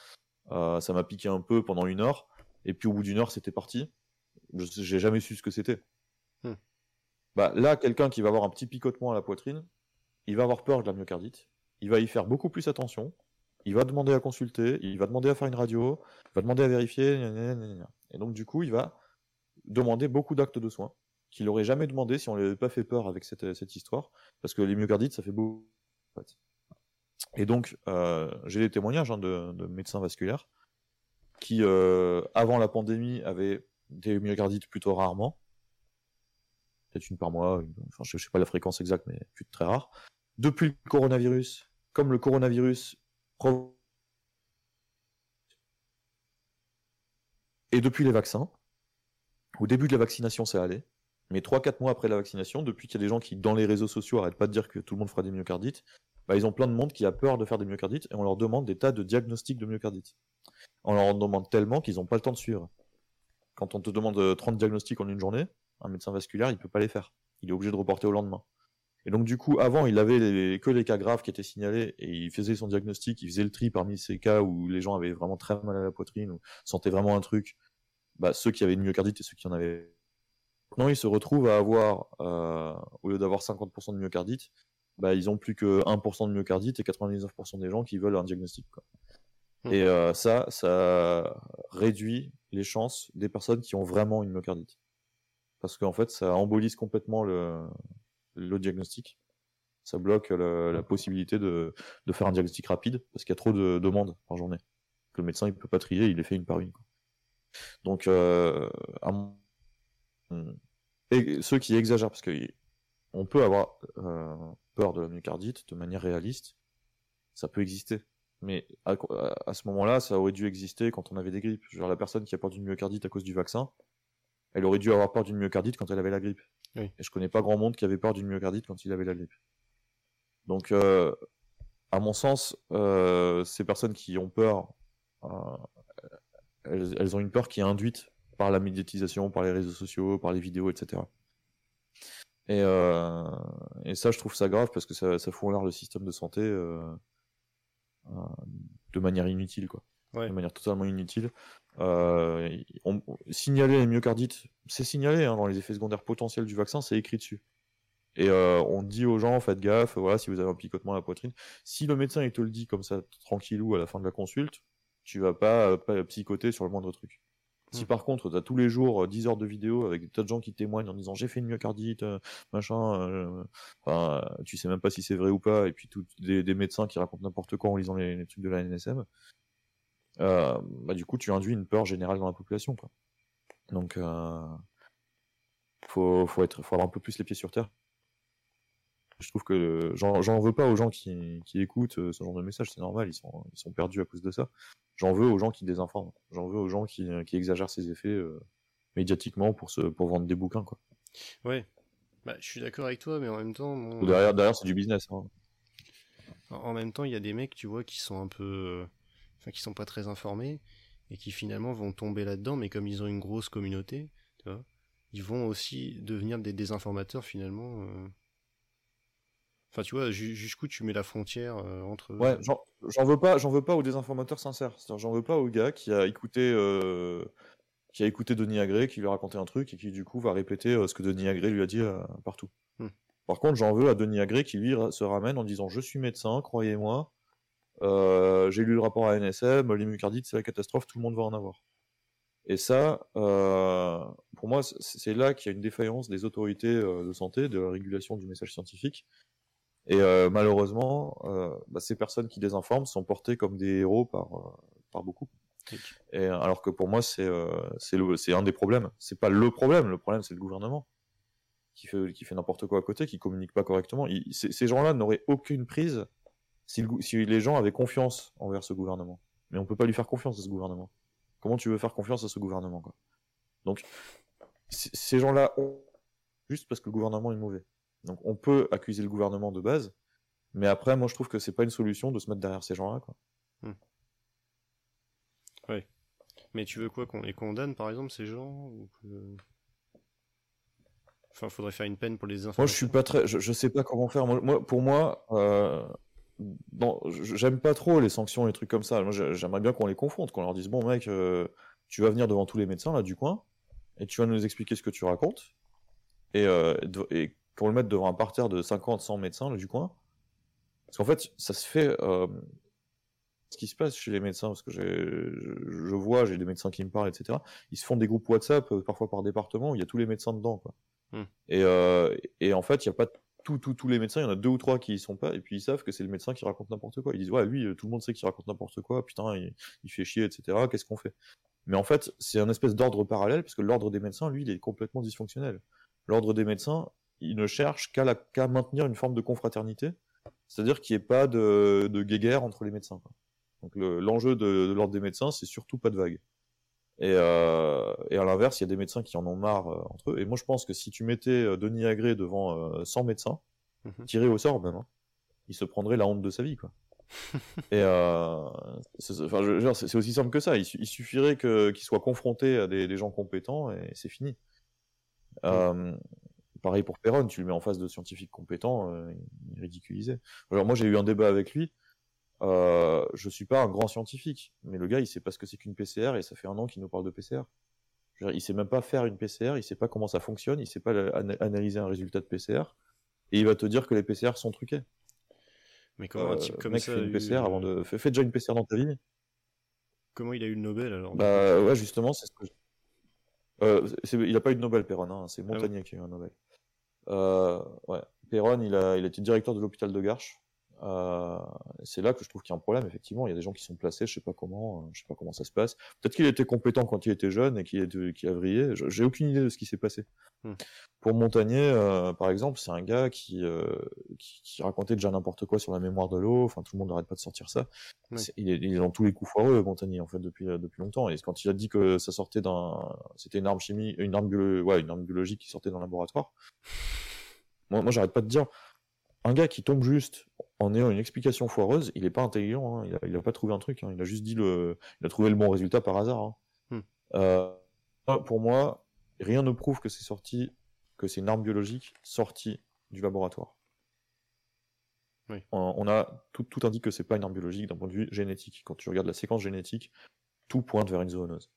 Ça m'a piqué un peu pendant une heure, et puis au bout d'une heure, c'était parti. J'ai jamais su ce que c'était. Hmm. Bah, là, quelqu'un qui va avoir un petit picotement à la poitrine, il va avoir peur de la myocardite, il va y faire beaucoup plus attention, il va demander à consulter, il va demander à faire une radio, il va demander à vérifier, et donc du coup, il va demander beaucoup d'actes de soins qu'il n'aurait jamais demandé si on lui avait pas fait peur avec cette, cette histoire, parce que les myocardites, ça fait beaucoup. en fait. Et donc, euh, j'ai des témoignages hein, de, de médecins vasculaires qui, euh, avant la pandémie, avaient des myocardites plutôt rarement, peut-être une par mois, je ne sais pas la fréquence exacte, mais très rare. Depuis le coronavirus, comme le coronavirus et depuis les vaccins, au début de la vaccination, ça allait. Mais 3-4 mois après la vaccination, depuis qu'il y a des gens qui, dans les réseaux sociaux, arrêtent pas de dire que tout le monde fera des myocardites, bah, ils ont plein de monde qui a peur de faire des myocardites et on leur demande des tas de diagnostics de myocardite. On leur en demande tellement qu'ils n'ont pas le temps de suivre. Quand on te demande euh, 30 diagnostics en une journée, un médecin vasculaire, il peut pas les faire. Il est obligé de reporter au lendemain. Et donc, du coup, avant, il avait les- que les cas graves qui étaient signalés et il faisait son diagnostic, il faisait le tri parmi ces cas où les gens avaient vraiment très mal à la poitrine ou sentaient vraiment un truc. Bah, ceux qui avaient une myocardite et ceux qui en avaient Maintenant, ils se retrouvent à avoir, euh, au lieu d'avoir 50% de myocardite, bah, ils ont plus que 1% de myocardite et 99% des gens qui veulent un diagnostic. Hmm. Et euh, ça, ça réduit les chances des personnes qui ont vraiment une myocardite. Parce qu'en fait, ça embolise complètement le, le diagnostic. Ça bloque la possibilité de, de faire un diagnostic rapide parce qu'il y a trop de demandes par journée. Que le médecin il peut pas trier, il les fait une par une. quoi. Donc, euh, à mon- et ceux qui exagèrent, parce que on peut avoir euh, peur de la myocardite de manière réaliste, ça peut exister. Mais à, à ce moment-là, ça aurait dû exister quand on avait des grippes. Genre la personne qui a peur d'une myocardite à cause du vaccin, elle aurait dû avoir peur d'une myocardite quand elle avait la grippe. Oui. Et je connais pas grand monde qui avait peur d'une myocardite quand il avait la grippe. Donc, euh, à mon sens, euh, ces personnes qui ont peur, euh, elles, elles ont une peur qui est induite par la médiatisation, par les réseaux sociaux, par les vidéos, etc. Et, et ça, je trouve ça grave parce que ça, ça fout en l'air le système de santé de manière inutile, quoi. Ouais. De manière totalement inutile. Euh, on- signaler les myocardites, c'est signalé hein, dans les effets secondaires potentiels du vaccin, c'est écrit dessus. Et euh, on dit aux gens, faites gaffe, voilà, si vous avez un picotement à la poitrine. Si le médecin il te le dit comme ça, tranquillou, à la fin de la consulte, tu vas pas, euh, pas psychoter sur le moindre truc. Si Mm. par contre, tu as tous les jours euh, 10 heures de vidéos avec des tas de gens qui témoignent en disant j'ai fait une myocardite, euh, machin, euh, enfin, euh, tu sais même pas si c'est vrai ou pas, et puis tout, des, des médecins qui racontent n'importe quoi en lisant les, les trucs de la NSM, euh, bah, du coup, tu induis une peur générale dans la population. Quoi. Donc, euh, faut, faut, être, faut avoir un peu plus les pieds sur terre. Je trouve que j'en veux pas aux gens qui, qui écoutent euh, ce genre de message, c'est normal, ils sont, ils sont perdus à cause de ça. J'en veux aux gens qui désinforment. J'en veux aux gens qui, qui exagèrent ces effets euh, médiatiquement pour, se, pour vendre des bouquins. Quoi. Ouais. Bah, je suis d'accord avec toi, mais en même temps, bon, Derrière, derrière c'est du business. Hein. en même temps, il y a des mecs, tu vois, qui sont un peu, euh, enfin, qui sont pas très informés et qui finalement vont tomber là-dedans, mais comme ils ont une grosse communauté, tu vois, ils vont aussi devenir des désinformateurs finalement. euh. Enfin, tu vois, ju- jusqu'où tu mets la frontière euh, entre. Ouais, j'en j'en veux pas, j'en veux pas aux désinformateurs sincères. J'en veux pas au gars qui a écouté, euh, qui a écouté Denis Agré, qui lui a raconté un truc et qui du coup va répéter euh, ce que Denis Agré lui a dit euh, partout. Hmm. Par contre, j'en veux à Denis Agré qui lui se ramène en disant je suis médecin, croyez-moi, euh, j'ai lu le rapport à NSM, les myocardites c'est la catastrophe, tout le monde va en avoir. Et ça, euh, pour moi, c'est là qu'il y a une défaillance des autorités euh, de santé, de la régulation du message scientifique, Et euh, malheureusement, euh, bah, ces personnes qui désinforment sont portées comme des héros par, euh, par beaucoup. Et, alors que pour moi, c'est c'est un des problèmes. C'est pas le problème. Le problème, c'est le gouvernement qui fait, qui fait n'importe quoi à côté, qui communique pas correctement. ces gens-là n'auraient aucune prise si, si, les gens avaient confiance envers ce gouvernement. Mais on peut pas lui faire confiance à ce gouvernement. Comment tu veux faire confiance à ce gouvernement quoi? Donc, ces gens-là ont juste parce que le gouvernement est mauvais. Donc on peut accuser le gouvernement de base, mais après, moi je trouve que c'est pas une solution de se mettre derrière ces gens-là. Quoi. Hmm. Oui. Mais tu veux quoi qu'on les condamne par exemple ces gens ou que... Enfin, faudrait faire une peine pour les Moi, je suis pas très, je, sais pas comment faire. Moi, pour moi, euh... j'aime pas trop les sanctions et les trucs comme ça. Moi, j'aimerais bien qu'on les confronte, qu'on leur dise bon mec, euh, tu vas venir devant tous les médecins là du coin et tu vas nous expliquer ce que tu racontes et, euh, et pour le mettre devant un parterre de 50, 100 médecins là, du coin. Parce qu'en fait, ça se fait. Euh, ce qui se passe chez les médecins, parce que je, vois, j'ai des médecins qui me parlent, etc. Ils se font des groupes WhatsApp, euh, parfois par département, où il y a tous les médecins dedans. Quoi. Hmm. Et, euh, et, en fait, il n'y a pas tous tout, les médecins, il y en a deux ou trois qui y sont pas, et puis ils savent que c'est le médecin qui raconte n'importe quoi. Ils disent, ouais, lui, tout le monde sait qu'il raconte n'importe quoi, putain, il, il fait chier, etc. Qu'est-ce qu'on fait? Mais en fait, c'est un espèce d'ordre parallèle, parce que l'ordre des médecins, lui, il est complètement dysfonctionnel. L'ordre des médecins, il ne cherche qu'à maintenir une forme de confraternité, c'est-à-dire qu'il n'y ait pas de, de guéguerre entre les médecins. Quoi. Donc l'enjeu de, l'ordre des médecins, c'est surtout pas de vague. Et, euh, et à l'inverse, il y a des médecins qui en ont marre euh, entre eux. Et moi, je pense que si tu mettais euh, Denis Agré devant euh, 100 médecins, mhm. tirés au sort même, hein, il se prendrait la honte de sa vie, quoi. *laughs* et euh, c'est aussi simple que ça. Il, suffirait qu'il soit confronté à des, des, gens compétents et c'est fini. Euh, Pareil pour Perron, tu le mets en face de scientifiques compétents, euh, il est ridiculisé. Alors moi j'ai eu un débat avec lui. Euh, je suis pas un grand scientifique, mais le gars il sait pas ce que c'est qu'une PCR et ça fait un an qu'il nous parle de PCR. Dire, il sait même pas faire une PCR, il sait pas comment ça fonctionne, il sait pas analyser un résultat de PCR et il va te dire que les PCR sont truqués. Mais comment un type euh, comme mec, ça fait une PCR avant de fais, déjà une PCR dans ta vie. Comment il a eu le Nobel alors Bah ouais justement c'est ce que euh, il n'a pas eu de Nobel, Perron, hein, c'est ah Montagnier qui a eu un Nobel. Euh, ouais. Perron, il a, il été directeur de l'hôpital de Garches. Euh, c'est là que je trouve qu'il y a un problème. Effectivement, il y a des gens qui sont placés, je sais pas comment, euh, je sais pas comment ça se passe. Peut-être qu'il était compétent quand il était jeune et qu'il a vrillé. J'ai aucune idée de ce qui s'est passé. Hmm. Pour Montagnier, euh, par exemple, c'est un gars qui, euh, qui, qui, racontait déjà n'importe quoi sur la mémoire de l'eau. Enfin, tout le monde n'arrête pas de sortir ça. il, est, il, est, dans tous les coups foireux, Montagnier, en fait, depuis depuis longtemps. Et quand il a dit que ça sortait d'un, c'était une arme chimique, une arme, ouais, une arme biologique qui sortait d'un laboratoire. Moi, moi j'arrête pas de dire un gars qui tombe juste en ayant une explication foireuse, il est pas intelligent, hein. il, a, pas trouvé un truc, hein. il a juste dit le, il a trouvé le bon résultat par hasard. Hein. Hmm. Euh, pour moi, rien ne prouve que c'est sorti, que c'est une arme biologique sortie du laboratoire. On, a tout, tout indique que c'est pas une arme biologique d'un point de vue génétique. Quand tu regardes la séquence génétique, tout pointe vers une zoonose.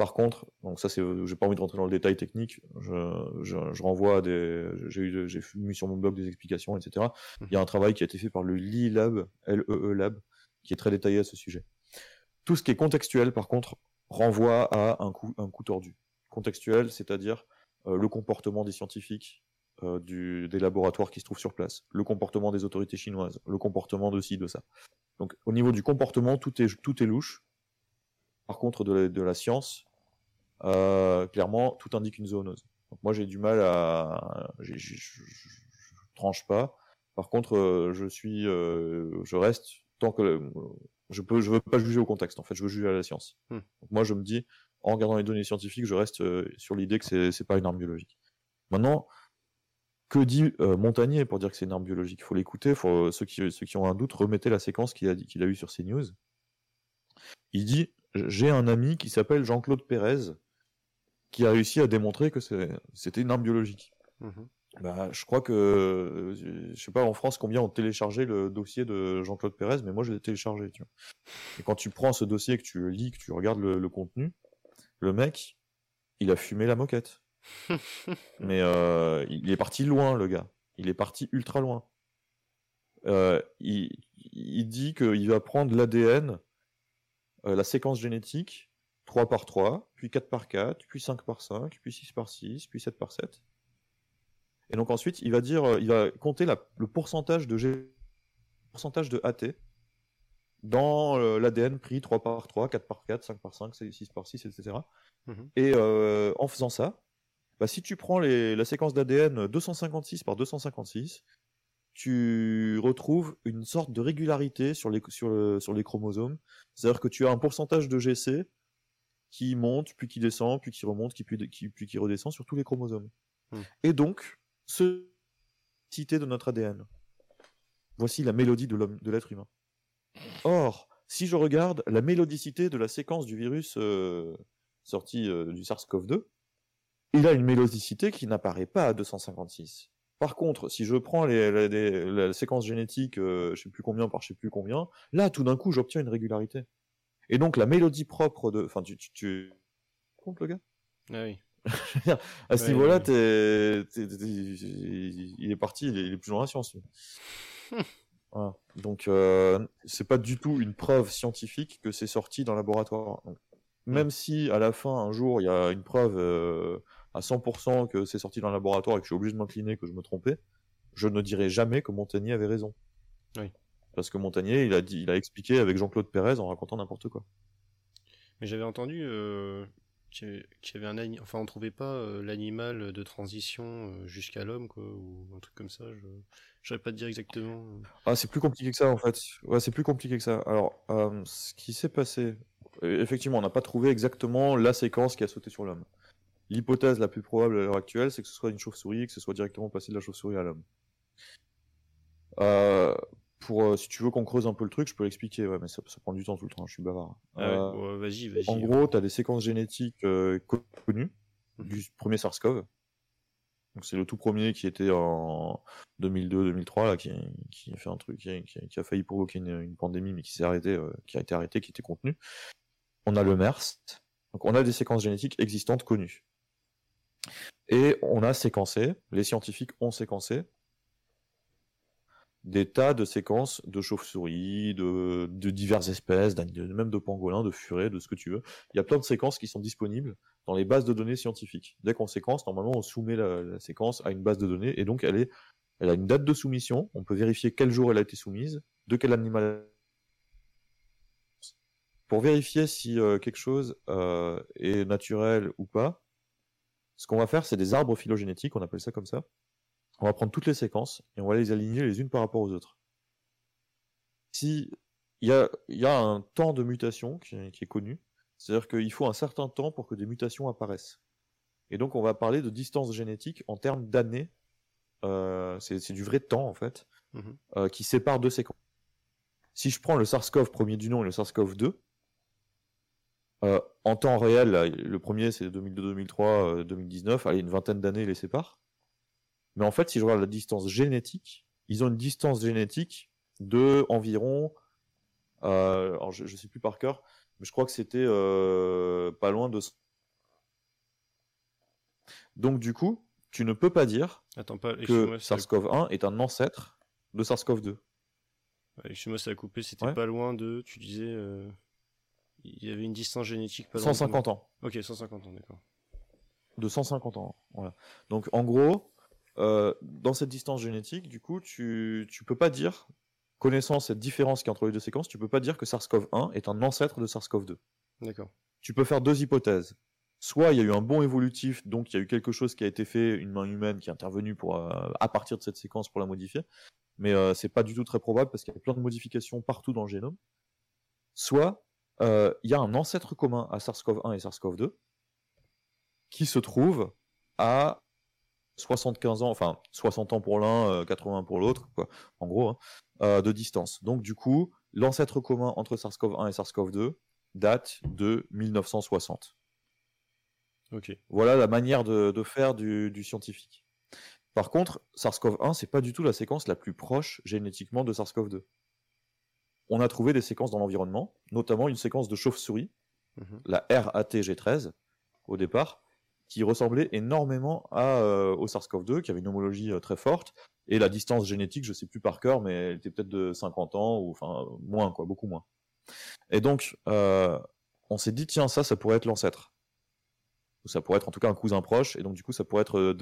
Par contre, donc ça c'est, j'ai pas envie de rentrer dans le détail technique. Je, je, renvoie à des, j'ai eu, j'ai mis sur mon blog des explications, etc. Mhm. Il y a un travail qui a été fait par le Lee Lab, L E E Lab, qui est très détaillé à ce sujet. Tout ce qui est contextuel, par contre, renvoie à un coup, un coup tordu. Contextuel, c'est-à-dire euh, le comportement des scientifiques, euh, du, des laboratoires qui se trouvent sur place, le comportement des autorités chinoises, le comportement de ci, de ça. Donc, au niveau du comportement, tout est, tout est louche. Par contre, de de la science, euh, clairement, tout indique une zoonose. Donc moi, j'ai du mal à, je, tranche pas. Par contre, euh, je suis, euh, je reste tant que je peux, je veux pas juger au contexte. En fait, je veux juger à la science. Hmm. Donc moi, je me dis, en regardant les données scientifiques, je reste sur l'idée que c'est, c'est pas une arme biologique. Maintenant, que dit Montagnier pour dire que c'est une arme biologique? Il faut l'écouter. Faut ceux qui, ceux qui ont un doute, remettez la séquence qu'il a, qu'il a eu sur CNews. Il dit j'ai un ami qui s'appelle Jean-Claude Pérez, qui a réussi à démontrer que c'était une arme biologique. Bah, je crois que, euh, je sais pas en France combien ont téléchargé le dossier de Jean-Claude Pérez, mais moi je l'ai téléchargé. Tu vois. Et quand tu prends ce dossier, que tu le lis, que tu regardes le, contenu, le mec, il a fumé la moquette. *laughs* mais euh, il est parti loin, le gars. Il est parti ultra loin. Euh, il, il dit qu'il va prendre l'ADN, la séquence génétique, 3 par 3, puis 4 par 4, puis 5 par 5, puis 6 par 6, puis 7 par 7. Et donc ensuite, il va dire, euh, il va compter le pourcentage de G... pourcentage de AT dans euh, l'ADN pris 3 par 3, 4 par 4, 5 par 5, 6 par 6, etc. Et euh, en faisant ça, bah, si tu prends la séquence d'ADN 256 par 256, tu retrouves une sorte de régularité sur les, sur, sur les chromosomes. C'est-à-dire que tu as un pourcentage de GC qui monte, puis qui descend, puis qui remonte, puis, qui, puis qui redescend sur tous les chromosomes. Hmm. Et donc, ce cité de notre ADN. Voici la mélodie de l'être humain. Or, si je regarde la mélodicité de la séquence du virus euh, sorti euh, du SARS-CoV-2, il a une mélodicité qui n'apparaît pas à 256. Par contre, si je prends la séquence génétique, euh, je sais plus combien par je sais plus combien, là, tout d'un coup, j'obtiens une régularité. Et donc, la mélodie propre de... Enfin, tu... tu, tu... Compte le gars? Ah oui. *laughs* à ce niveau-là, il est parti, il est, plus dans la science. *laughs* Donc, euh, c'est pas du tout une preuve scientifique que c'est sorti dans le laboratoire. même mm. si à la fin, un jour, il y a une preuve euh, à 100% que c'est sorti dans le laboratoire et que je suis obligé de m'incliner, que je me trompais, je ne dirai jamais que Montagnier avait raison. Oui. Parce que Montagnier, il a, dit, il a expliqué avec Jean-Claude Pérez en racontant n'importe quoi. Mais j'avais entendu euh, qu'il y avait un enfin on trouvait pas euh, l'animal de transition euh, jusqu'à l'homme quoi ou un truc comme ça je je pas te dire exactement. Ah c'est plus compliqué que ça en fait. Ouais c'est plus compliqué que ça. Alors euh, ce qui s'est passé effectivement on n'a pas trouvé exactement la séquence qui a sauté sur l'homme. L'hypothèse la plus probable à l'heure actuelle c'est que ce soit une chauve-souris que ce soit directement passé de la chauve-souris à l'homme pour, euh, si tu veux qu'on creuse un peu le truc, je peux l'expliquer, ouais, mais ça, ça, prend du temps tout le temps, je suis bavard. Ah euh, vas-y, vas-y. En gros, tu as des séquences génétiques euh, connues mhm. du premier SARS-CoV. Donc c'est le tout premier qui était en 2002-2003 là, qui, qui, a fait un truc, qui, qui a failli provoquer une, une pandémie, mais qui s'est arrêté, qui a été arrêté, qui était contenu. On a le MERS. Donc on a des séquences génétiques existantes connues. Et on a séquencé, les scientifiques ont séquencé des tas de séquences de chauves-souris, de, de, diverses espèces, même de pangolins, de furets, de ce que tu veux. Il y a plein de séquences qui sont disponibles dans les bases de données scientifiques. Dès qu'on séquence, normalement, on soumet la, séquence à une base de données, et donc elle, est, elle a une date de soumission, on peut vérifier quel jour elle a été soumise, de quel animal pour vérifier si euh, quelque chose euh, est naturel ou pas, ce qu'on va faire, c'est des arbres phylogénétiques, on appelle ça comme ça on va prendre toutes les séquences et on va les aligner les unes par rapport aux autres. Si il y a, un temps de mutation qui, est connu, c'est-à-dire qu'il faut un certain temps pour que des mutations apparaissent. Et donc on va parler de distance génétique en termes d'années. Euh, c'est du vrai temps en fait, mhm. euh, qui sépare deux séquences. Si je prends le SARS-CoV premier du nom et le SARS-CoV-2, euh, en temps réel, le premier c'est 2002, 2003, 2019, allez, une vingtaine d'années les séparent. Mais en fait, si je regarde la distance génétique, ils ont une distance génétique de environ, euh, alors je, ne sais plus par cœur, mais je crois que c'était euh, pas loin de. Donc du coup, tu ne peux pas dire que SARS-CoV-1 est un ancêtre de SARS-CoV-2. Chez moi, ça a coupé. C'était pas loin de. Tu disais, euh, il y avait une distance génétique pas 150 ans. Ok, 150 ans, d'accord. De 150 ans, voilà. Donc en gros, euh, dans cette distance génétique, du coup, tu ne peux pas dire, connaissant cette différence qui est entre les deux séquences, tu peux pas dire que SARS-CoV-1 est un ancêtre de SARS-CoV-2. D'accord. Tu peux faire deux hypothèses. Soit il y a eu un bon évolutif, donc il y a eu quelque chose qui a été fait, une main humaine qui est intervenue pour, euh, à partir de cette séquence pour la modifier, mais euh, c'est pas du tout très probable parce qu'il y a plein de modifications partout dans le génome. Soit il y a un ancêtre commun à SARS-CoV-1 et SARS-CoV-2 qui se trouve à 75 ans, enfin 60 ans pour l'un, 80 euh, pour l'autre, en gros, hein, euh, de distance. Donc du coup, l'ancêtre commun entre SARS-CoV-1 et SARS-CoV-2 date de 1960. Ok. Voilà la manière de, faire du, scientifique. Par contre, SARS-CoV-1, c'est pas du tout la séquence la plus proche génétiquement de SARS-CoV-2. On a trouvé des séquences dans l'environnement, notamment une séquence de chauve-souris, mhm. la RATG13, au départ, qui ressemblait énormément à, euh, au SARS-CoV-2, qui avait une homologie euh, très forte, et la distance génétique, je sais plus par cœur, mais elle était peut-être de 50 ans, ou enfin moins, quoi, beaucoup moins. Et donc, euh, on s'est dit, tiens, ça, ça pourrait être l'ancêtre. Ça pourrait être en tout cas un cousin proche, et donc du coup, ça pourrait être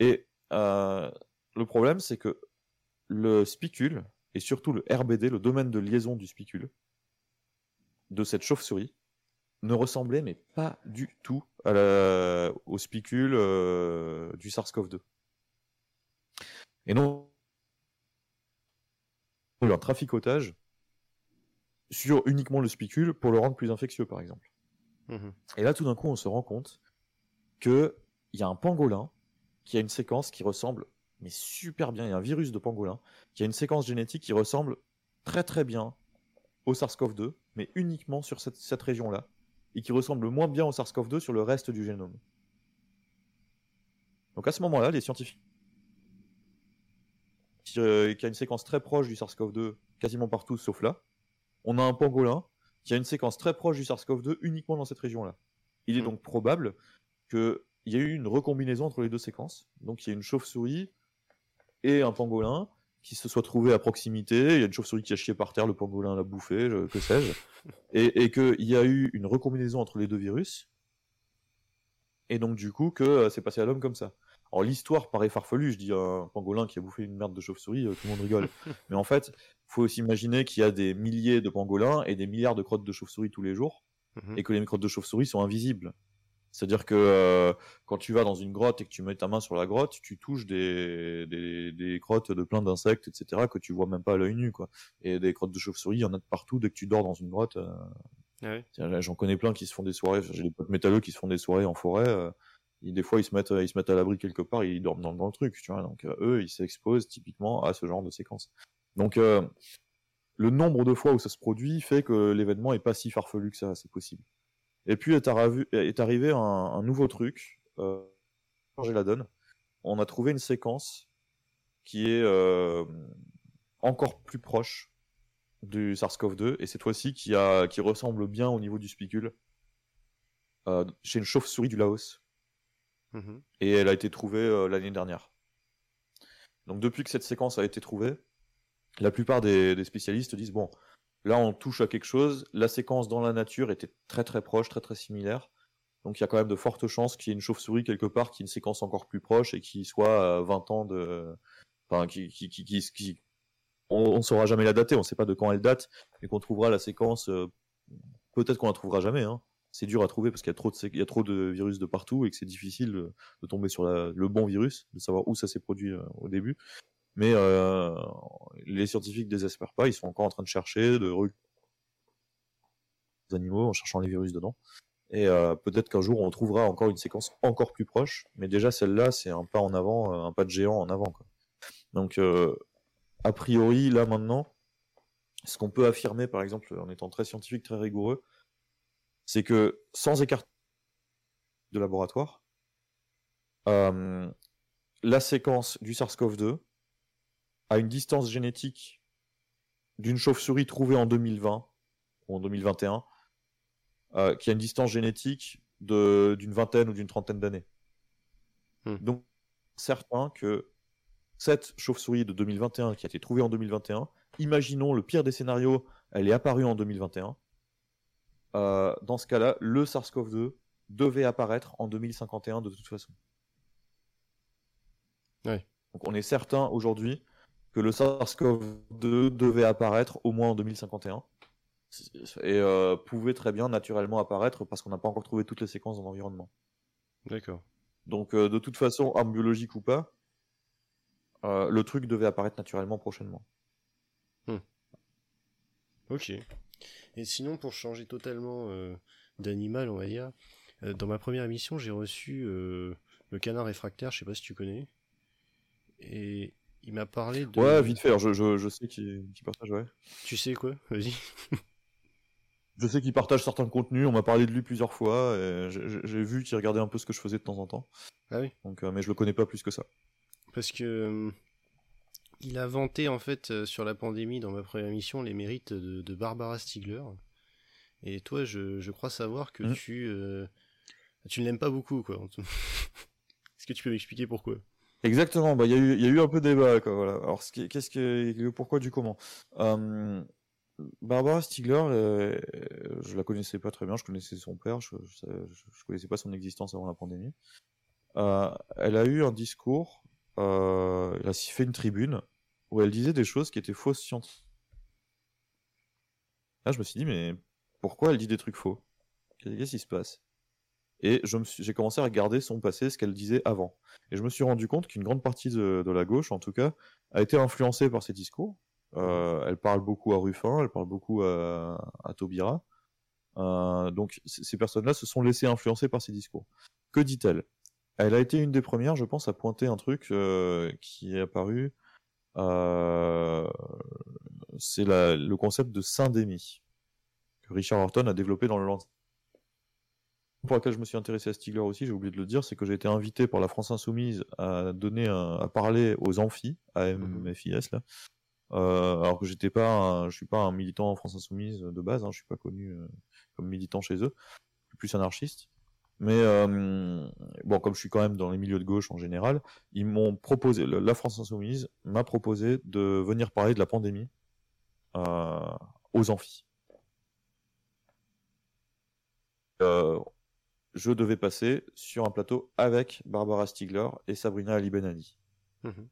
Et le problème, c'est que le spicule, et surtout le RBD, le domaine de liaison du spicule, de cette chauve-souris, ne ressemblait mais pas du tout à la... au spicule euh, du SARS-CoV-2. Et non, il y a eu un traficotage sur uniquement le spicule pour le rendre plus infectieux, par exemple. Mmh Et là, tout d'un coup, on se rend compte qu'il y a un pangolin qui a une séquence qui ressemble mais super bien. Il y a un virus de pangolin qui a une séquence génétique qui ressemble très très bien au SARS-CoV-2, mais uniquement sur cette, région-là, et qui ressemble moins bien au SARS-CoV-2 sur le reste du génome. Donc à ce moment-là, les scientifiques qui, euh, qui a une séquence très proche du SARS-CoV-2 quasiment partout sauf là, on a un pangolin qui a une séquence très proche du SARS-CoV-2 uniquement dans cette région-là. Il est hmm. donc probable qu'il y ait eu une recombinaison entre les deux séquences. Donc il y a une chauve-souris et un pangolin qui se soit trouvé à proximité. Il y a une chauve-souris qui a chié par terre, le pangolin l'a bouffé, que sais-je. Et, et qu'il y a eu une recombinaison entre les deux virus. Et donc, du coup, que euh, c'est passé à l'homme comme ça. Alors, l'histoire paraît farfelue. Je dis un pangolin qui a bouffé une merde de chauve-souris, euh, tout le monde rigole. *laughs* Mais en fait, faut aussi imaginer qu'il y a des milliers de pangolins et des milliards de crottes de chauve-souris tous les jours. Mhm. Et que les crottes de chauve-souris sont invisibles. C'est-à-dire que euh, quand tu vas dans une grotte et que tu mets ta main sur la grotte, tu touches des, des, des crottes de plein d'insectes, etc., que tu vois même pas à l'œil nu, quoi. Et des crottes de chauve-souris, il y en a de partout dès que tu dors dans une grotte. Euh... Ah j'en connais plein qui se font des soirées. J'ai des potes métalleux qui se font des soirées en forêt. Euh, et des fois, ils se mettent, ils se mettent à l'abri quelque part, et ils dorment dans, le truc, tu vois. Donc eux, ils s'exposent typiquement à ce genre de séquence. Donc le nombre de fois où ça se produit fait que l'événement est pas si farfelu que ça, c'est possible. Et puis est, arrivé un, nouveau truc, euh, changer la donne. On a trouvé une séquence qui est euh, encore plus proche du SARS-CoV-2 et cette fois-ci qui, a, qui ressemble bien au niveau du spicule euh, chez une chauve-souris du Laos. Mmh et elle a été trouvée euh, l'année dernière. Donc depuis que cette séquence a été trouvée, la plupart des, des spécialistes disent bon, Là, on touche à quelque chose. La séquence dans la nature était très très proche, très très similaire. Donc il y a quand même de fortes chances qu'il y ait une chauve-souris quelque part qui ait une séquence encore plus proche et qui soit à 20 ans de... Enfin, qui... qui, qui. On ne saura jamais la dater, on ne sait pas de quand elle date, mais qu'on trouvera la séquence... Euh, peut-être qu'on la trouvera jamais, hein. C'est dur à trouver parce qu'il y a trop de, il y a trop de virus de partout et que c'est difficile de tomber sur le bon virus, de savoir où ça s'est produit euh, au début. Mais euh, les scientifiques désespèrent pas, ils sont encore en train de chercher, de les animaux en cherchant les virus dedans. Et euh, peut-être qu'un jour on trouvera encore une séquence encore plus proche, mais déjà celle-là c'est un pas en avant, euh, un pas de géant en avant. Quoi. Donc euh, a priori là maintenant, ce qu'on peut affirmer par exemple en étant très scientifique, très rigoureux, c'est que sans écart de laboratoire, euh, la séquence du SARS-CoV-2 à une distance génétique d'une chauve-souris trouvée en 2020 ou en 2021, euh, qui a une distance génétique d'une vingtaine ou d'une trentaine d'années. Hmm. Donc, certain que cette chauve-souris de 2021 qui a été trouvée en 2021, imaginons le pire des scénarios, elle est apparue en 2021. Euh, dans ce cas-là, le SARS-CoV-2 devait apparaître en 2051 de toute façon. Donc on est certain aujourd'hui que le SARS-CoV-2 devait apparaître au moins en 2051 et euh, pouvait très bien naturellement apparaître parce qu'on n'a pas encore trouvé toutes les séquences dans l'environnement. D'accord. Donc euh, de toute façon, arme biologique ou pas, euh, le truc devait apparaître naturellement prochainement. Hmm. Ok. Et sinon, pour changer totalement d'animal, on va dire, dans ma première émission, j'ai reçu le canard réfractaire, je sais pas si tu connais. Et il m'a parlé de. Ouais, vite fait, je, je, je sais qu'il partage, ouais. Tu sais quoi? Vas-y. *laughs* je sais qu'il partage certains contenus, on m'a parlé de lui plusieurs fois, j'ai vu qu'il regardait un peu ce que je faisais de temps en temps. Ah oui Donc, euh, Mais je le connais pas plus que ça. Parce que. Euh, il a vanté, en fait, euh, sur la pandémie, dans ma première émission, les mérites de, Barbara Stiegler. Et toi, je, je crois savoir que mmh. tu. tu ne l'aimes pas beaucoup, quoi. *laughs* Est-ce que tu peux m'expliquer pourquoi? Exactement, bah il y, y a eu un peu de débat, quoi, voilà. Alors, qu'est-ce que, pourquoi du comment? Euh, Barbara Stiegler, euh, je la connaissais pas très bien, je connaissais son père, je, je, connaissais pas son existence avant la pandémie. elle a eu un discours, elle a fait une tribune où elle disait des choses qui étaient fausses scientifiques. Là, je me suis dit, mais pourquoi elle dit des trucs faux? Qu'est-ce qui se passe? Et j'ai commencé à regarder son passé, ce qu'elle disait avant. Et je me suis rendu compte qu'une grande partie de, la gauche, en tout cas, a été influencée par ses discours. Euh, elle parle beaucoup à Ruffin, elle parle beaucoup à, à Taubira. Euh, donc ces personnes-là se sont laissées influencer par ses discours. Que dit-elle? Elle a été une des premières, je pense, à pointer un truc euh, qui est apparu. c'est le concept de syndémie que Richard Horton a développé dans le pour laquelle je me suis intéressé à Stigler aussi, j'ai oublié de le dire, c'est que j'ai été invité par la France Insoumise à donner à parler aux amphis, à MFIS là. Euh, alors que j'étais pas, je suis pas un militant en France Insoumise de base, hein, je suis pas connu euh, comme militant chez eux, je suis plus anarchiste. Mais euh, bon, comme je suis quand même dans les milieux de gauche en général, ils m'ont proposé, la France Insoumise m'a proposé de venir parler de la pandémie aux amphis. Euh, je devais passer sur un plateau avec Barbara Stiegler et Sabrina Ali Benani. Mhm.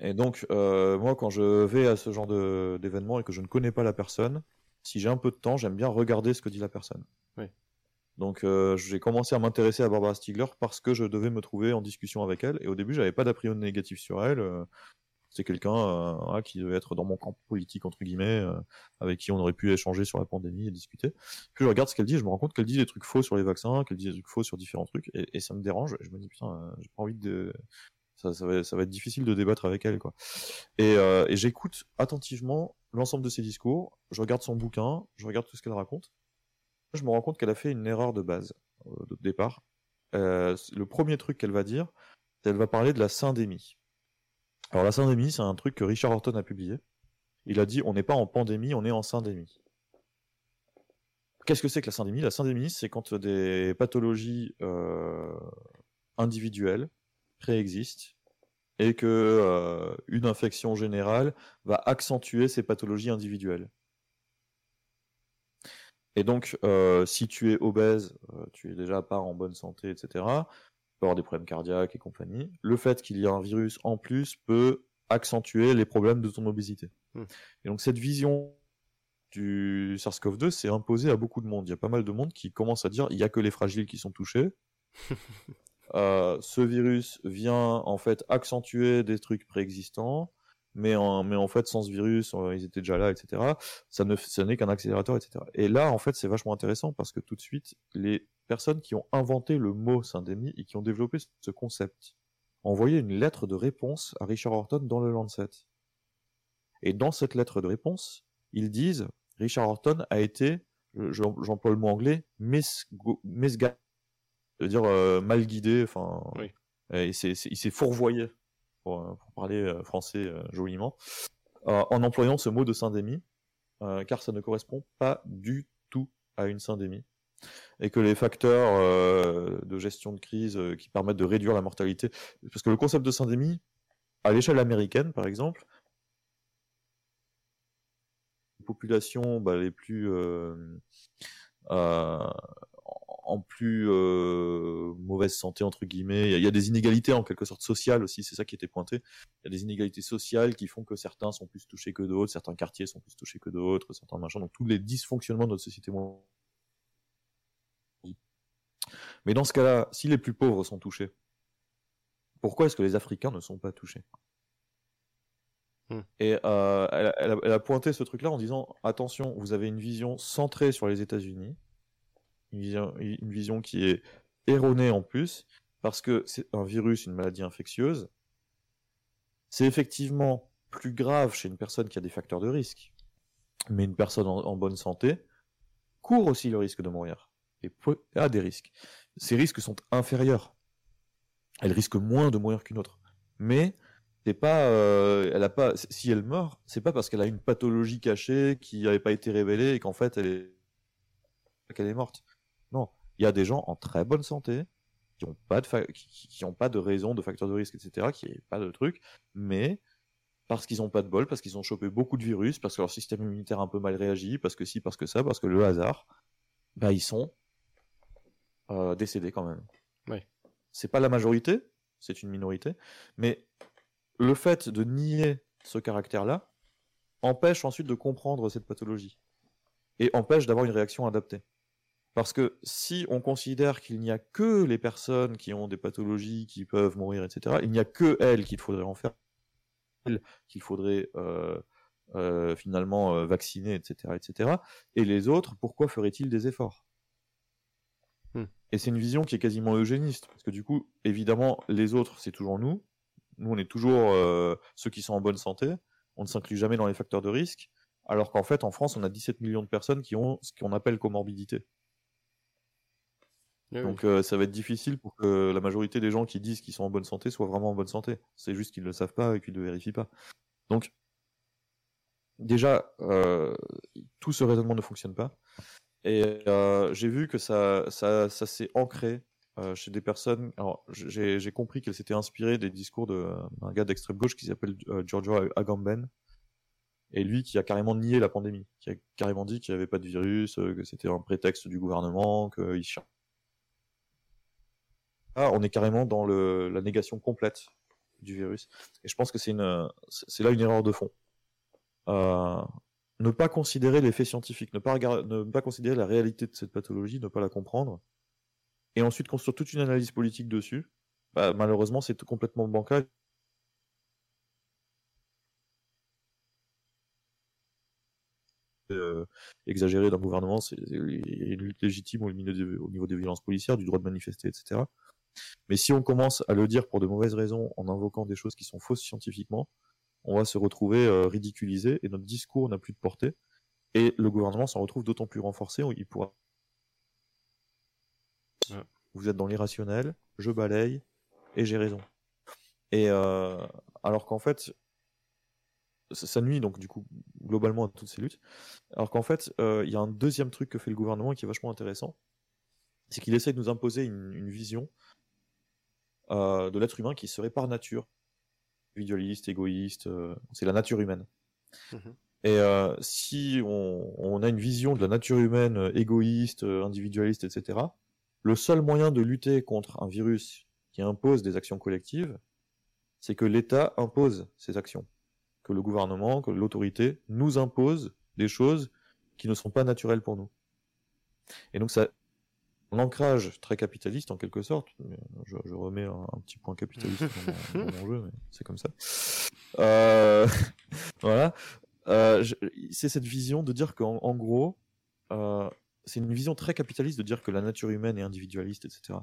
Et donc, euh, moi, quand je vais à ce genre d'événement et que je ne connais pas la personne, si j'ai un peu de temps, j'aime bien regarder ce que dit la personne. Donc, euh, j'ai commencé à m'intéresser à Barbara Stiegler parce que je devais me trouver en discussion avec elle. Et au début, j'avais pas d'a priori négatif sur elle. C'est quelqu'un euh, qui devait être dans mon camp politique entre guillemets, euh, avec qui on aurait pu échanger sur la pandémie et discuter. Puis je regarde ce qu'elle dit, je me rends compte qu'elle dit des trucs faux sur les vaccins, qu'elle dit des trucs faux sur différents trucs, et, ça me dérange. Je me dis putain, euh, j'ai pas envie de ça, ça, va, ça, va, être difficile de débattre avec elle quoi. Et, et j'écoute attentivement l'ensemble de ses discours, je regarde son bouquin, je regarde tout ce qu'elle raconte. Je me rends compte qu'elle a fait une erreur de base de départ. le premier truc qu'elle va dire, qu'elle va parler de la syndémie. Alors la syndémie, c'est un truc que Richard Horton a publié. Il a dit on n'est pas en pandémie, on est en syndémie. Qu'est-ce que c'est que la syndémie? La syndémie, c'est quand des pathologies euh, individuelles préexistent et que euh, une infection générale va accentuer ces pathologies individuelles. Et donc, euh, si tu es obèse, tu es déjà pas en bonne santé, etc avoir des problèmes cardiaques et compagnie. Le fait qu'il y ait un virus en plus peut accentuer les problèmes de ton obésité. Hmm. Et donc cette vision du SARS-CoV-2 s'est imposée à beaucoup de monde. Il y a pas mal de monde qui commence à dire il n'y a que les fragiles qui sont touchés. *laughs* Euh, ce virus vient en fait accentuer des trucs préexistants, mais en, mais en fait sans ce virus, euh, ils étaient déjà là, etc. Ça ne, ça n'est qu'un accélérateur, etc. Et là, en fait, c'est vachement intéressant parce que tout de suite, les personnes qui ont inventé le mot syndémie et qui ont développé ce concept. Envoyé une lettre de réponse à Richard Horton dans le Lancet. Et dans cette lettre de réponse, ils disent Richard Horton a été, j'emploie le mot anglais, misguided, c'est-à-dire euh, mal guidé, enfin, il s'est fourvoyé, pour, parler euh, français euh, joliment, en employant ce mot de syndémie, car ça ne correspond pas du tout à une syndémie et que les facteurs euh, de gestion de crise euh, qui permettent de réduire la mortalité, parce que le concept de syndémie, à l'échelle américaine par exemple, les populations bah, les plus euh, en plus mauvaise santé entre guillemets. Il y, a des inégalités en quelque sorte sociales aussi, c'est ça qui était pointé. Il y a des inégalités sociales qui font que certains sont plus touchés que d'autres, certains quartiers sont plus touchés que d'autres, certains machins. Donc tous les dysfonctionnements de notre société mais dans ce cas-là, si les plus pauvres sont touchés, pourquoi est-ce que les Africains ne sont pas touchés? Hmm. Et euh, elle, a, pointé ce truc-là en disant attention, vous avez une vision centrée sur les États-Unis, une vision, qui est erronée en plus, parce que c'est un virus, une maladie infectieuse. C'est effectivement plus grave chez une personne qui a des facteurs de risque, mais une personne en bonne santé court aussi le risque de mourir et a des risques. Ces risques sont inférieurs. Elle risque moins de mourir qu'une autre. Mais c'est pas, euh, elle a pas, si elle meurt, c'est pas parce qu'elle a une pathologie cachée qui n'avait pas été révélée et qu'en fait elle est, qu'elle est morte. Non, il y a des gens en très bonne santé qui n'ont pas de qui, ont pas de raison de facteur de risque, etc., qui n'ont pas de truc, mais parce qu'ils n'ont pas de bol, parce qu'ils ont chopé beaucoup de virus, parce que leur système immunitaire a un peu mal réagi, parce que si, parce que ça, parce que le hasard, bah ils sont euh, décédé quand même. Oui. c'est pas la majorité, c'est une minorité, mais le fait de nier ce caractère-là empêche ensuite de comprendre cette pathologie et empêche d'avoir une réaction adaptée. Parce que si on considère qu'il n'y a que les personnes qui ont des pathologies, qui peuvent mourir, etc., il n'y a que elles qu'il faudrait en faire, qu'il faudrait euh, euh, finalement euh, vacciner, etc., etc., et les autres, pourquoi feraient-ils des efforts? Et c'est une vision qui est quasiment eugéniste, parce que du coup, évidemment, les autres, c'est toujours nous. Nous, on est toujours ceux qui sont en bonne santé. On ne s'inclut jamais dans les facteurs de risque, alors qu'en fait, en France, on a 17 millions de personnes qui ont ce qu'on appelle comorbidité. Eh Donc euh, ça va être difficile pour que la majorité des gens qui disent qu'ils sont en bonne santé soient vraiment en bonne santé. C'est juste qu'ils ne le savent pas et qu'ils ne vérifient pas. Donc déjà, euh, tout ce raisonnement ne fonctionne pas. Et euh, j'ai vu que ça, ça, ça s'est ancré chez des personnes. Alors j'ai compris qu'elle s'était inspirée des discours d'un gars d'extrême gauche qui s'appelle Giorgio Agamben. Et lui qui a carrément nié la pandémie, qui a carrément dit qu'il n'y avait pas de virus, que c'était un prétexte du gouvernement, qu'il ah, on est carrément dans la négation complète du virus. Et je pense que c'est une, c'est là une erreur de fond. Euh, ne pas considérer les faits scientifiques, ne pas, ne pas considérer la réalité de cette pathologie, ne pas la comprendre, et ensuite construire toute une analyse politique dessus, bah, malheureusement, c'est complètement bancal. Euh, exagéré d'un gouvernement, c'est une lutte légitime au niveau des violences policières, du droit de manifester, etc. Mais si on commence à le dire pour de mauvaises raisons en invoquant des choses qui sont fausses scientifiquement, on va se retrouver euh, ridiculisé et notre discours n'a plus de portée. Et le gouvernement s'en retrouve d'autant plus renforcé. Il pourra. Vous êtes dans l'irrationnel, je balaye et j'ai raison. Et euh, alors qu'en fait, ça nuit donc du coup globalement à toutes ces luttes. Alors qu'en fait, euh, il y a un deuxième truc que fait le gouvernement qui est vachement intéressant, c'est qu'il essaie de nous imposer une vision euh, de l'être humain qui serait par nature individualiste, égoïste. Euh, c'est la nature humaine. Mhm. Et euh, si on, a une vision de la nature humaine égoïste, individualiste, etc., le seul moyen de lutter contre un virus qui impose des actions collectives, c'est que l'État impose ces actions. Que le gouvernement, que l'autorité nous impose des choses qui ne sont pas naturelles pour nous. Et donc ça, ancrage très capitaliste en quelque sorte. Je, remets un, petit point capitaliste dans, mon, jeu, mais c'est comme ça. Euh, *laughs* voilà. Euh, c'est cette vision de dire qu'en en gros, euh, c'est une vision très capitaliste de dire que la nature humaine est individualiste, etc.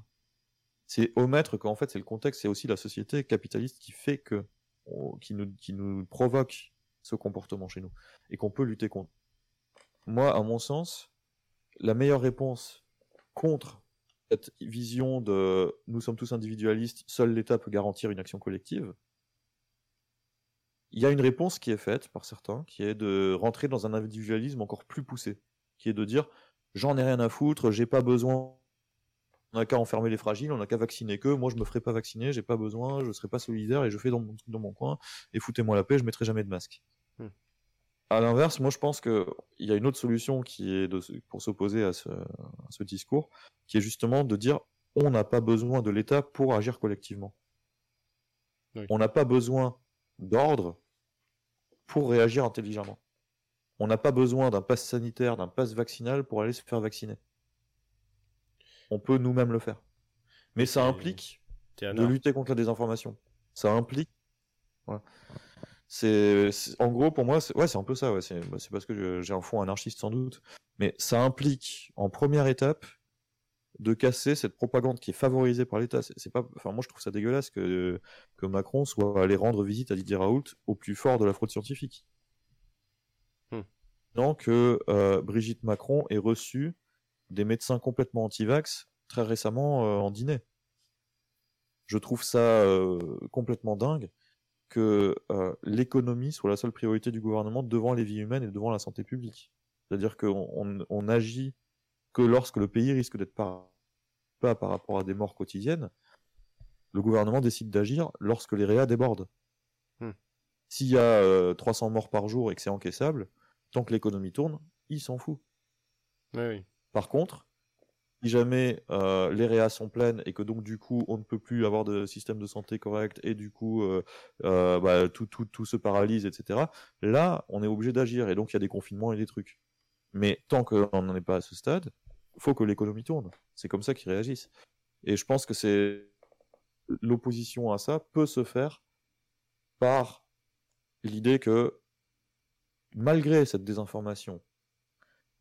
C'est omettre qu'en fait c'est le contexte, c'est aussi la société capitaliste qui fait que, qui nous, qui nous provoque ce comportement chez nous et qu'on peut lutter contre. Moi, à mon sens, la meilleure réponse contre cette vision de nous sommes tous individualistes, seul l'État peut garantir une action collective, il y a une réponse qui est faite par certains, qui est de rentrer dans un individualisme encore plus poussé, qui est de dire j'en ai rien à foutre, j'ai pas besoin, on n'a qu'à enfermer les fragiles, on n'a qu'à vacciner que, moi je me ferai pas vacciner, j'ai pas besoin, je serai pas solidaire et je fais dans mon, coin, et foutez-moi la paix, je mettrai jamais de masque. Hmm. À l'inverse, moi je pense qu'il y a une autre solution qui est de, pour s'opposer à ce, discours, qui est justement de dire on n'a pas besoin de l'État pour agir collectivement. On n'a pas besoin d'ordre pour réagir intelligemment. On n'a pas besoin d'un pass sanitaire, d'un pass vaccinal pour aller se faire vacciner. On peut nous-mêmes le faire. Mais ça implique de lutter contre la désinformation. Ça implique. C'est, en gros pour moi, c'est, ouais, c'est un peu ça. Ouais. C'est, bah, parce que j'ai un fond anarchiste sans doute, mais ça implique en première étape de casser cette propagande qui est favorisée par l'État. C'est, pas, enfin moi je trouve ça dégueulasse que que Macron soit allé rendre visite à Didier Raoult au plus fort de la fraude scientifique. Hmm. Non que euh, Brigitte Macron ait reçu des médecins complètement anti-vax très récemment euh, en dîner. Je trouve ça euh, complètement dingue que euh, l'économie soit la seule priorité du gouvernement devant les vies humaines et devant la santé publique. C'est-à-dire qu'on on, agit que lorsque le pays risque d'être pas, par rapport à des morts quotidiennes, le gouvernement décide d'agir lorsque les réas débordent. Hmm. S'il y a 300 euh, morts par jour et que c'est encaissable, tant que l'économie tourne, il s'en fout. Oui. Par contre, si jamais euh, les réas sont pleines et que donc du coup on ne peut plus avoir de système de santé correct et du coup euh, euh, bah, tout, tout, tout se paralyse, etc. Là, on est obligé d'agir et donc il y a des confinements et des trucs. Mais tant qu'on n'en est pas à ce stade, faut que l'économie tourne. C'est comme ça qu'ils réagissent. Et je pense que c'est l'opposition à ça peut se faire par l'idée que malgré cette désinformation,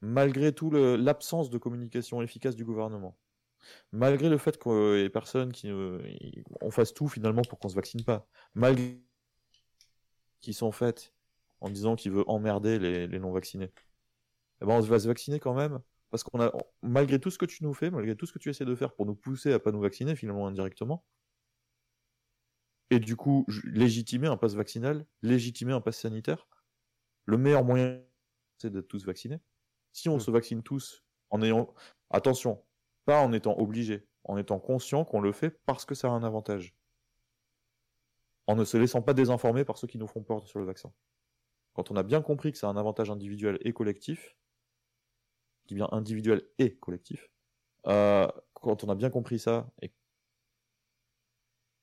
malgré tout l'absence de communication efficace du gouvernement, malgré le fait que les personnes qui on fasse tout finalement pour qu'on se vaccine pas, malgré qui sont faites en disant qu'ils veulent emmerder les, non vaccinés, eh ben on va se vacciner quand même parce qu'on a malgré tout ce que tu nous fais, malgré tout ce que tu essaies de faire pour nous pousser à pas nous vacciner finalement indirectement, et du coup légitimer un pass vaccinal, légitimer un pass sanitaire, le meilleur moyen c'est d'être tous vaccinés. Si on mmh. se vaccine tous en ayant attention, pas en étant obligé, en étant conscient qu'on le fait parce que ça a un avantage. En ne se laissant pas désinformer par ceux qui nous font peur sur le vaccin. Quand on a bien compris que ça a un avantage individuel et collectif, qui bien individuel et collectif, euh, quand on a bien compris ça et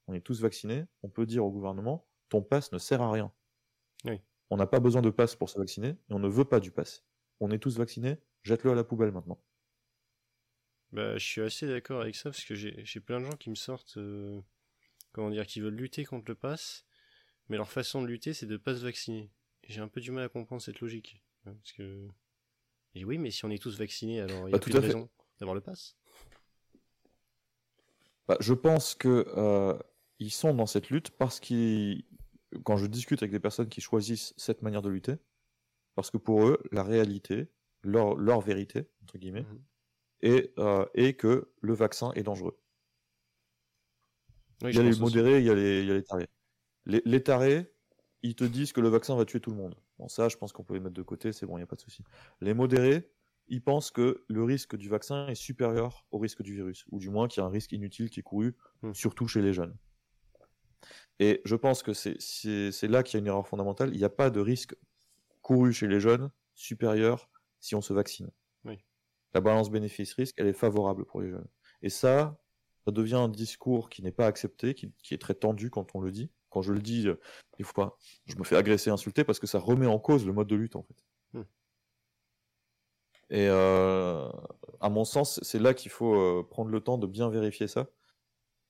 on est tous vaccinés, on peut dire au gouvernement, ton passe ne sert à rien. On n'a pas besoin de passe pour se vacciner, et on ne veut pas du passe. On est tous vaccinés, jette-le à la poubelle maintenant. Bah, je suis assez d'accord avec ça, parce que j'ai plein de gens qui me sortent, euh, comment dire, qui veulent lutter contre le passe, mais leur façon de lutter, c'est de pas se vacciner. J'ai un peu du mal à comprendre cette logique. Parce que... Et oui, mais si on est tous vaccinés, alors il n'y a bah, plus de raison d'avoir le passe. Bah, je pense que euh, ils sont dans cette lutte parce qu'ils, quand je discute avec des personnes qui choisissent cette manière de lutter, parce que pour eux, la réalité, leur, leur vérité, entre guillemets, mhm. est, euh, est, que le vaccin est dangereux. il y a les modérés, il y a les, il y a les tarés. Les, les, tarés, ils te disent que le vaccin va tuer tout le monde. Bon, ça, je pense qu'on peut les mettre de côté, c'est bon, il n'y a pas de souci. Les modérés, ils pensent que le risque du vaccin est supérieur au risque du virus, ou du moins qu'il y a un risque inutile qui est couru, hmm. surtout chez les jeunes. Et je pense que c'est là qu'il y a une erreur fondamentale. Il n'y a pas de risque couru chez les jeunes supérieur si on se vaccine. La balance bénéfice-risque, elle est favorable pour les jeunes. Et ça, ça devient un discours qui n'est pas accepté, qui, est très tendu quand on le dit. Quand je le dis, euh, des fois, je me fais agresser, insulter parce que ça remet en cause le mode de lutte en fait. Hmm. Et euh, à mon sens, c'est là qu'il faut euh, prendre le temps de bien vérifier ça.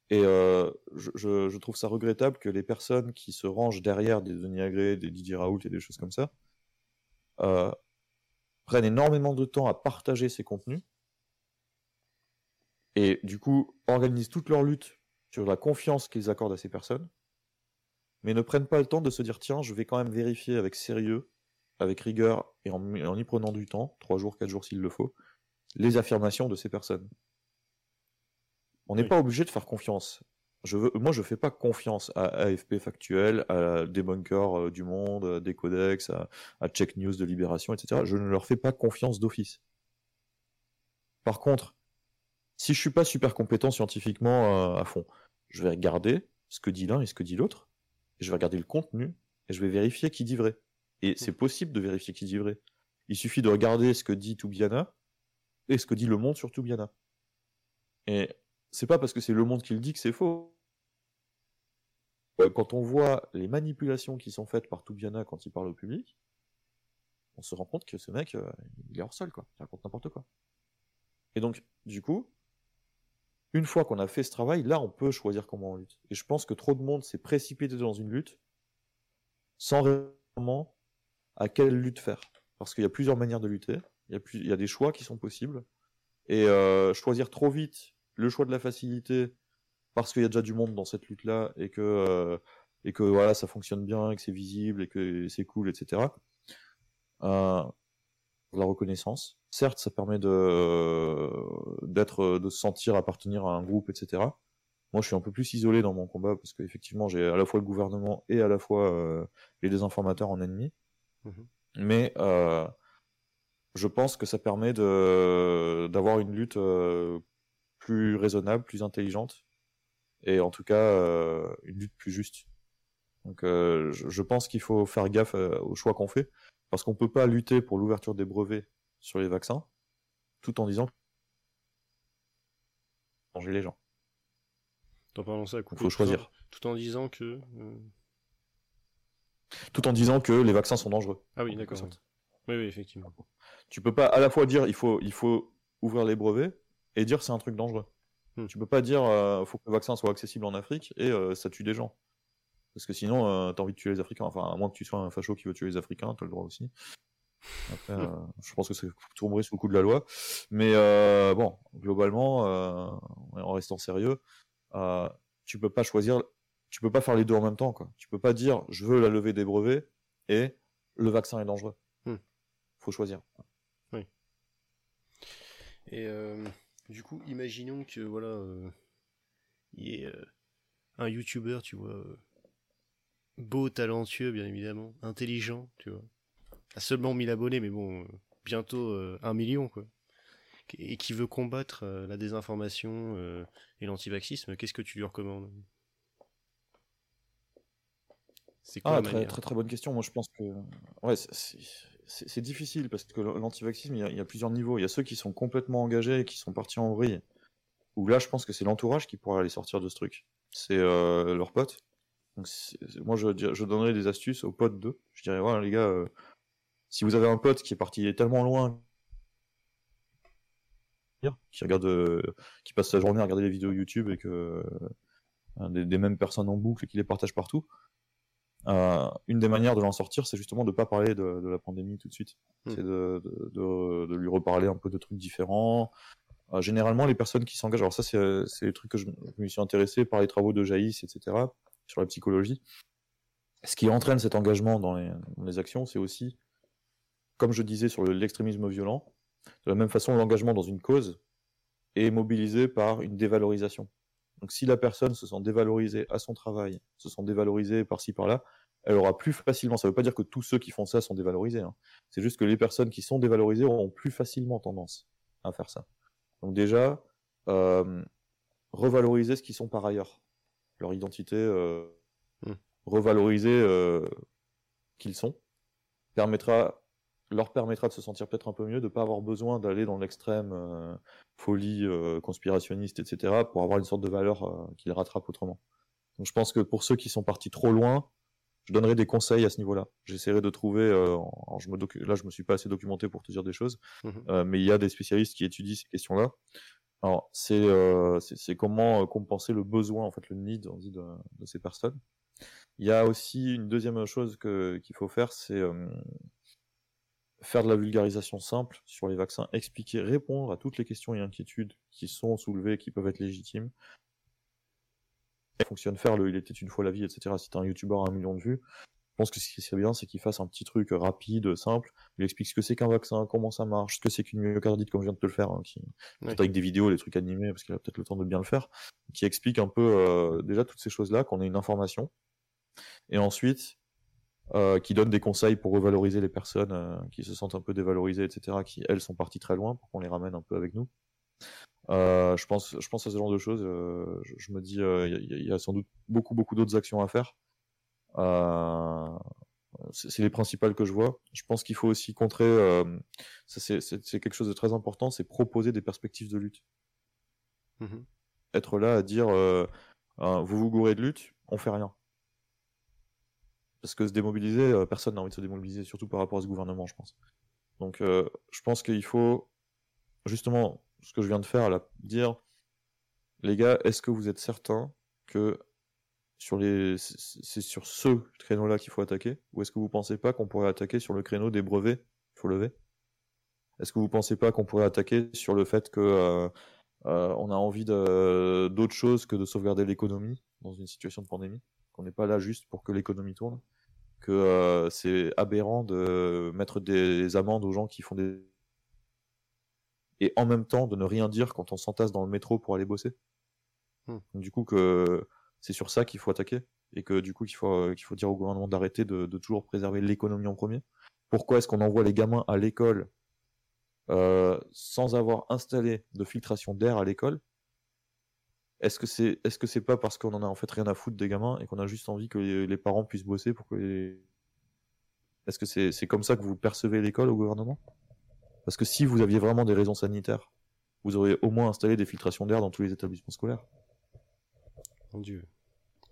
Et euh, je, trouve ça regrettable que les personnes qui se rangent derrière des Denis Agré, des Didier Raoult et des choses comme ça prennent énormément de temps à partager ces contenus et du coup organisent toute leur lutte sur la confiance qu'ils accordent à ces personnes, mais ne prennent pas le temps de se dire tiens, je vais quand même vérifier avec sérieux avec rigueur et en, y prenant du temps, 3 jours, 4 jours s'il le faut, les affirmations de ces personnes. On n'est pas obligé de faire confiance. Je veux, moi, je fais pas confiance à AFP Factuel, à des bunkers euh, du Monde, à des Codex, à, Check News de Libération, etc. Je ne leur fais pas confiance d'office. Par contre, si je suis pas super compétent scientifiquement euh, à fond, je vais regarder ce que dit l'un et ce que dit l'autre, je vais regarder le contenu, et je vais vérifier qui dit vrai. Et c'est possible de vérifier qui dit vrai. Il suffit de regarder ce que dit Toubiana et ce que dit Le Monde sur Toubiana. Et c'est pas parce que c'est Le Monde qui le dit que c'est faux. Euh, quand on voit les manipulations qui sont faites par Toubiana quand il parle au public, on se rend compte que ce mec, euh, il est hors sol, quoi. Il raconte n'importe quoi. Et donc, du coup, une fois qu'on a fait ce travail, là, on peut choisir comment on lutte. Et je pense que trop de monde s'est précipité dans une lutte sans vraiment à quelle lutte faire. Parce qu'il y a plusieurs manières de lutter, il y a, il y a des choix qui sont possibles. Et euh, choisir trop vite le choix de la facilité, parce qu'il y a déjà du monde dans cette lutte-là, et que, euh, et que voilà, ça fonctionne bien, et que c'est visible, et que c'est cool, etc. Euh, la reconnaissance. Certes, ça permet de d'être, de se sentir appartenir à un groupe, etc. Moi, je suis un peu plus isolé dans mon combat parce qu'effectivement, j'ai à la fois le gouvernement et à la fois euh, les désinformateurs en ennemi. Mhm. Mais euh, je pense que ça permet de d'avoir une lutte euh, plus raisonnable, plus intelligente, et en tout cas euh, une lutte plus juste. Donc je, pense qu'il faut faire gaffe aux choix qu'on fait, parce qu'on peut pas lutter pour l'ouverture des brevets sur les vaccins, tout en disant danger les gens. En parlant ça, Il faut choisir. Tout en disant que. Euh, tout en disant que les vaccins sont dangereux. Ah oui, d'accord. Oui, oui, effectivement. Tu peux pas à la fois dire il faut, il faut ouvrir les brevets et dire c'est un truc dangereux. Hmm. Tu peux pas dire euh, faut que le vaccin soit accessible en Afrique et euh, ça tue des gens. Parce que sinon, euh, tu as envie de tuer les Africains. Enfin, à moins que tu sois un facho qui veut tuer les Africains, tu as le droit aussi. Après, je pense que c'est tomber sous le coup de la loi. Mais bon, globalement, en restant sérieux, tu peux pas choisir, tu peux pas faire les deux en même temps. Quoi. Tu peux pas dire je veux la levée des brevets et le vaccin est dangereux. Hmm. Faut choisir. Oui. Et du coup, imaginons que voilà, il y ait un YouTuber, tu vois, beau, talentueux, bien évidemment, intelligent, tu vois, a seulement 1000 abonnés, mais bon, bientôt un million, quoi. Et qui veut combattre la désinformation et l'antivaxisme, qu'est-ce que tu lui recommandes? C'est quoi ah, très, très, très bonne question. Moi, je pense que ouais, c'est difficile parce que l'antivaxisme, il, y, a plusieurs niveaux. Il y a ceux qui sont complètement engagés et qui sont partis en vrille. Où là, je pense que c'est l'entourage qui pourra aller sortir de ce truc. C'est euh, leurs potes. Moi, je, donnerais des astuces aux potes d'eux. Je dirais, voilà, les gars, euh, si vous avez un pote qui est parti tellement loin, qui regarde, euh, qui passe sa journée à regarder les vidéos YouTube et que des, mêmes personnes en boucle et qui les partagent partout, euh, une des manières de l'en sortir, c'est justement de ne pas parler de, la pandémie tout de suite. Hmm. C'est de, de, lui reparler un peu de trucs différents. Euh, généralement, les personnes qui s'engagent, alors ça, c'est le truc que je, me suis intéressé par les travaux de Jaïs, etc., sur la psychologie. Ce qui entraîne cet engagement dans les, dans les actions, c'est aussi, comme je disais sur l'extrémisme violent, de la même façon, l'engagement dans une cause est mobilisé par une dévalorisation. Donc si la personne se sent dévalorisée à son travail, se sent dévalorisée par-ci par-là, elle aura plus facilement, ça ne veut pas dire que tous ceux qui font ça sont dévalorisés, hein. c'est juste que les personnes qui sont dévalorisées auront plus facilement tendance à faire ça. Donc déjà, euh, revaloriser ce qu'ils sont par ailleurs, leur identité, euh, hmm. revaloriser euh, qu'ils sont, permettra leur permettra de se sentir peut-être un peu mieux, de ne pas avoir besoin d'aller dans l'extrême euh, folie euh, conspirationniste, etc., pour avoir une sorte de valeur euh, qu'ils rattrapent autrement. Donc je pense que pour ceux qui sont partis trop loin, je donnerai des conseils à ce niveau-là. J'essaierai de trouver, je me là je me suis pas assez documenté pour te dire des choses, mmh mais il y a des spécialistes qui étudient ces questions-là. Alors c'est c'est comment compenser le besoin, en fait le need on dit, de, de ces personnes. Il y a aussi une deuxième chose qu'il faut faire, c'est faire de la vulgarisation simple sur les vaccins, expliquer, répondre à toutes les questions et inquiétudes qui sont soulevées, qui peuvent être légitimes. Ça fonctionne faire le il était une fois la vie, etc. Si t'es un youtubeur à un million de vues, je pense que ce qui serait bien, c'est qu'il fasse un petit truc rapide, simple. Il explique ce que c'est qu'un vaccin, comment ça marche, ce que c'est qu'une myocardite, comme je viens de te le faire, hein, qui, avec des vidéos, des trucs animés, parce qu'il a peut-être le temps de bien le faire, qui explique un peu euh, déjà toutes ces choses-là, qu'on ait une information. Et ensuite, euh, qui donne des conseils pour revaloriser les personnes euh, qui se sentent un peu dévalorisées, etc., qui elles sont parties très loin pour qu'on les ramène un peu avec nous. Euh, je pense, je pense à ce genre de choses. Je, me dis, il y, a sans doute beaucoup, beaucoup d'autres actions à faire. c'est les principales que je vois. Je pense qu'il faut aussi contrer. c'est quelque chose de très important. C'est proposer des perspectives de lutte. Mmh Être là à dire, vous vous gourrez de lutte, on fait rien. Parce que se démobiliser, euh, personne n'a envie de se démobiliser, surtout par rapport à ce gouvernement, je pense. Donc euh, je pense qu'il faut, justement, ce que je viens de faire, là, dire, les gars, est-ce que vous êtes certains que sur les, c'est sur ce créneau-là qu'il faut attaquer, ou est-ce que vous pensez pas qu'on pourrait attaquer sur le créneau des brevets? Qu'il faut lever. Est-ce que vous pensez pas qu'on pourrait attaquer sur le fait que euh, on a envie d'autre chose que de sauvegarder l'économie dans une situation de pandémie? Qu'on n'est pas là juste pour que l'économie tourne? Que euh, c'est aberrant de mettre des amendes aux gens qui font des et en même temps de ne rien dire quand on s'entasse dans le métro pour aller bosser. Hmm. Du coup que c'est sur ça qu'il faut attaquer et que du coup qu'il faut qu'il faut dire au gouvernement d'arrêter de, toujours préserver l'économie en premier. Pourquoi est-ce qu'on envoie les gamins à l'école euh, sans avoir installé de filtration d'air à l'école est-ce que c'est est-ce que c'est pas parce qu'on en a en fait rien à foutre des gamins et qu'on a juste envie que les, parents puissent bosser pour que les... Est-ce que c'est comme ça que vous percevez l'école au gouvernement? Parce que si vous aviez vraiment des raisons sanitaires vous auriez au moins installé des filtrations d'air dans tous les établissements scolaires. Mon Dieu.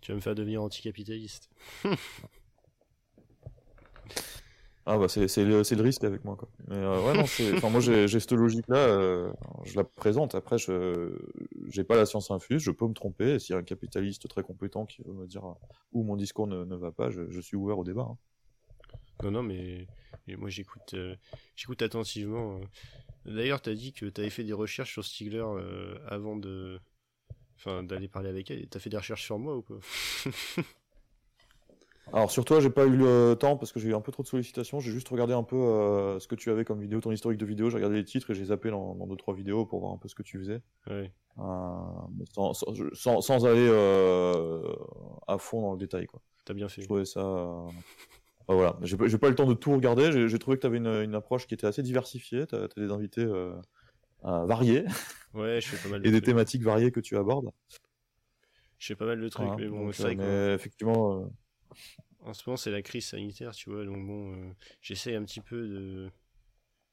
Tu vas me faire devenir anticapitaliste. *laughs* Ah bah c'est le, le risque avec moi quoi. Euh, moi j'ai cette logique là je la présente après je j'ai pas la science infuse, je peux me tromper s'il y a un capitaliste très compétent qui veut me dire où mon discours ne, va pas, je, suis ouvert au débat. hein. Non, non, mais, moi j'écoute euh, j'écoute attentivement. euh. D'ailleurs, t'as dit que t'avais fait des recherches sur Stigler euh, avant de. Enfin, d'aller parler avec elle. T'as fait des recherches sur moi ou pas? *laughs* Alors sur toi, j'ai pas eu le temps parce que j'ai eu un peu trop de sollicitations. J'ai juste regardé un peu euh, ce que tu avais comme vidéo, ton historique de vidéos. J'ai regardé les titres et j'ai zappé dans, dans deux trois vidéos pour voir un peu ce que tu faisais, Ouais. Euh, sans, sans, sans- sans aller euh, à fond dans le détail quoi. T'as bien Je fait. trouvais ça. enfin, voilà, j'ai pas eu le temps de tout regarder. J'ai trouvé que tu avais une, une approche qui était assez diversifiée. Tu as, des invités variés *laughs* Ouais, je fais pas mal de et des trucs. thématiques variées que tu abordes. Je fais pas mal de trucs, Voilà. mais bon, c'est vrai que effectivement, en ce moment c'est la crise sanitaire, tu vois, donc bon, euh, j'essaie un petit peu de,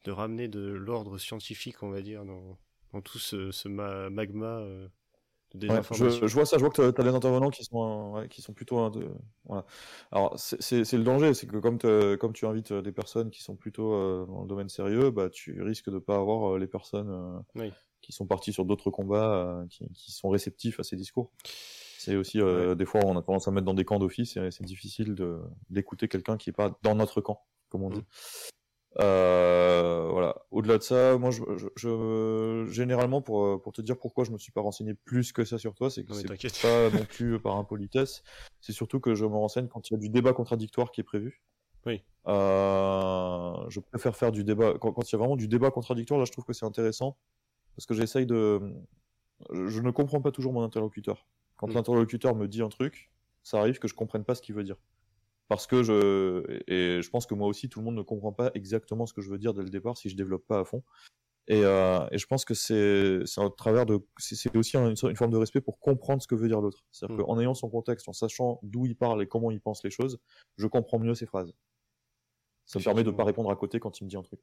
de ramener de l'ordre scientifique, on va dire, dans, dans tout ce, ce ma- magma euh, de Ouais, désinformation. je, je vois ça, je vois que tu as, des intervenants qui sont, euh, ouais, qui sont plutôt. hein, de, voilà. Alors, c'est- le danger, c'est que comme, comme tu invites euh, des personnes qui sont plutôt dans le domaine sérieux, bah, tu risques de pas avoir les personnes Oui. qui sont parties sur d'autres combats, qui, qui sont réceptifs à ces discours. C'est aussi, euh, des fois, on a tendance à mettre dans des camps d'office et c'est difficile de- d'écouter quelqu'un qui est pas dans notre camp, comme on dit. Euh, voilà. Au-delà de ça, moi, je, je- je- généralement, pour, euh, pour te dire pourquoi je me suis pas renseigné plus que ça sur toi, c'est que Non, mais c'est pas non plus par impolitesse. C'est surtout que je me renseigne quand il y a du débat contradictoire qui est prévu. Oui. Euh, je préfère faire du débat quand, quand il y a vraiment du débat contradictoire. Là, je trouve que c'est intéressant parce que j'essaye de. Je ne comprends pas toujours mon interlocuteur. Quand Mm. l'interlocuteur me dit un truc, ça arrive que je comprenne pas ce qu'il veut dire. Parce que je et je pense que moi aussi tout le monde ne comprend pas exactement ce que je veux dire dès le départ si je développe pas à fond. Et, euh, et je pense que c'est c'est un travers de c'est aussi un- une, forme de respect pour comprendre ce que veut dire l'autre. C'est-à-dire Mm. qu'en ayant son contexte, en sachant d'où il parle et comment il pense les choses, je comprends mieux ses phrases. Ça me permet de pas répondre à côté quand il me dit un truc.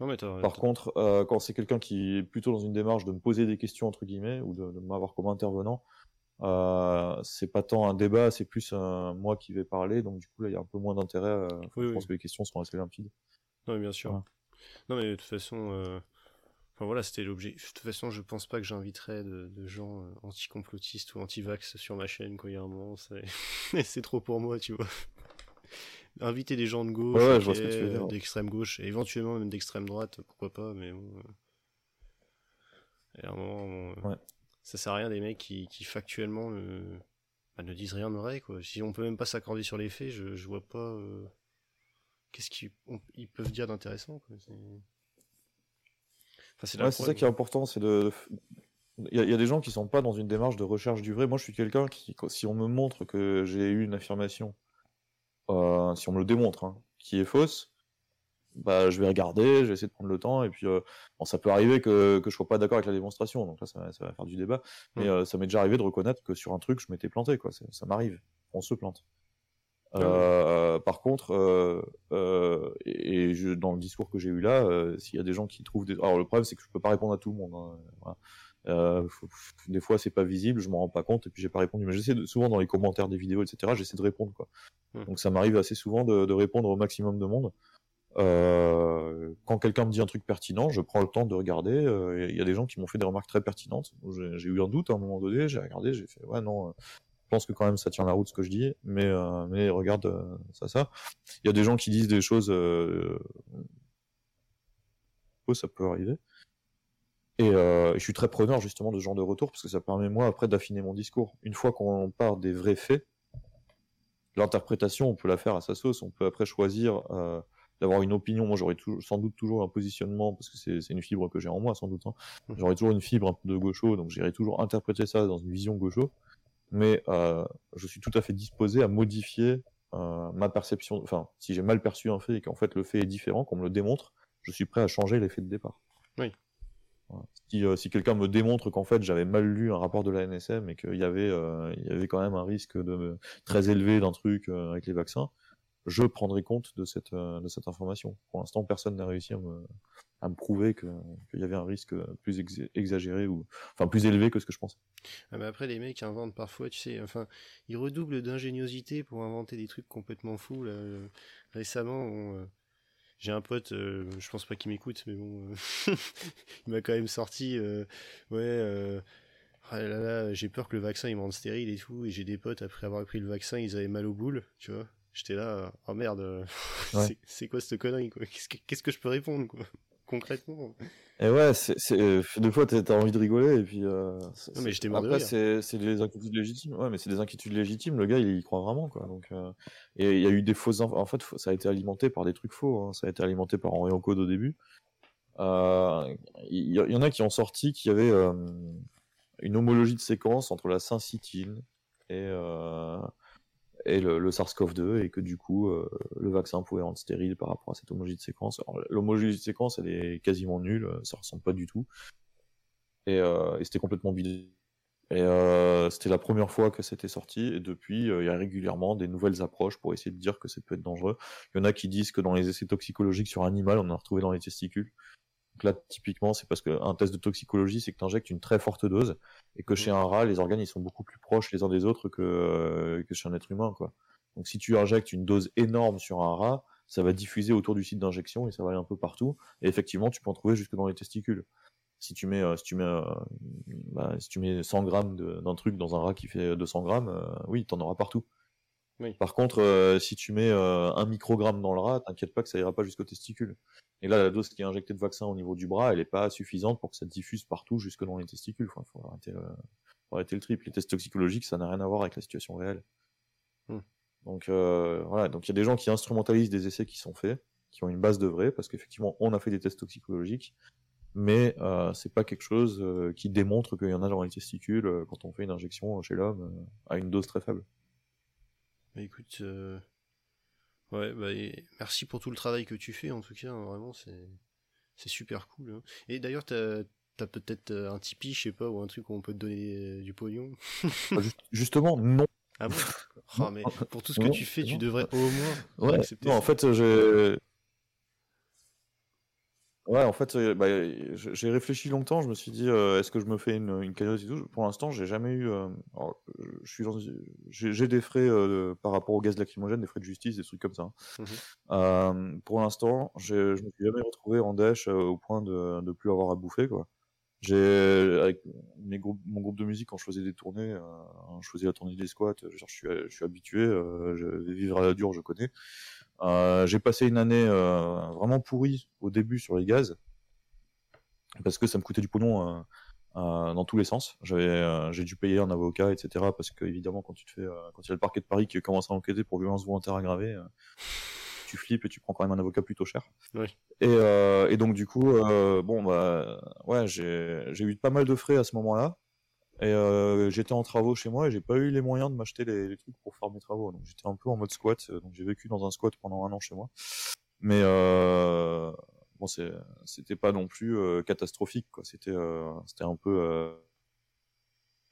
Non, mais t'as. Par contre, euh, quand c'est quelqu'un qui est plutôt dans une démarche de me poser des questions entre guillemets ou de, de m'avoir comme intervenant, euh, c'est pas tant un débat, c'est plus un, moi qui vais parler. Donc du coup là, il y a un peu moins d'intérêt. euh, Oui, je oui. pense que les questions sont assez limpides. Non, mais bien sûr. Non, mais de toute façon, euh, enfin voilà, c'était l'objet. De toute façon, je pense pas que j'inviterais de, de gens euh, anti-complotistes ou anti-vax sur ma chaîne, quoi, il y a un moment, c'est *laughs* trop pour moi, tu vois. Inviter des gens de gauche, Ouais, ouais, euh, d'extrême gauche, et éventuellement même d'extrême droite, pourquoi pas, mais bon. euh, Et à un moment, euh. Ça sert à rien des mecs qui, qui factuellement euh, bah, ne disent rien de vrai, quoi. Si on peut même pas s'accorder sur les faits, je, je vois pas. euh, Qu'est-ce qu'ils ils peuvent dire d'intéressant, quoi. C'est enfin, c'est la Ouais, c'est ça qui est important, c'est de. Il y, a, il y a des gens qui sont pas dans une démarche de recherche du vrai. Moi, je suis quelqu'un qui, si on me montre que j'ai eu une affirmation, euh, si on me le démontre, hein, qui est fausse, bah, je vais regarder, je vais essayer de prendre le temps, et puis, euh, bon, ça peut arriver que, que je sois pas d'accord avec la démonstration, donc là, ça, va- ça va faire du débat. Mais Mm. euh, ça m'est déjà arrivé de reconnaître que sur un truc, je m'étais planté, quoi. Ça, ça m'arrive. On se plante. Ah. Euh, par contre, et et je, dans le discours que j'ai eu là, s'il y a des gens qui trouvent des... Alors le problème c'est que je peux pas répondre à tout le monde. hein, voilà. Euh, des fois c'est pas visible, je m'en rends pas compte et puis j'ai pas répondu. Mais j'essaie de, souvent dans les commentaires des vidéos, etc. J'essaie de répondre quoi. Hmm. Donc ça m'arrive assez souvent de, de répondre au maximum de monde. Euh, quand quelqu'un me dit un truc pertinent, je prends le temps de regarder. euh, Il y a des gens qui m'ont fait des remarques très pertinentes. J'ai eu un doute à un moment donné, j'ai regardé, j'ai fait ouais non, euh, je pense que quand même ça tient la route ce que je dis, mais mais regarde ça ça. Il y a des gens qui disent des choses, oh, ça peut arriver. Et, et je suis très preneur justement de ce genre de retour parce que ça permet moi après d'affiner mon discours. Une fois qu'on part des vrais faits, l'interprétation on peut la faire à sa sauce. On peut après choisir euh, d'avoir une opinion. Moi j'aurais sans doute toujours un positionnement parce que c'est une fibre que j'ai en moi sans doute. hein. Mhm. J'aurais toujours une fibre un peu de gaucho, donc j'irai toujours interpréter ça dans une vision gaucho. Mais euh, je suis tout à fait disposé à modifier euh, ma perception. Enfin, si j'ai mal perçu un fait et qu'en fait le fait est différent, qu'on me le démontre, je suis prêt à changer l'effet de départ. Oui. Voilà. Si, euh, si quelqu'un me démontre qu'en fait j'avais mal lu un rapport de la NSM et qu'il y avait, il y avait quand même un risque de, très élevé d'un truc avec les vaccins, je prendrai compte de cette, euh, de cette information. Pour l'instant, personne n'a réussi à me, prouver qu'il y avait un risque plus exagéré ou enfin plus élevé que ce que je pensais. Ah, mais après les mecs inventent parfois, tu sais, enfin ils redoublent d'ingéniosité pour inventer des trucs complètement fous. Là. Récemment, euh, j'ai un pote, euh, je pense pas qu'il m'écoute, mais bon, euh, *laughs* il m'a quand même sorti, ouais. Ah là là, j'ai peur que le vaccin il me rende stérile et tout, et j'ai des potes après avoir pris le vaccin, ils avaient mal aux boules, tu vois. J'étais là, oh merde, *laughs* c'est quoi cette connerie quoi? Qu'est-ce que je peux répondre quoi? Concrètement. Et ouais, c'est, euh, deux fois t'as envie de rigoler et puis. Euh, non, mais j'étais marre Après, c'est, c'est des inquiétudes légitimes. Ouais, mais c'est des inquiétudes légitimes. Le gars, il y croit vraiment, quoi. Donc, euh, et il y a eu des fausses. En fait, ça a été alimenté par des trucs faux. Hein. Ça a été alimenté par Henri Code au début. Il y, en a qui ont sorti qu'il y avait une homologie de séquence entre la syncytine et et le, SARS-CoV-2 et que du coup euh, le vaccin pouvait rendre stérile par rapport à cette homologie de séquence. L'homologie de séquence elle est quasiment nulle, euh, ça ressemble pas du tout et, euh, et c'était complètement bidé. Et euh, c'était la première fois que c'était sorti et depuis il y a régulièrement des nouvelles approches pour essayer de dire que ça peut être dangereux. Il y en a qui disent que dans les essais toxicologiques sur animal on en a retrouvé dans les testicules. Donc là, typiquement, c'est parce qu'un test de toxicologie, c'est que tu injectes une très forte dose et que chez mmh. un rat, les organes ils sont beaucoup plus proches les uns des autres que, euh, que chez un être humain. Quoi. Donc si tu injectes une dose énorme sur un rat, ça va diffuser autour du site d'injection et ça va aller un peu partout. Et effectivement, tu peux en trouver jusque dans les testicules. Si tu mets, euh, si tu mets, euh, bah, si tu mets 100 grammes d'un truc dans un rat qui fait 200 grammes, oui, tu en auras partout. Par contre, euh, si tu mets euh, un microgramme dans le rat, t'inquiète pas que ça ira pas jusqu'au testicule. Et là, la dose qui est injectée de vaccin au niveau du bras, elle est pas suffisante pour que ça diffuse partout jusque dans les testicules. Il faut arrêter, euh, arrêter le trip. Les tests toxicologiques, ça n'a rien à voir avec la situation réelle. Hmm. Donc voilà, donc il y a des gens qui instrumentalisent des essais qui sont faits, qui ont une base de vrai, parce qu'effectivement, on a fait des tests toxicologiques, mais euh, c'est pas quelque chose qui démontre qu'il y en a dans les testicules quand on fait une injection chez l'homme à une dose très faible. Bah, écoute, euh, ouais, bah, merci pour tout le travail que tu fais en tout cas, hein, vraiment c'est c'est super cool. Hein. Et d'ailleurs, t'as as, peut-être euh, un Tipeee, je sais pas, ou un truc où on peut te donner euh, du pognon? *laughs* Bah, justement, non. Ah bon? Oh, mais Pour tout ce que tu fais, tu devrais au moins ouais. Non, en fait, j'ai Ouais, en fait, bah, j'ai réfléchi longtemps. Je me suis dit, euh, est-ce que je me fais une, une cagnotte et tout Pour l'instant, j'ai jamais eu. Euh, je suis j'ai des frais euh, par rapport au gaz lacrymogène, des frais de justice, des trucs comme ça. Hein. Mmh pour l'instant, je me suis jamais retrouvé en dèche au point de ne plus avoir à bouffer, quoi. J'ai avec mes groupes, mon groupe de musique quand je faisais des tournées, je faisais la tournée des squats. je suis, je suis habitué. je vais vivre à la dure, je connais. Euh, j'ai passé une année euh, vraiment pourrie au début sur les gaz parce que ça me coûtait du pognon euh, dans tous les sens. J'avais, j'ai dû payer un avocat, etc. Parce que évidemment, quand tu te fais, quand il y a le parquet de Paris qui commence à enquêter pour violence volontaire aggravée, tu flippes et tu prends quand même un avocat plutôt cher. Oui. Et, et, donc du coup, bon bah ouais, j'ai, j'ai eu pas mal de frais à ce moment-là. Et euh, j'étais en travaux chez moi et j'ai pas eu les moyens de m'acheter les, les, trucs pour faire mes travaux. Donc j'étais un peu en mode squat. Euh, donc j'ai vécu dans un squat pendant un an chez moi. Mais euh, bon, c'était pas non plus euh, catastrophique. quoi. C'était euh, c'était un peu euh,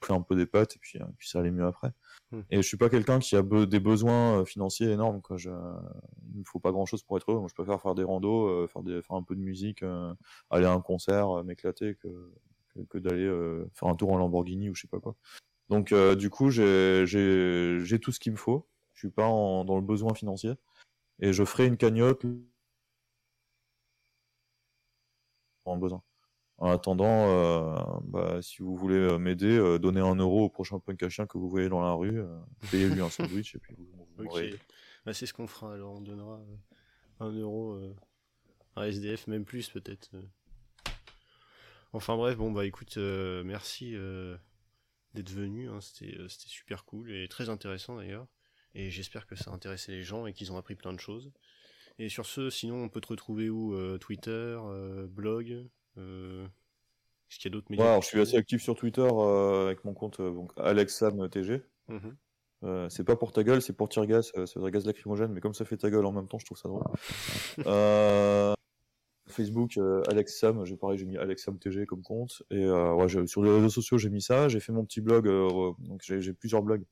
pris un peu des pattes et puis puis ça allait mieux après. Hmm. Et je suis pas quelqu'un qui a des besoins financiers énormes. Quoi. Je, il me faut pas grand chose pour être heureux. Moi, je préfère faire des randos, faire des faire un peu de musique, aller à un concert, m'éclater que que, d'aller euh, faire un tour en Lamborghini ou je sais pas quoi. Donc euh, du coup, j'ai tout ce qu'il me faut. Je suis pas dans le besoin financier et je ferai une cagnotte en besoin. En attendant, euh, bah, si vous voulez m'aider, donnez un euro au prochain punk à chien que vous voyez dans la rue, payez-lui un sandwich et puis vous, vous bah, C'est ce qu'on fera alors, on donnera un euro à SDF, même plus peut-être. Enfin bref, bon bah écoute, euh, merci euh, d'être venu, hein, euh, c'était super cool et très intéressant d'ailleurs. Et j'espère que ça a intéressé les gens et qu'ils ont appris plein de choses. Et sur ce, sinon on peut te retrouver où Twitter, blog Est-ce qu'il y a d'autres médias Je suis assez actif sur Twitter avec mon compte donc AlexSamTG. Mmh c'est pas pour ta gueule, c'est pour tirer gaz, c'est gaz lacrymogène, mais comme ça fait ta gueule en même temps, je trouve ça drôle. *laughs* Facebook, euh, Alex Sam, j'ai pareil, j'ai mis Alex Sam TG comme compte. Et euh, ouais, sur les réseaux sociaux, j'ai mis ça. J'ai fait mon petit blog, euh, donc j'ai plusieurs blogs.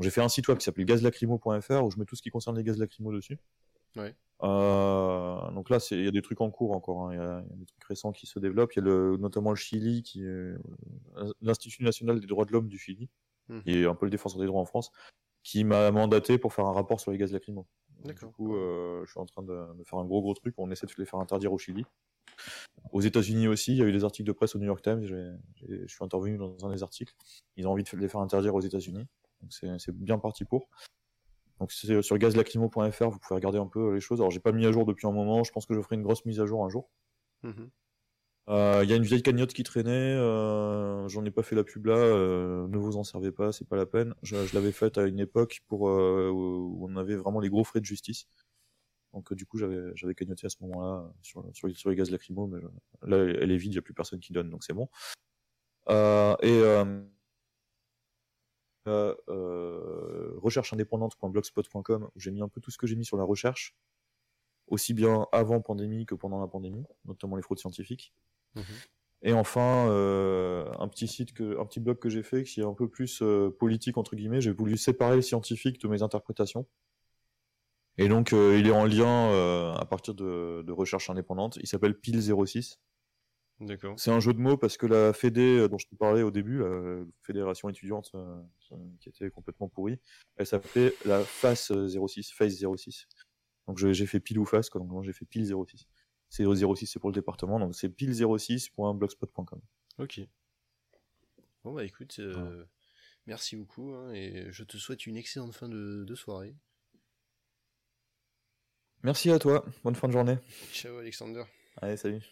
J'ai fait un site web qui s'appelle gazlacrymo.fr où je mets tout ce qui concerne les gaz lacrymo dessus. Ouais. Euh, donc là, il y a des trucs en cours encore. hein. Il y, a il y a des trucs récents qui se développent. Il y a le, notamment le Chili, qui euh, l'Institut national des droits de l'homme du Chili, Mhm. qui est un peu le défenseur des droits en France, qui m'a mandaté pour faire un rapport sur les gaz lacrymaux. Donc. Du coup, euh, je suis en train de, de faire un gros gros truc. On essaie de les faire interdire au Chili. Aux États-Unis aussi, il y a eu des articles de presse au New York Times. je suis intervenu dans un des articles. Ils ont envie de les faire interdire aux États-Unis. Donc c'est bien parti pour. Donc c'est sur gazlacrymo.fr, vous pouvez regarder un peu les choses. Alors j'ai pas mis à jour depuis un moment. Je pense que je ferai une grosse mise à jour un jour. Mhm. Il y a une vieille cagnotte qui traînait, euh, j'en ai pas fait la pub là, euh, ne vous en servez pas, c'est pas la peine. Je, je l'avais faite à une époque pour euh, où on avait vraiment les gros frais de justice. Donc euh, du coup j'avais cagnoté à ce moment-là euh, sur, sur, sur les gaz lacrymaux, mais là elle est vide, il n'y a plus personne qui donne, donc c'est bon. Euh, et euh, euh, euh, rechercheindépendante.blogspot.com où j'ai mis un peu tout ce que j'ai mis sur la recherche, aussi bien avant pandémie que pendant la pandémie, notamment les fraudes scientifiques. Mhm. Et enfin, euh, un petit site que, un petit blog que j'ai fait qui est un peu plus euh, politique entre guillemets. J'ai voulu séparer le scientifique de mes interprétations. Et donc, euh, il est en lien à partir de, de recherches indépendantes. Il s'appelle Pile 06. D'accord. C'est un jeu de mots parce que la Fédé dont je te parlais au début, la fédération étudiante qui était complètement pourrie, elle s'appelait la FACE 06, FACE 06. Donc j'ai fait pile ou face, quoi. donc j'ai fait pile 06. C'est au 06, c'est pour le département, donc c'est pile06.blogspot.com. Ok. Bon bah écoute, euh, merci beaucoup hein, et je te souhaite une excellente fin de, de soirée. Merci à toi, bonne fin de journée. Ciao Alexander. Allez, salut.